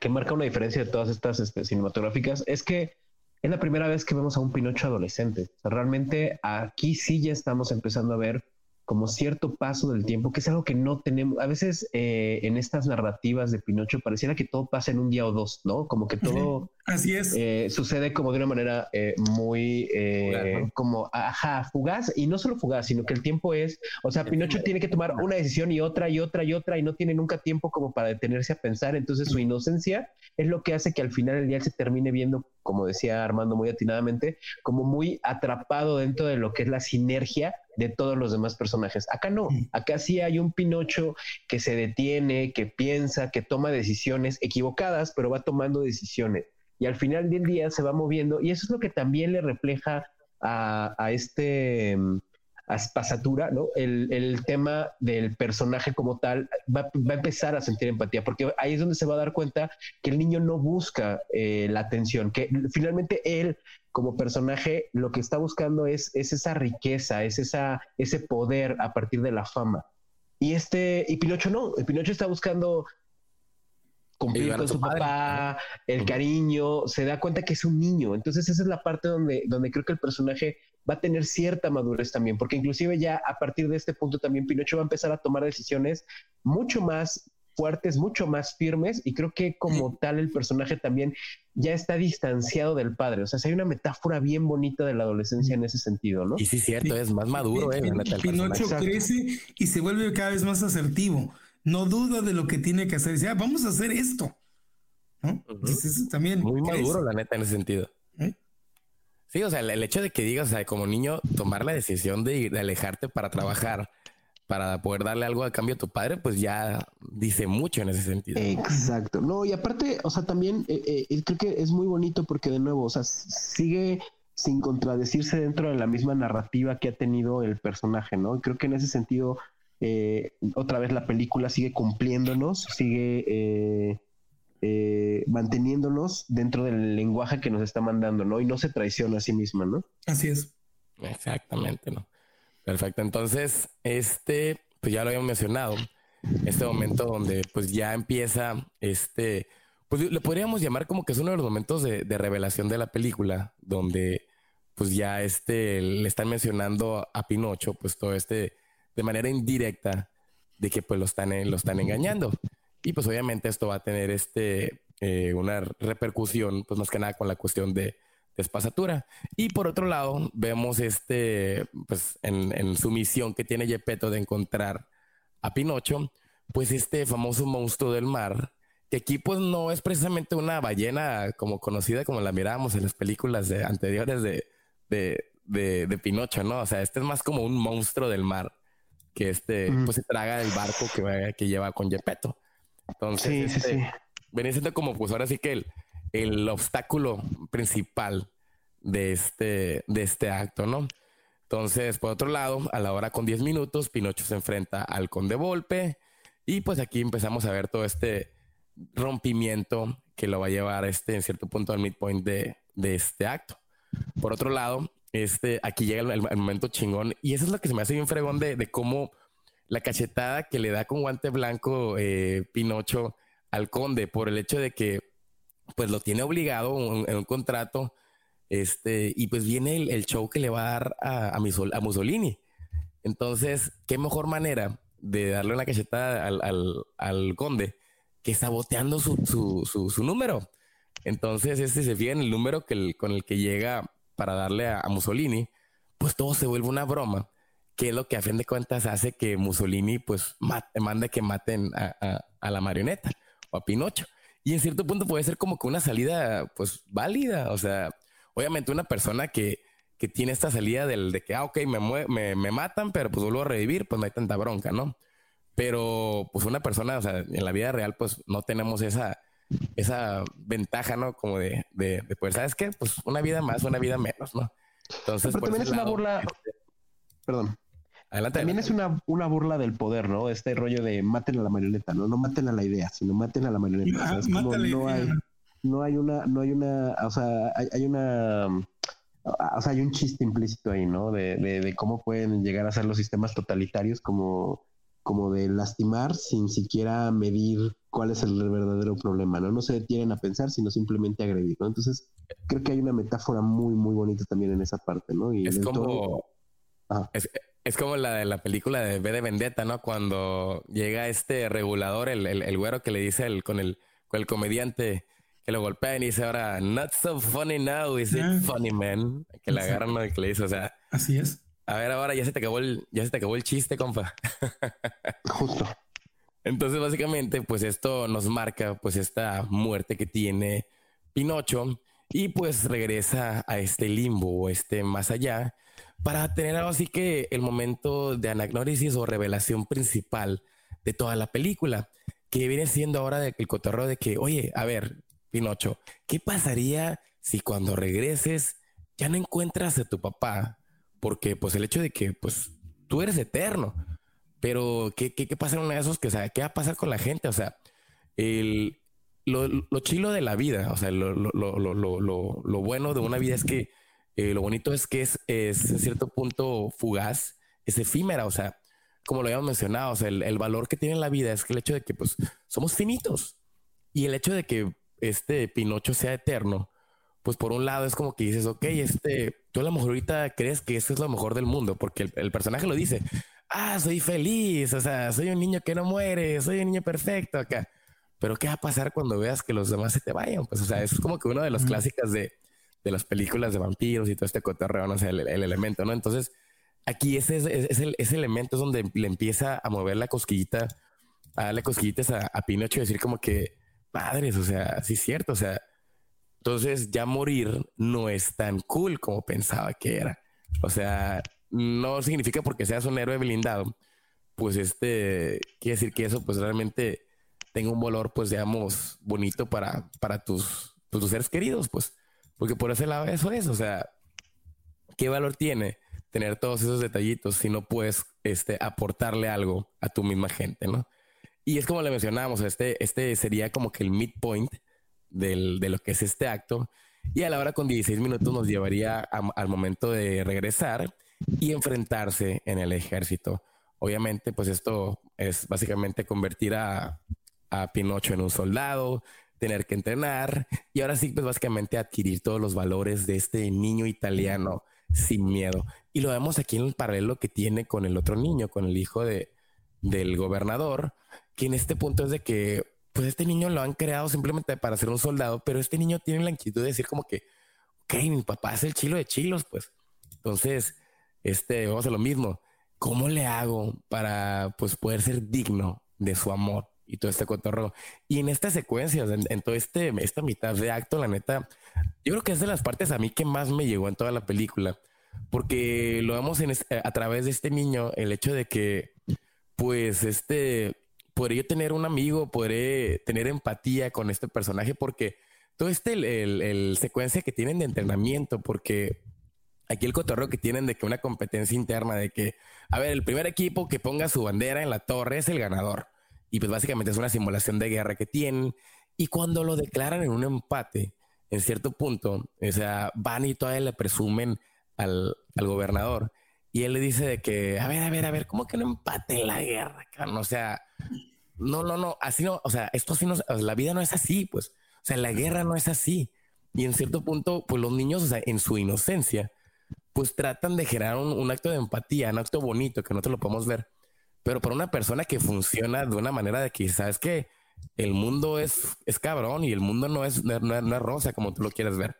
que marca una diferencia de todas estas este, cinematográficas es que es la primera vez que vemos a un Pinocho adolescente. realmente aquí sí ya estamos empezando a ver como cierto paso del tiempo, que es algo que no tenemos. A veces eh, en estas narrativas de Pinocho pareciera que todo pasa en un día o dos, ¿no? Como que todo Así es. Eh, sucede como de una manera eh, muy como, ajá, fugaz, y no solo fugaz, sino que el tiempo es, o sea, Pinocho tiene que tomar una decisión y otra y otra y otra, y no tiene nunca tiempo como para detenerse a pensar. Entonces su inocencia es lo que hace que al final del día se termine viendo, como decía Armando muy atinadamente, como muy atrapado dentro de lo que es la sinergia de todos los demás personajes. Acá no, acá sí hay un Pinocho que se detiene, que piensa, que toma decisiones equivocadas, pero va tomando decisiones. Y al final del día se va moviendo y eso es lo que también le refleja a, este a Pasatura, ¿no? El, tema del personaje como tal va, a empezar a sentir empatía, porque ahí es donde se va a dar cuenta que el niño no busca eh, la atención, que finalmente él como personaje lo que está buscando es, es esa riqueza, es esa, ese poder a partir de la fama. Y este, y Pinocho no, Pinocho está buscando cumplir con su papá, el cariño, se da cuenta que es un niño. Entonces esa es la parte donde, donde creo que el personaje va a tener cierta madurez también, porque inclusive ya a partir de este punto también Pinocho va a empezar a tomar decisiones mucho más fuertes, mucho más firmes y creo que como tal el personaje también ya está distanciado del padre. O sea, hay una metáfora bien bonita de la adolescencia en ese sentido, ¿no? Y sí, cierto, es más maduro. Eh, Pinocho crece y se vuelve cada vez más asertivo. No duda de lo que tiene que hacer. Dice, ah, vamos a hacer esto. ¿No? también Muy maduro, la neta, en ese sentido. ¿Eh? Sí, o sea, el, hecho de que digas, o sea, como niño, tomar la decisión de, de alejarte para trabajar para poder darle algo a cambio a tu padre, pues ya dice mucho en ese sentido. Exacto. No, y aparte, o sea, también eh, eh, creo que es muy bonito porque de nuevo, o sea, sigue sin contradecirse dentro de la misma narrativa que ha tenido el personaje, ¿no? Creo que en ese sentido, eh, otra vez la película sigue cumpliéndonos, sigue manteniéndonos dentro del lenguaje que nos está mandando, ¿no? Y no se traiciona a sí misma, ¿no? Así es. Exactamente, ¿no? Perfecto. Entonces, este, pues ya lo habíamos mencionado, este momento donde pues ya empieza este, pues le podríamos llamar como que es uno de los momentos de, revelación de la película, donde pues ya este, le están mencionando a Pinocho, pues todo este, de manera indirecta, de que pues lo están, lo están engañando. Y pues obviamente esto va a tener este, eh, una repercusión, pues más que nada con la cuestión de despasatura. Y por otro lado, vemos este, pues en, en su misión que tiene Gepetto de encontrar a Pinocho, pues este famoso monstruo del mar, que aquí pues no es precisamente una ballena como conocida como la mirábamos en las películas de, anteriores de, de, de, Pinocho, ¿no? O sea, este es más como un monstruo del mar que este pues se traga el barco que, que lleva con Gepetto. Entonces, este, venía siendo como pues ahora sí que el, el obstáculo principal de este, de este acto, ¿no? Entonces, por otro lado, a la hora con 10 minutos, Pinocho se enfrenta al Conde Volpe y pues aquí empezamos a ver todo este rompimiento que lo va a llevar este en cierto punto al midpoint de, de este acto. Por otro lado, este, aquí llega el, momento chingón y eso es lo que se me hace bien fregón de, de cómo la cachetada que le da con guante blanco eh, Pinocho al conde por el hecho de que pues lo tiene obligado en un contrato este, y pues viene el, show que le va a dar a, a, Mussolini. Entonces, qué mejor manera de darle una cachetada al, al, conde que saboteando su, su, su, número. Entonces, este se fija en el número que con el que llega para darle a, Mussolini, pues todo se vuelve una broma, que es lo que a fin de cuentas hace que Mussolini pues mande que maten a, a, la marioneta o a Pinocho. Y en cierto punto puede ser como que una salida pues válida, o sea, obviamente una persona que, que tiene esta salida del de que, ah, ok, me, me, me, matan, pero pues vuelvo a revivir, pues no hay tanta bronca, ¿no? Pero pues una persona, o sea, en la vida real, pues no tenemos esa, esa ventaja, ¿no? Como de, de, de poder, ¿sabes qué? Pues una vida más, una vida menos, ¿no? Entonces, pero también es una burla, este, perdón. Adelante, También es una, una burla del poder, ¿no? Este rollo de maten a la marioneta, ¿no? No maten a la idea, sino maten a la marioneta. es como no hay no hay una, no hay una, o sea, hay, una, o sea, hay un chiste implícito ahí, ¿no? De, de, cómo pueden llegar a ser los sistemas totalitarios como, como de lastimar sin siquiera medir cuál es el verdadero problema, ¿no? No se detienen a pensar, sino simplemente agredir, ¿no? Entonces, creo que hay una metáfora muy, muy bonita también en esa parte, ¿no? Y es como... Es, como la de la película de B de Vendetta, ¿no? Cuando llega este regulador, el, el, el güero que le dice el, con, el, con el comediante, que lo golpean y dice ahora, not so funny now, is it ah. funny, man? Que le agarran y que le dice, o sea. Así es. A ver, ahora ya se te acabó el, ya se te acabó el chiste, compa. Justo. Entonces, básicamente, pues esto nos marca, pues, esta muerte que tiene Pinocho y pues regresa a este limbo o este más allá para tener algo así que el momento de anagnórisis o revelación principal de toda la película, que viene siendo ahora el cotorreo de que, oye, a ver, Pinocho, ¿qué pasaría si cuando regreses ya no encuentras a tu papá? Porque pues el hecho de que pues tú eres eterno, pero ¿qué, qué, qué pasa en uno de esos que, o sea, qué va a pasar con la gente? O sea, el, lo, lo chilo de la vida, o sea, lo, lo, lo bueno de una vida es que eh, lo bonito es que es, es en cierto punto fugaz, es efímera, o sea, como lo habíamos mencionado, o sea, el, el, valor que tiene la vida es que el hecho de que pues somos finitos y el hecho de que este Pinocho sea eterno, pues por un lado es como que dices, ok, este, tú a lo mejor ahorita crees que eso es lo mejor del mundo, porque el, personaje lo dice, ah, soy feliz, o sea, soy un niño que no muere, soy un niño perfecto acá. Pero ¿qué va a pasar cuando veas que los demás se te vayan? Pues, o sea, es como que una de las clásicas de, de las películas de vampiros y todo este cotorreo, no sé, el, elemento, ¿no? Entonces, aquí ese, es, el, ese elemento es donde le empieza a mover la cosquillita, a darle cosquillitas a, a Pinocho y decir como que, padres, o sea, sí es cierto, o sea, entonces ya morir no es tan cool como pensaba que era. O sea, no significa porque seas un héroe blindado, pues este, quiere decir que eso pues realmente tenga un valor, pues digamos, bonito para, para tus, pues, tus seres queridos, pues, porque por ese lado eso es, o sea, ¿qué valor tiene tener todos esos detallitos si no puedes este, aportarle algo a tu misma gente, ¿no? Y es como le mencionábamos, este, este sería como que el midpoint del, de lo que es este acto. Y a la hora con 16 minutos nos llevaría al momento de regresar y enfrentarse en el ejército. Obviamente, pues esto es básicamente convertir a, a Pinocho en un soldado, tener que entrenar y ahora sí, pues básicamente adquirir todos los valores de este niño italiano sin miedo. Y lo vemos aquí en el paralelo que tiene con el otro niño, con el hijo de, del gobernador, que en este punto es de que, pues este niño lo han creado simplemente para ser un soldado, pero este niño tiene la inquietud de decir como que, ok, mi papá es el chilo de chilos, pues. Entonces, este, vamos a lo mismo. ¿Cómo le hago para, pues, poder ser digno de su amor? Y todo este cotorro. Y en esta secuencia, en, en todo este, esta mitad de acto, la neta, yo creo que es de las partes a mí que más me llegó en toda la película, porque lo vemos en a través de este niño, el hecho de que, pues, este, podría tener un amigo, podré tener empatía con este personaje, porque todo este, el, secuencia que tienen de entrenamiento, porque aquí el cotorro que tienen de que una competencia interna, de que, a ver, el primer equipo que ponga su bandera en la torre es el ganador. Y pues básicamente es una simulación de guerra que tienen. Y cuando lo declaran en un empate, en cierto punto, o sea, van y todavía le presumen al, al gobernador. Y él le dice de que, a ver, a ver, a ver, ¿cómo que no empate la guerra? O sea, no, no, no, así no, o sea, esto así no, la vida no es así, pues, o sea, la guerra no es así. Y en cierto punto, pues los niños, o sea, en su inocencia, pues tratan de generar un, un acto de empatía, un acto bonito que no te lo podemos ver pero para una persona que funciona de una manera de que, sabes que el mundo es, es cabrón y el mundo no es, no, es rosa como tú lo quieres ver.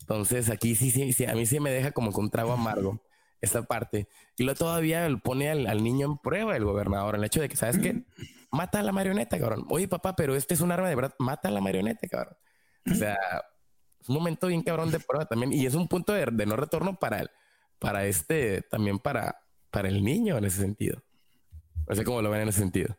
Entonces aquí sí, sí, sí, a mí sí me deja como con un trago amargo esta parte. Y luego todavía pone al, niño en prueba el gobernador, el hecho de que, ¿sabes qué? Mata a la marioneta, cabrón. Oye, papá, pero este es un arma de verdad. Mata a la marioneta, cabrón. O sea, es un momento bien cabrón de prueba también. Y es un punto de, no retorno para, el, para este, también para, para el niño en ese sentido. No sé cómo lo ven en ese sentido.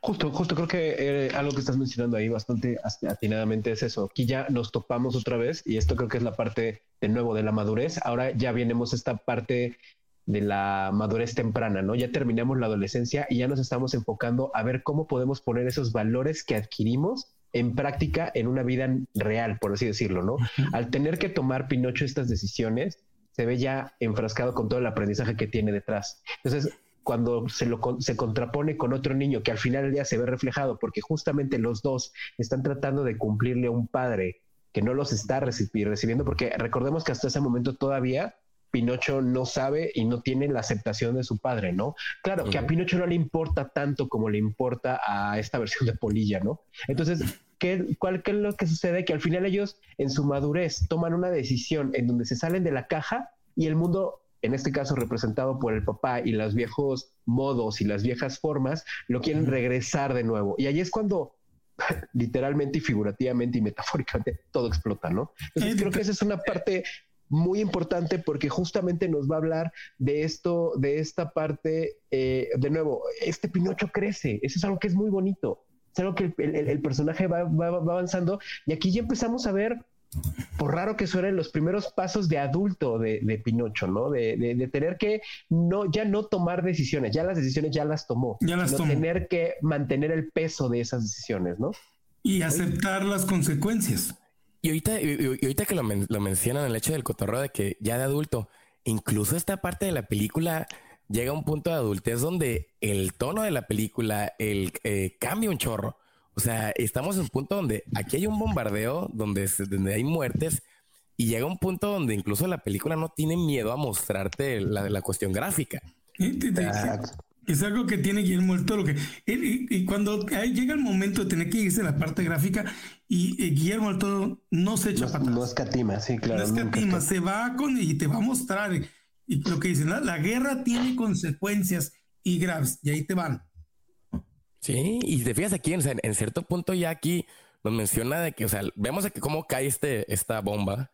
Justo, justo creo que eh, algo que estás mencionando ahí bastante atinadamente es eso. Aquí ya nos topamos otra vez y esto creo que es la parte de nuevo de la madurez. Ahora ya vienemos esta parte de la madurez temprana, ¿no? Ya terminamos la adolescencia y ya nos estamos enfocando a ver cómo podemos poner esos valores que adquirimos en práctica en una vida real, por así decirlo, ¿no? Al tener que tomar Pinocho estas decisiones, se ve ya enfrascado con todo el aprendizaje que tiene detrás. Entonces, cuando se lo se contrapone con otro niño que al final del día se ve reflejado porque justamente los dos están tratando de cumplirle a un padre que no los está recibiendo porque recordemos que hasta ese momento todavía Pinocho no sabe y no tiene la aceptación de su padre, ¿no? Claro, que a Pinocho no le importa tanto como le importa a esta versión de Polilla, ¿no? Entonces, ¿qué, cuál, ¿qué es lo que sucede? Que al final ellos en su madurez toman una decisión en donde se salen de la caja y el mundo en este caso representado por el papá y los viejos modos y las viejas formas, lo quieren regresar de nuevo. Y ahí es cuando literalmente y figurativamente y metafóricamente todo explota, ¿no? Entonces creo que esa es una parte muy importante porque justamente nos va a hablar de esto, de esta parte, eh, de nuevo, este Pinocho crece, eso es algo que es muy bonito, es algo que el, personaje va, va, avanzando. Y aquí ya empezamos a ver por raro que suenen los primeros pasos de adulto de, Pinocho, ¿no? De, tener que no, ya no tomar decisiones, ya las decisiones ya las tomó. Ya las tomó. Tener que mantener el peso de esas decisiones, ¿no? Y aceptar las consecuencias. Y ahorita, y, ahorita que lo, lo, mencionan, el hecho del cotorreo de que ya de adulto, incluso esta parte de la película llega a un punto de adultez donde el tono de la película el, eh, cambia un chorro. O sea, estamos en un punto donde aquí hay un bombardeo, donde, donde hay muertes, y llega un punto donde incluso la película no tiene miedo a mostrarte la, la cuestión gráfica. Es algo que tiene Guillermo el Toro. Que, y, cuando llega el momento de tener que irse a la parte gráfica, y Guillermo el Toro no se echa no, para atrás. No escatima, sí, claro. No escatima, se va con y te va a mostrar. Y lo que dicen, la guerra tiene consecuencias y graves, y ahí te van. Sí, y te fijas aquí, en, cierto punto ya aquí nos menciona de que, o sea, vemos aquí cómo cae este, esta bomba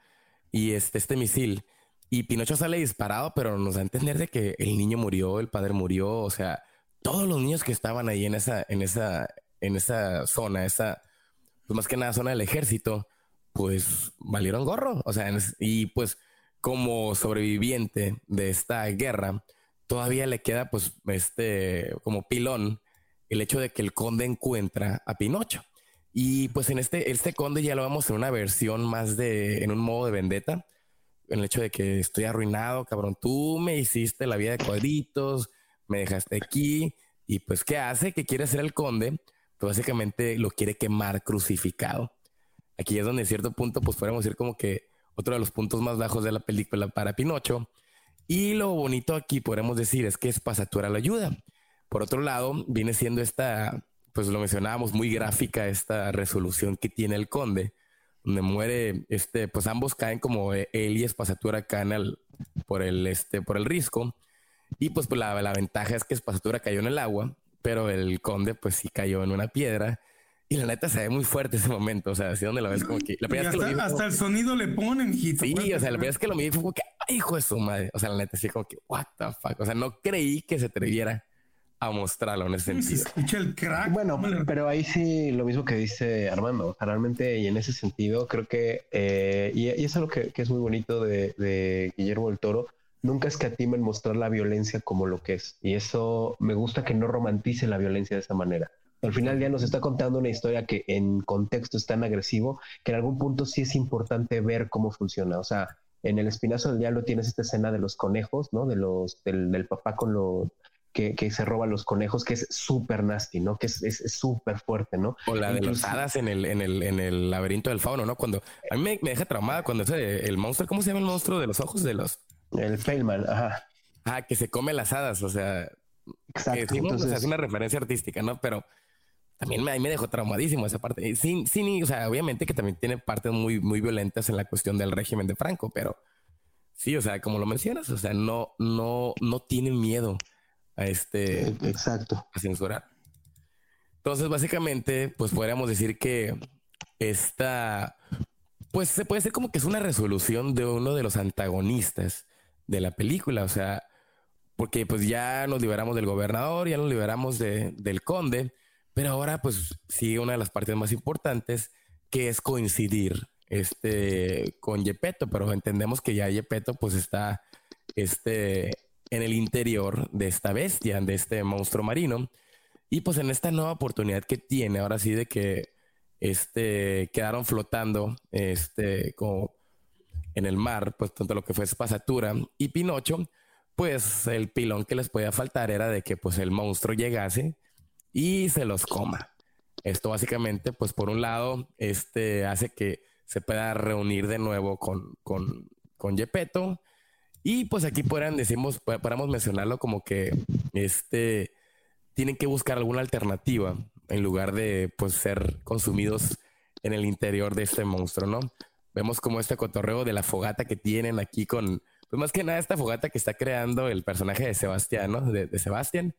y este, este misil. Y Pinocho sale disparado, pero nos da a entender de que el niño murió, el padre murió, o sea, todos los niños que estaban ahí en esa, en esa, en esa zona, esa, pues más que nada zona del ejército, pues valieron gorro. O sea, y pues como sobreviviente de esta guerra, todavía le queda pues este como pilón el hecho de que el conde encuentra a Pinocho. Y pues en este, este conde ya lo vemos en una versión más de, en un modo de vendetta, en el hecho de que estoy arruinado, cabrón, tú me hiciste la vida de cuadritos, me dejaste aquí, y pues ¿qué hace? ¿Qué quiere hacer el conde? Pues básicamente lo quiere quemar crucificado. Aquí es donde en cierto punto, pues podemos decir como que otro de los puntos más bajos de la película para Pinocho. Y lo bonito aquí podemos decir es que es pasatura la ayuda Por otro lado, viene siendo esta, pues lo mencionábamos, muy gráfica esta resolución que tiene el conde, donde muere, este, pues ambos caen como él y Espasatura caen al, por el, este, por el risco. Y pues, pues la, la, ventaja es que Espasatura cayó en el agua, pero el conde pues sí cayó en una piedra. Y la neta se ve muy fuerte ese momento, o sea, así donde lo ves como que... La hasta, que lo hasta el sonido le ponen, hijito. Sí, o sea, la primera vez que lo vi fue como que, ay, hijo de su madre. O sea, la neta, así como que, what the fuck. O sea, no creí que se atreviera a mostrarlo en ese sentido. escucha el crack. Bueno, pero ahí sí lo mismo que dice Armando. realmente, y en ese sentido, creo que, eh, y, y, es algo que, que, es muy bonito de, de, Guillermo del Toro, nunca escatima en mostrar la violencia como lo que es. Y eso me gusta que no romantice la violencia de esa manera. Al final ya nos está contando una historia que en contexto es tan agresivo que en algún punto sí es importante ver cómo funciona. O sea, en el espinazo del diablo tienes esta escena de los conejos, ¿no? De los, del, del papá con los que, se roban los conejos, que es súper nasty, ¿no? Que es súper fuerte, ¿no? O la de las hadas en el, en el, en el laberinto del fauno, ¿no? Cuando a mí me, deja traumada cuando ese, el monstruo, ¿cómo se llama el monstruo de los ojos de los? El Feynman, ajá. Ah, que se come las hadas, o sea. Exacto. Entonces... es una referencia artística, ¿no? Pero también me, me dejó traumadísimo esa parte. Sin, sin, o sea, obviamente que también tiene partes muy, muy violentas en la cuestión del régimen de Franco, pero sí, o sea, como lo mencionas, o sea, no, no, no tienen miedo a este exacto a censurar. Entonces, básicamente, pues podríamos decir que esta, pues se puede ser como que es una resolución de uno de los antagonistas de la película, o sea, porque pues ya nos liberamos del gobernador, ya nos liberamos de, del conde, pero ahora pues sigue una de las partes más importantes, que es coincidir este, con Yepeto, pero entendemos que ya Yepeto pues está este, en el interior de esta bestia, de este monstruo marino. Y pues en esta nueva oportunidad que tiene, ahora sí, de que este, quedaron flotando este, como en el mar, pues tanto lo que fue Espasatura y Pinocho, pues el pilón que les podía faltar era de que pues el monstruo llegase y se los coma. Esto básicamente, pues por un lado, este hace que se pueda reunir de nuevo con, con, con Gepetto y pues aquí podrían, decimos, podríamos mencionarlo como que este tienen que buscar alguna alternativa en lugar de pues ser consumidos en el interior de este monstruo, ¿no? Vemos como este cotorreo de la fogata que tienen aquí con, pues más que nada esta fogata que está creando el personaje de Sebastián, ¿no? De, Sebastián.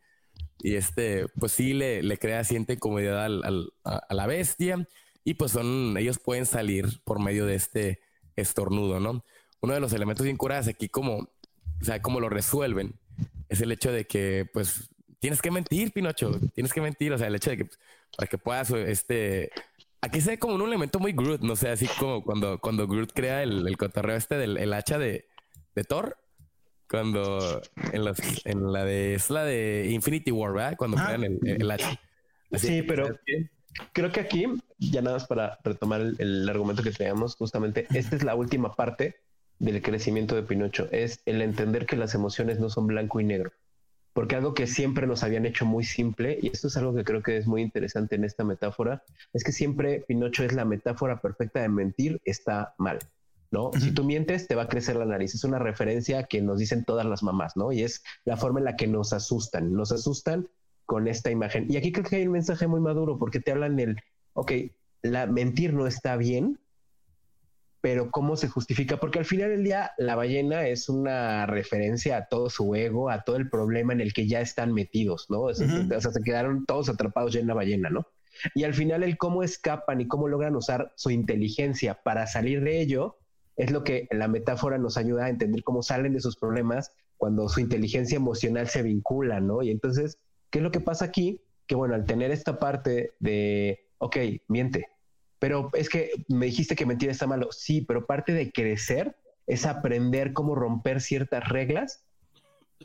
Y este, pues sí le, le crea siente incomodidad al, a, la bestia y pues son, ellos pueden salir por medio de este estornudo, ¿no? Uno de los elementos bien curados aquí como, o sea, cómo lo resuelven, es el hecho de que, pues, tienes que mentir, Pinocho, tienes que mentir, o sea, el hecho de que, para que puedas, este, aquí se ve como un elemento muy Groot, no sé, así como cuando, cuando Groot crea el, el cotorreo este del el hacha de, de Thor, cuando en, los, en la de, es la de Infinity War, ¿verdad? Cuando crean el, el, hacha. sí, pero creo que aquí, ya nada más para retomar el, el argumento que teníamos, justamente, esta es la última parte del crecimiento de Pinocho, es el entender que las emociones no son blanco y negro. Porque algo que siempre nos habían hecho muy simple, y esto es algo que creo que es muy interesante en esta metáfora, es que siempre Pinocho es la metáfora perfecta de mentir, está mal. ¿no? Si tú mientes, te va a crecer la nariz. Es una referencia que nos dicen todas las mamás, ¿no? Y es la forma en la que nos asustan. Nos asustan con esta imagen. Y aquí creo que hay un mensaje muy maduro porque te hablan del, ok, la mentir no está bien, pero ¿cómo se justifica? Porque al final del día la ballena es una referencia a todo su ego, a todo el problema en el que ya están metidos, ¿no? O sea, se quedaron todos atrapados ya en la ballena, ¿no? Y al final el cómo escapan y cómo logran usar su inteligencia para salir de ello es lo que la metáfora nos ayuda a entender cómo salen de sus problemas cuando su inteligencia emocional se vincula, ¿no? Y entonces, ¿qué es lo que pasa aquí? Que bueno, al tener esta parte de, ok, miente, pero es que me dijiste que mentir está malo. Sí, pero parte de crecer es aprender cómo romper ciertas reglas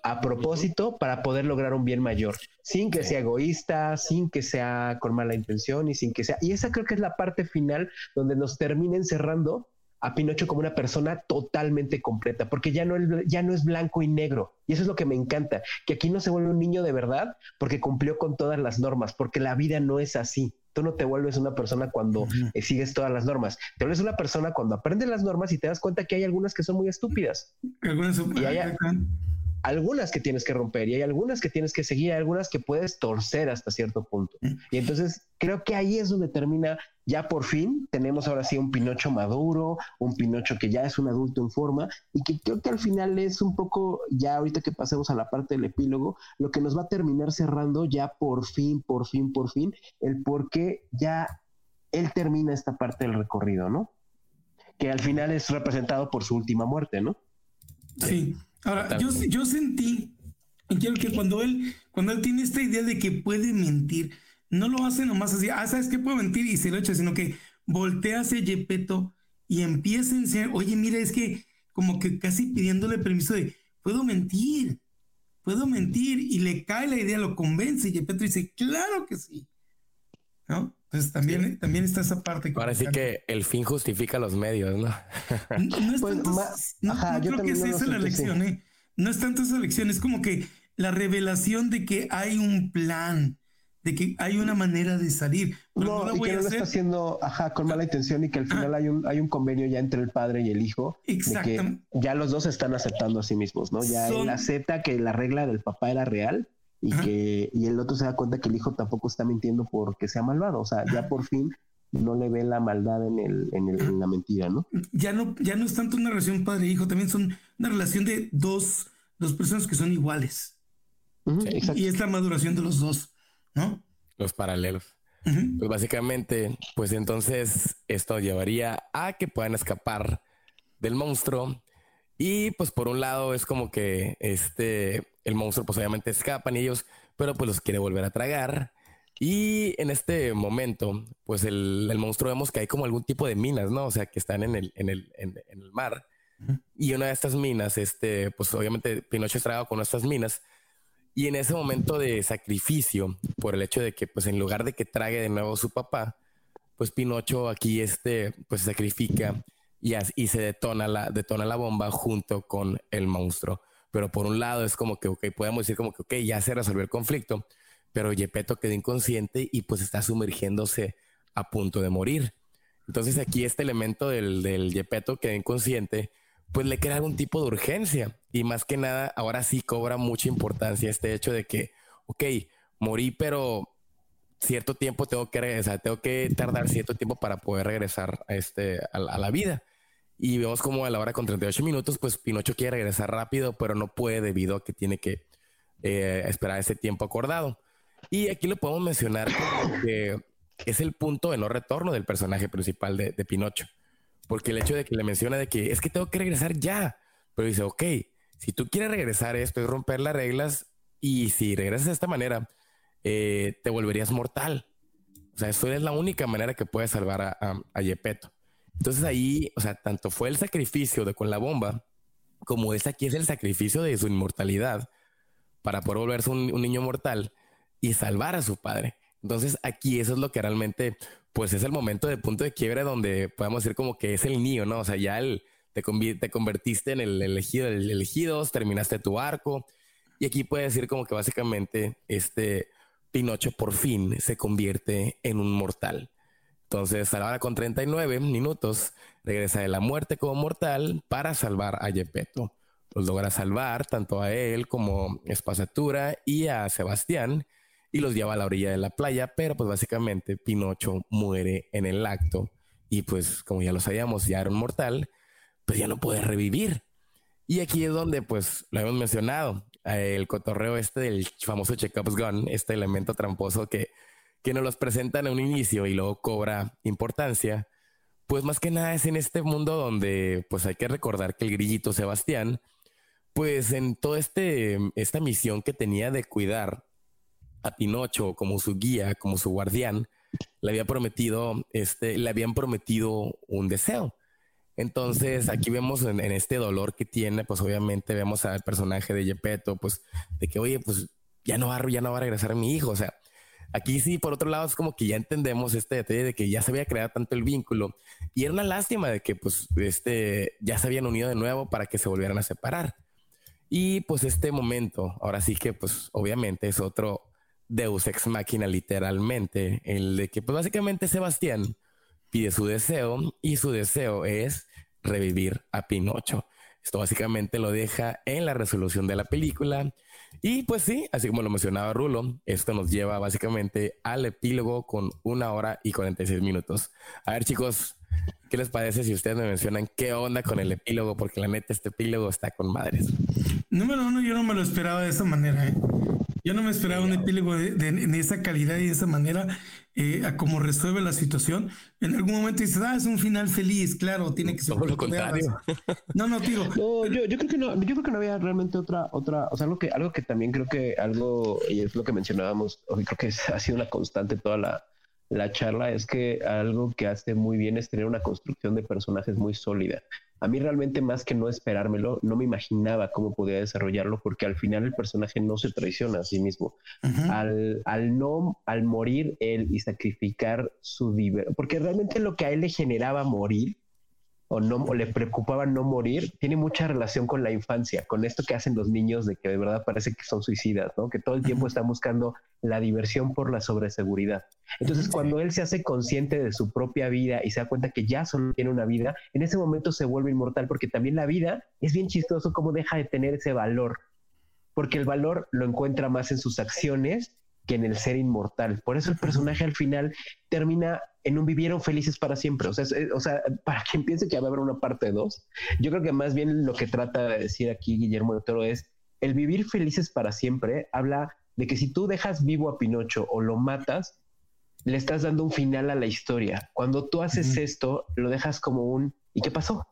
a propósito para poder lograr un bien mayor, sin que sea egoísta, sin que sea con mala intención y sin que sea... Y esa creo que es la parte final donde nos termina encerrando a Pinocho como una persona totalmente completa, porque ya no, ya no es blanco y negro. Y eso es lo que me encanta, que aquí no se vuelve un niño de verdad porque cumplió con todas las normas, porque la vida no es así. Tú no te vuelves una persona cuando sigues todas las normas. Te vuelves una persona cuando aprendes las normas y te das cuenta que hay algunas que son muy estúpidas. Algunas y hay, algunas que tienes que romper y hay algunas que tienes que seguir, hay algunas que puedes torcer hasta cierto punto. Mm. Y entonces creo que ahí es donde termina, ya por fin tenemos ahora sí un Pinocho maduro, un Pinocho que ya es un adulto en forma y que creo que al final es un poco, ya ahorita que pasemos a la parte del epílogo, lo que nos va a terminar cerrando ya por fin, por fin, por fin, el por qué ya él termina esta parte del recorrido, ¿no? Que al final es representado por su última muerte, ¿no? Sí. Ahora, yo, yo sentí, quiero que cuando él, cuando él tiene esta idea de que puede mentir, no lo hace nomás así, ah, ¿sabes qué puedo mentir? Y se lo echa, sino que voltea hacia Yepeto y empieza a enseñar, oye, mira, es que como que casi pidiéndole permiso de, puedo mentir, puedo mentir, y le cae la idea, lo convence, y Yepeto dice, claro que sí, ¿no? Entonces también, también está esa parte. Ahora sí que el fin justifica los medios, ¿no? No, es pues, tanto, no, creo que esa la lección, ¿eh? No es tanto esa lección, es como que la revelación de que hay un plan, de que hay una manera de salir. no, no y que no lo está haciendo ajá, con mala intención y que al ah. final hay un, hay un convenio ya entre el padre y el hijo. Exactamente. ya los dos están aceptando a sí mismos, ¿no? Ya él acepta que la regla del papá era real y que y el otro se da cuenta que el hijo tampoco está mintiendo porque sea malvado, o sea, ya por fin no le ve la maldad en el, en, el, en la mentira, ¿no? Ya no ya no es tanto una relación padre-hijo, también son una relación de dos, dos personas que son iguales. y es la maduración de los dos, ¿no? Los paralelos. Pues básicamente, pues entonces esto llevaría a que puedan escapar del monstruo y pues por un lado es como que este, el monstruo pues obviamente escapan ellos, pero pues los quiere volver a tragar. Y en este momento, pues el, el, monstruo vemos que hay como algún tipo de minas, ¿no? O sea, que están en el, en el, en, el mar. Y una de estas minas, este, pues obviamente Pinocho es tragado con estas minas. Y en ese momento de sacrificio, por el hecho de que, pues en lugar de que trague de nuevo su papá, pues Pinocho aquí, este, pues se sacrifica y, se detona la, detona la bomba junto con el monstruo. Pero por un lado es como que, ok, podemos decir como que, ok, ya se resolvió el conflicto, pero Yepeto quedó inconsciente y pues está sumergiéndose a punto de morir. Entonces aquí este elemento del, del Yepeto quedó inconsciente, pues le crea algún tipo de urgencia. Y más que nada, ahora sí cobra mucha importancia este hecho de que, ok, morí, pero cierto tiempo tengo que regresar, tengo que tardar cierto tiempo para poder regresar a, este, a, la vida. Y vemos como a la hora con 38 minutos, pues Pinocho quiere regresar rápido, pero no puede debido a que tiene que eh, esperar ese tiempo acordado. Y aquí lo podemos mencionar que es el punto de no retorno del personaje principal de, Pinocho. Porque el hecho de que le menciona de que es que tengo que regresar ya, pero dice, ok, si tú quieres regresar esto y romper las reglas, y si regresas de esta manera, eh, te volverías mortal. O sea, eso es la única manera que puedes salvar a, a, Yepeto. Entonces ahí, o sea, tanto fue el sacrificio de con la bomba, como es aquí es el sacrificio de su inmortalidad para poder volverse un, niño mortal y salvar a su padre. Entonces aquí eso es lo que realmente, pues es el momento de punto de quiebre donde podemos decir como que es el niño, ¿no? O sea, ya te, te convertiste en el elegido, el elegido, terminaste tu arco. Y aquí puede decir como que básicamente, este, Pinocho por fin se convierte en un mortal. Entonces, ahora con 39 minutos, regresa de la muerte como mortal para salvar a Gepetto. Los logra salvar tanto a él como a Espasatura y a Sebastián y los lleva a la orilla de la playa, pero pues básicamente Pinocho muere en el acto y pues como ya lo sabíamos, ya era un mortal, pues ya no puede revivir. Y aquí es donde pues lo hemos mencionado, el cotorreo este del famoso check-ups gun, este elemento tramposo que, que nos los presentan en un inicio y luego cobra importancia, pues más que nada es en este mundo donde pues hay que recordar que el grillito Sebastián, pues en toda este, esta misión que tenía de cuidar a Pinocho como su guía, como su guardián, le había prometido, este, le habían prometido un deseo. Entonces aquí vemos en, este dolor que tiene, pues obviamente vemos al personaje de Yepeto, pues de que, oye, pues ya no va, ya no va a regresar mi hijo. O sea, aquí sí, por otro lado, es como que ya entendemos este detalle de que ya se había creado tanto el vínculo y era una lástima de que, pues, este, ya se habían unido de nuevo para que se volvieran a separar. Y pues este momento, ahora sí que, pues, obviamente es otro Deus ex máquina, literalmente, el de que, pues, básicamente Sebastián pide su deseo y su deseo es revivir a Pinocho. Esto básicamente lo deja en la resolución de la película. Y pues sí, así como lo mencionaba Rulo, esto nos lleva básicamente al epílogo con una hora y 46 minutos. A ver chicos, ¿qué les parece si ustedes me mencionan qué onda con el epílogo? Porque la neta este epílogo está con madres. Número uno, yo no me lo esperaba de esa manera. ¿eh? Yo no me esperaba un epílogo de, de, esa calidad y de esa manera, eh, a cómo resuelve la situación. En algún momento dices, ah, es un final feliz, claro, tiene que ser. Todo lo contrario. No, no, digo. No, yo, yo, creo que no, yo creo que no había realmente otra, otra, o sea, algo que, algo que también creo que algo, y es lo que mencionábamos, creo que ha sido una constante toda la, la charla, es que algo que hace muy bien es tener una construcción de personajes muy sólida a mí realmente más que no esperármelo, no me imaginaba cómo podía desarrollarlo porque al final el personaje no se traiciona a sí mismo. al, al, no, al morir él y sacrificar su diversión, porque realmente lo que a él le generaba morir o no le preocupaba no morir, tiene mucha relación con la infancia, con esto que hacen los niños de que de verdad parece que son suicidas, ¿no? Que todo el tiempo están buscando la diversión por la sobreseguridad. Entonces, cuando él se hace consciente de su propia vida y se da cuenta que ya solo tiene una vida, en ese momento se vuelve inmortal porque también la vida es bien chistoso cómo deja de tener ese valor, porque el valor lo encuentra más en sus acciones que en el ser inmortal. Por eso el personaje al final termina en un vivieron felices para siempre. O sea, o sea para quien piense que va a haber una parte 2, yo creo que más bien lo que trata de decir aquí Guillermo de Toro es el vivir felices para siempre habla de que si tú dejas vivo a Pinocho o lo matas, le estás dando un final a la historia. Cuando tú haces esto, lo dejas como un ¿y qué pasó?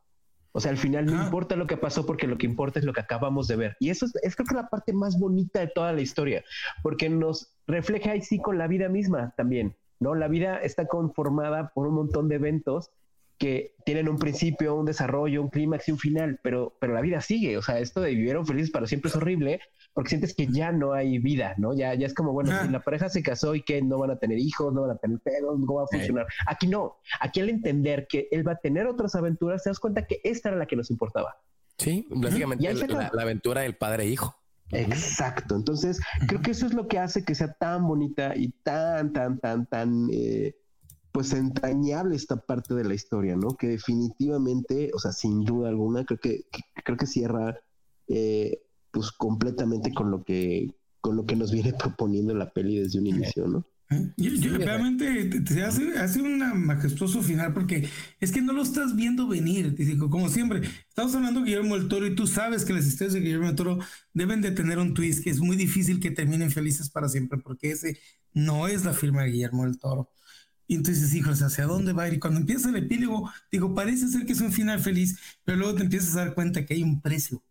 O sea, al final no importa lo que pasó porque lo que importa es lo que acabamos de ver. Y eso es, creo que la parte más bonita de toda la historia, porque nos refleja ahí sí con la vida misma también, ¿no? La vida está conformada por un montón de eventos que tienen un principio, un desarrollo, un clímax y un final, pero, pero la vida sigue. O sea, esto de vivieron felices para siempre es horrible porque sientes que ya no hay vida, ¿no? Ya, ya es como, bueno, si la pareja se casó y que no van a tener hijos, no van a tener pedos, no va a funcionar. Aquí no. Aquí al entender que él va a tener otras aventuras, te das cuenta que esta era la que nos importaba. Sí, básicamente la, aventura del padre e hijo. Exacto. Entonces, creo que eso es lo que hace que sea tan bonita y tan, tan, tan, tan, eh, pues entrañable esta parte de la historia, ¿no? Que definitivamente, o sea, sin duda alguna, creo que, creo que cierra, eh, pues completamente con lo que, con lo que nos viene proponiendo la peli desde un inicio, ¿no? realmente te hace, hace un majestuoso final porque es que no lo estás viendo venir. Digo, como siempre, estamos hablando de Guillermo del Toro y tú sabes que las historias de Guillermo del Toro deben de tener un twist que es muy difícil que terminen felices para siempre porque ese no es la firma de Guillermo del Toro. Y entonces, hijos, ¿hacia dónde va a ir? Y cuando empieza el epílogo, digo, parece ser que es un final feliz, pero luego te empiezas a dar cuenta que hay un precio,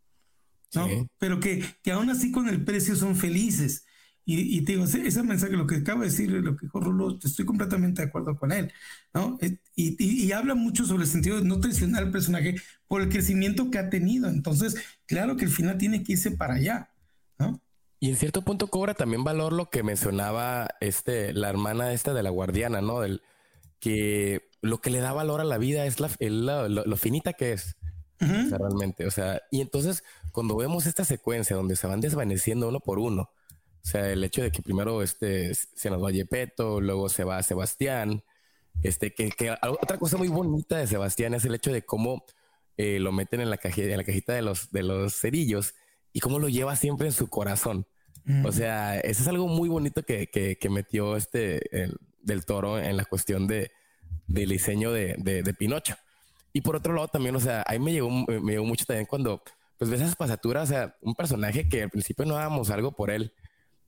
¿no? Pero que, que aún así con el precio son felices. Y, te digo, ese, mensaje, lo que acaba de decir, lo que dijo Rulo, estoy completamente de acuerdo con él, ¿no? Eh, y, habla mucho sobre el sentido de no traicionar al personaje por el crecimiento que ha tenido. Entonces, claro que el final tiene que irse para allá. Y en cierto punto cobra también valor lo que mencionaba este, la hermana esta de la guardiana, ¿no? Del, que lo que le da valor a la vida es la, lo, finita que es. realmente, o sea, y entonces cuando vemos esta secuencia donde se van desvaneciendo uno por uno, o sea, el hecho de que primero este, se nos va Yepeto, luego se va Sebastián. Este, que, otra cosa muy bonita de Sebastián es el hecho de cómo eh, lo meten en la, cajita, en la cajita de los, de los cerillos y cómo lo lleva siempre en su corazón. O sea, eso es algo muy bonito que, que, metió este del toro en la cuestión de, del diseño de, de, Pinocho. Y por otro lado, también, o sea, ahí me llegó, me llegó mucho también cuando pues ves esas pasaturas, o sea, un personaje que al principio no dábamos algo por él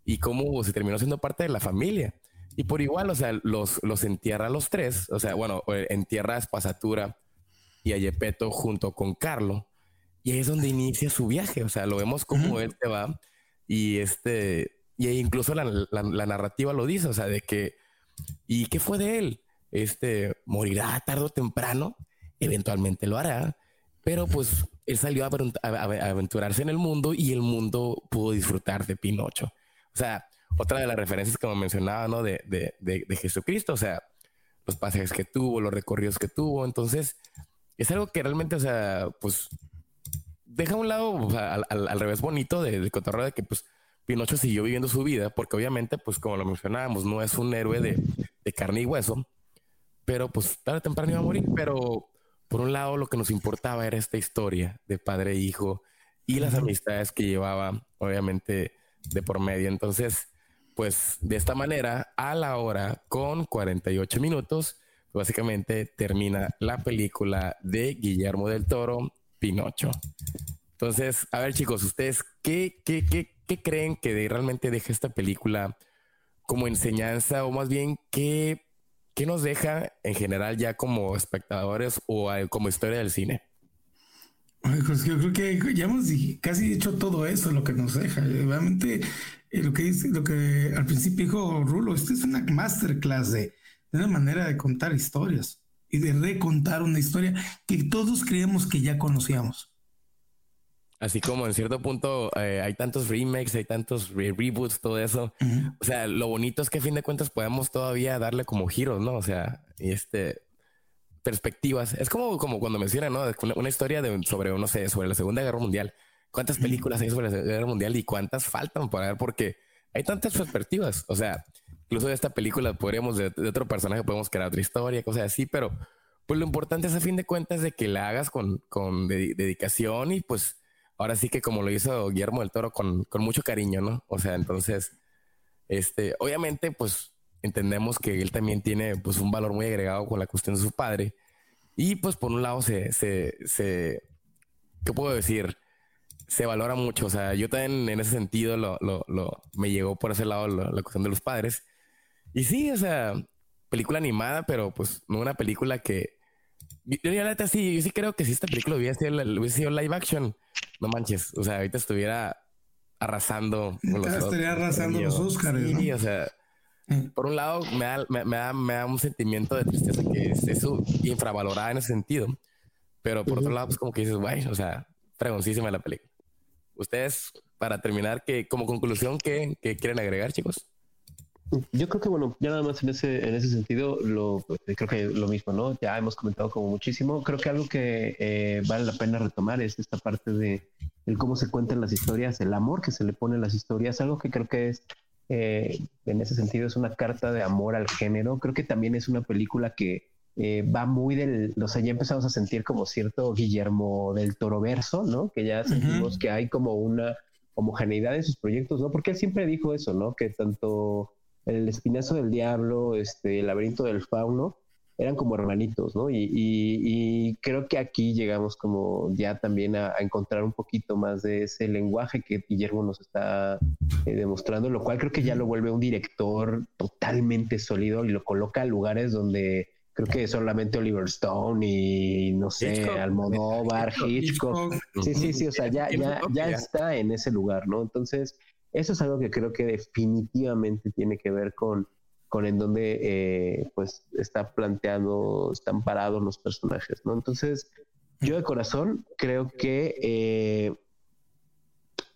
y cómo se terminó siendo parte de la familia. Y por igual, o sea, los, los entierra a los tres, o sea, bueno, entierra a Espasatura y a Yepeto junto con Carlo, y ahí es donde inicia su viaje, o sea, lo vemos como él se va, y este, y incluso la, la, narrativa lo dice, o sea, de que, ¿y qué fue de él? Este, morirá tarde o temprano, eventualmente lo hará, pero pues él salió a, a aventurarse en el mundo y el mundo pudo disfrutar de Pinocho. O sea, otra de las referencias como mencionaba, ¿no? De, de, de, Jesucristo, o sea, los pasajes que tuvo, los recorridos que tuvo. Entonces, es algo que realmente, o sea, pues deja a un lado al, al, revés bonito del cotorreo de que, pues, Pinocho siguió viviendo su vida, porque obviamente, pues, como lo mencionábamos, no es un héroe de, de carne y hueso, pero pues tarde o temprano iba a morir, pero por un lado lo que nos importaba era esta historia de padre e hijo y las amistades que llevaba, obviamente, de por medio. Entonces, pues de esta manera, a la hora con 48 minutos, básicamente termina la película de Guillermo del Toro, Pinocho. Entonces, a ver chicos, ustedes, ¿qué, qué, qué, qué creen que realmente deja esta película como enseñanza o más bien qué, qué nos deja en general ya como espectadores o como historia del cine? Pues yo creo que ya hemos casi hecho todo eso, lo que nos deja. Obviamente, eh, lo que dice, lo que al principio dijo Rulo, esto es una masterclass de una manera de contar historias y de recontar una historia que todos creemos que ya conocíamos. Así como en cierto punto eh, hay tantos remakes, hay tantos reboots, todo eso. O sea, lo bonito es que a fin de cuentas podemos todavía darle como giros, ¿no? O sea, y este perspectivas. Es como, como cuando mencionan, ¿no? Una, historia de, sobre, no sé, sobre la Segunda Guerra Mundial. ¿Cuántas películas hay sobre la Segunda Guerra Mundial y cuántas faltan para ver? Porque hay tantas perspectivas. O sea, incluso de esta película podríamos, de, otro personaje podemos crear otra historia, cosas así, pero pues lo importante es a fin de cuentas de que la hagas con, con dedicación y pues ahora sí que como lo hizo Guillermo del Toro con, con mucho cariño, ¿no? O sea, entonces, este, obviamente, pues entendemos que él también tiene pues un valor muy agregado con la cuestión de su padre. Y pues por un lado se, se, se ¿qué puedo decir? Se valora mucho. O sea, yo también en ese sentido lo, lo, me llegó por ese lado la cuestión de los padres. Y sí, o sea, película animada, pero pues no una película que... Yo, yo, yo sí, yo sí creo que si esta película hubiera sido, sido live action, no manches, o sea, ahorita estuviera arrasando. estaría arrasando los Oscars. Sí, o sea, mm. por un lado me da, me, da, me da, un sentimiento de tristeza que es eso infravalorada en ese sentido, pero por otro lado, pues como que dices, guay, o sea, fregoncísima la película. Ustedes, para terminar, que como conclusión, ¿qué, ¿qué quieren agregar, chicos? Yo creo que, bueno, ya nada más en ese, en ese sentido, lo, creo que lo mismo, ¿no? Ya hemos comentado como muchísimo. Creo que algo que eh, vale la pena retomar es esta parte de el cómo se cuentan las historias, el amor que se le pone a las historias, algo que creo que es, eh, en ese sentido, es una carta de amor al género. Creo que también es una película que eh, va muy del, o sea, ya empezamos a sentir como cierto Guillermo del Toro verso, ¿no? Que ya sentimos que hay como una homogeneidad en sus proyectos, ¿no? Porque él siempre dijo eso, ¿no? Que tanto el espinazo del diablo, este, el laberinto del fauno, eran como hermanitos, ¿no? Y, creo que aquí llegamos como ya también a, encontrar un poquito más de ese lenguaje que Guillermo nos está eh, demostrando, lo cual creo que ya lo vuelve un director totalmente sólido y lo coloca a lugares donde creo que solamente Oliver Stone y no sé, Almodóvar, Hitchcock. Sí, sí, sí, o sea, ya, ya, ya está en ese lugar, ¿no? Entonces, eso es algo que creo que definitivamente tiene que ver con, con en donde eh, pues está planteando, están parados los personajes, ¿no? Entonces, yo de corazón creo que eh,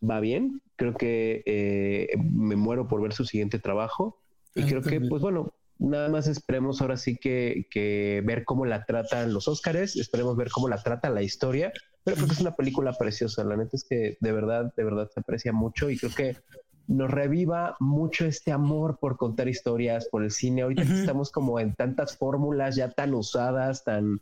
va bien, creo que eh, me muero por ver su siguiente trabajo. Y creo que, pues bueno, nada más esperemos ahora sí que, que ver cómo la tratan los Óscares, esperemos ver cómo la trata la historia pero creo que es una película preciosa. La neta es que de verdad, de verdad se aprecia mucho y creo que nos reviva mucho este amor por contar historias, por el cine. Ahorita estamos como en tantas fórmulas ya tan usadas, tan,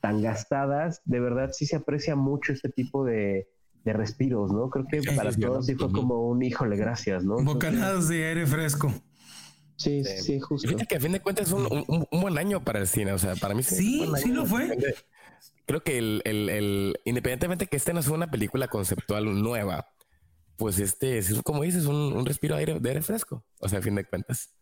tan gastadas. De verdad sí se aprecia mucho este tipo de, de respiros, ¿no? Creo que para todos sí fue como un híjole, gracias, ¿no? Bocanadas de aire fresco. Sí, sí, justo. Fíjate que a fin de cuentas es un, un, buen año para el cine. O sea, para mí sí. Sí, lo fue creo que el, el, el, independientemente que este no sea una película conceptual nueva, pues este es, como dices, un, un respiro de aire, de aire fresco. O sea, a fin de cuentas.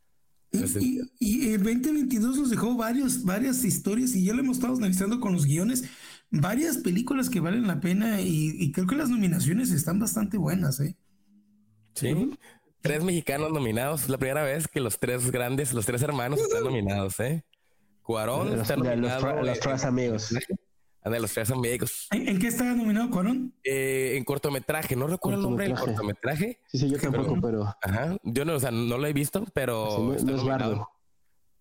Y, y, el 2022 nos dejó varios, varias historias y ya lo hemos estado analizando con los guiones, varias películas que valen la pena y, creo que las nominaciones están bastante buenas, ¿eh? Sí. Tres mexicanos nominados. La primera vez que los tres grandes, los tres hermanos están nominados, ¿eh? Cuarón está nominado. Los, tres amigos de los tres amigos. ¿En, qué estaba nominado Cuarón? Eh, en cortometraje, no recuerdo el nombre del cortometraje. Sí, sí, yo tampoco, pero. Ajá, yo no, o sea, no lo he visto, pero. no, es Bardo.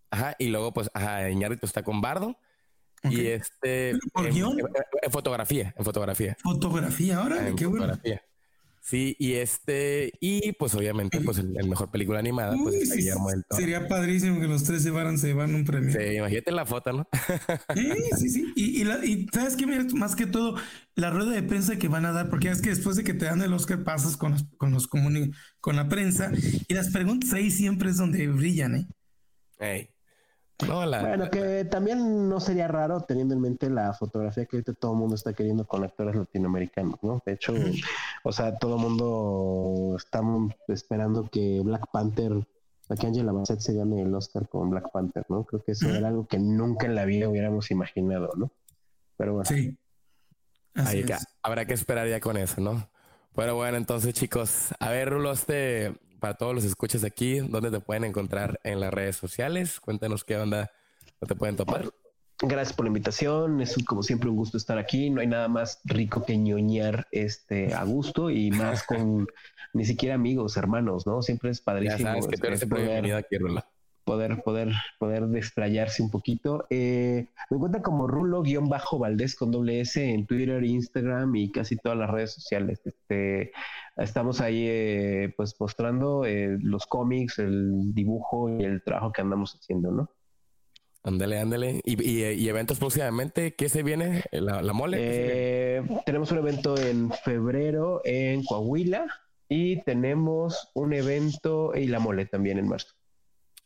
Ajá, y luego, pues, ajá, Iñárritu está con Bardo. Y este. ¿Por en, En, fotografía, en fotografía. Fotografía, ahora, qué bueno. Sí, y este, y pues obviamente, pues el, mejor película animada, pues Guillermo del Toro. Sería padrísimo que los tres se llevaran, se llevaran un premio. Sí, imagínate la foto, ¿no? sí, sí, sí. Y, y, sabes que más que todo, la rueda de prensa que van a dar, porque es que después de que te dan el Oscar pasas con los, con los con la prensa, y las preguntas ahí siempre es donde brillan, ¿eh? Hey. Bueno, que también no sería raro teniendo en mente la fotografía que ahorita todo el mundo está queriendo con actores latinoamericanos, ¿no? De hecho, o sea, todo el mundo está esperando que Black Panther, que Angela Bassett se llame el Oscar con Black Panther, ¿no? Creo que eso era algo que nunca en la vida hubiéramos imaginado, ¿no? Pero bueno. Sí. habrá que esperar ya con eso, ¿no? Pero bueno, entonces chicos, a ver, Rulo, este, para todos los escuchas aquí, ¿dónde te pueden encontrar en las redes sociales? Cuéntanos qué onda, no te pueden topar. Gracias por la invitación. Es como siempre un gusto estar aquí. No hay nada más rico que ñoñar este a gusto y más con ni siquiera amigos, hermanos, ¿no? Siempre es padrísimo. Ya sabes que tú eres poder, aquí, poder, poder, poder desplayarse un poquito. Eh, me encuentran como Rulo-Valdés con doble S en Twitter, Instagram y casi todas las redes sociales. Este, estamos ahí eh, pues mostrando eh, los cómics, el dibujo y el trabajo que andamos haciendo, ¿no? Ándale, ándale. ¿Y, eventos próximamente? ¿Qué se viene? ¿La, mole? Eh, tenemos un evento en febrero en Coahuila y tenemos un evento y la mole también en marzo.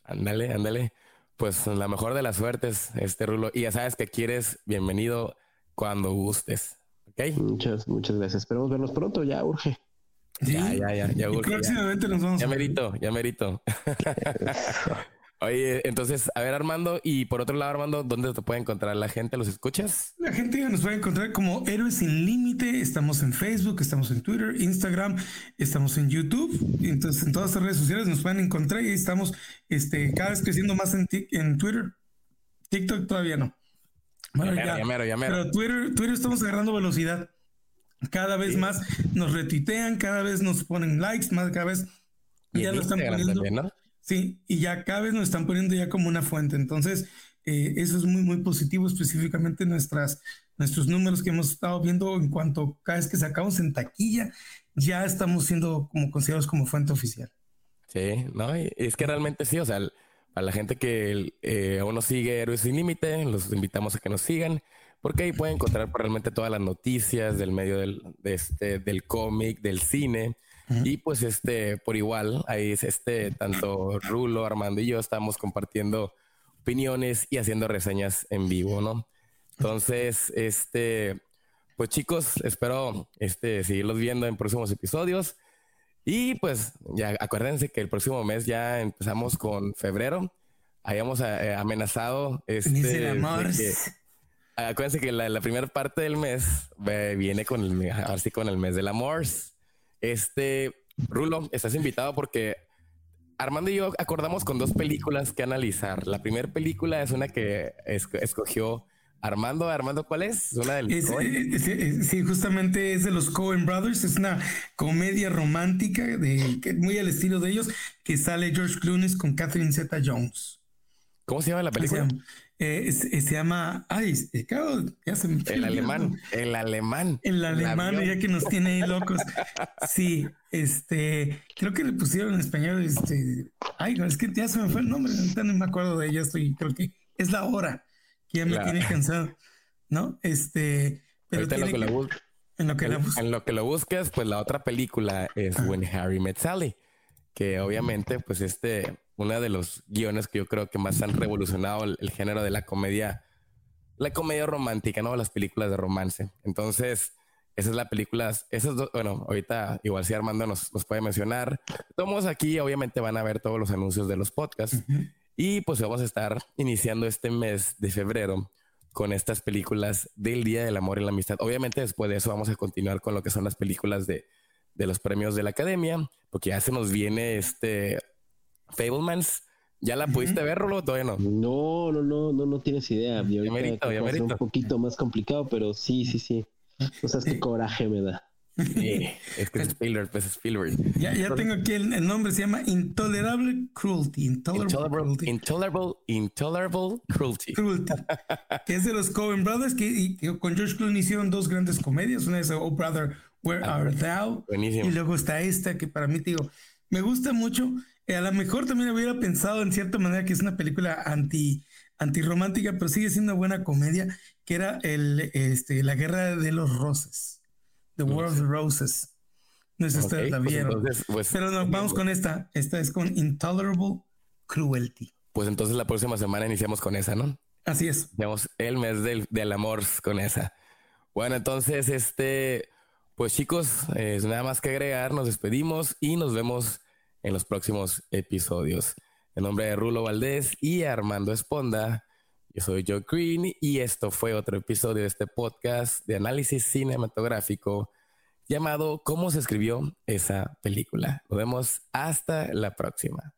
Ándale, ándale. Pues la mejor de las suertes, este Rulo. Y ya sabes que quieres, bienvenido cuando gustes. ¿Ok? Muchas, muchas gracias. Esperemos vernos pronto, ya urge. Ya, ya, ya, ya. próximamente nos vamos. Ya merito, ya merito. Oye, entonces, a ver, Armando, y por otro lado, Armando, ¿dónde te puede encontrar la gente? ¿Los escuchas? La gente nos puede encontrar como Héroes sin Límite. Estamos en Facebook, estamos en Twitter, Instagram, estamos en YouTube. Entonces, en todas las redes sociales nos pueden encontrar y estamos este, cada vez creciendo más en, en Twitter. TikTok todavía no. Bueno, ya, ya, Pero Twitter, Twitter estamos agarrando velocidad. Cada vez más nos retuitean, cada vez nos ponen likes, más cada vez ya lo están poniendo. Sí, y ya cada vez nos están poniendo ya como una fuente. Entonces, eh, eso es muy, muy positivo, específicamente nuestras, nuestros números que hemos estado viendo en cuanto cada vez que sacamos en taquilla, ya estamos siendo como considerados como fuente oficial. Sí, no, es que realmente sí, o sea, a la gente que eh, aún nos sigue Héroes Sin Límite, los invitamos a que nos sigan, porque ahí pueden encontrar realmente todas las noticias del medio del, este, del cómic, del cine, y pues este, por igual, ahí es este, tanto Rulo, Armando y yo estamos compartiendo opiniones y haciendo reseñas en vivo, ¿no? Entonces, este, pues chicos, espero este, seguirlos viendo en próximos episodios. Y pues ya acuérdense que el próximo mes ya empezamos con febrero. Habíamos eh, amenazado este, acuérdense que la, primera parte del mes viene con el, así con el mes del amor. Este, Rulo, estás invitado porque Armando y yo acordamos con dos películas que analizar. La primera película es una que escogió Armando. Armando, ¿cuál es? una de los sí, justamente es de los Coen Brothers. Es una comedia romántica de muy al estilo de ellos que sale George Clooney con Catherine Zeta Jones. ¿Cómo se llama la película? Eh, se llama, ay, claro, ya se me El alemán, el alemán. El alemán, ya que nos tiene ahí locos. Sí, este, creo que le pusieron en español, este, ay, es que ya se me fue el nombre, no me acuerdo de ella, estoy, creo que es la hora que ya me tiene cansado, ¿no? Este, pero tiene lo que, lo en lo que, en lo que lo busques, pues la otra película es When Harry Met Sally, que obviamente, pues este uno de los guiones que yo creo que más han revolucionado el, género de la comedia, la comedia romántica, ¿no? Las películas de romance. Entonces, esa es la película, esas dos, bueno, ahorita igual si Armando nos, nos puede mencionar. Todos aquí obviamente van a ver todos los anuncios de los podcasts y pues vamos a estar iniciando este mes de febrero con estas películas del Día del Amor y la Amistad. Obviamente después de eso vamos a continuar con lo que son las películas de, de los premios de la Academia, porque ya se nos viene este Fablemans. ¿Ya la pudiste ver, Rolo? Todavía no. No, no, no, no, no tienes idea. Ya merito, ya merito. un poquito más complicado, pero sí, sí, sí. O sea, es que coraje me da. es que es Spielberg, pues Spielberg. Ya, ya tengo aquí el, nombre, se llama Intolerable Cruelty. Intolerable, Cruelty. Intolerable, Intolerable Cruelty. Cruelty. que es de los Coen Brothers, que, con George Clooney hicieron dos grandes comedias. Una es Oh Brother, Where ah, Are Thou? Y luego está esta que para mí te digo, me gusta mucho. Eh, a lo mejor también hubiera pensado en cierta manera que es una película anti antirromántica, pero sigue siendo una buena comedia, que era el, este, La Guerra de los Roses, The War of the Roses. No sé si ustedes la pues vieron. Pues, pero nos vamos con esta. Esta es con Intolerable Cruelty. Pues entonces la próxima semana iniciamos con esa, ¿no? Así es. El mes del, del amor con esa. Bueno, entonces, este, pues chicos, es nada más que agregar, nos despedimos y nos vemos en los próximos episodios. En nombre de Rulo Valdés y Armando Esponda, yo soy Joe Green y esto fue otro episodio de este podcast de análisis cinematográfico llamado ¿Cómo se escribió esa película? Nos vemos hasta la próxima.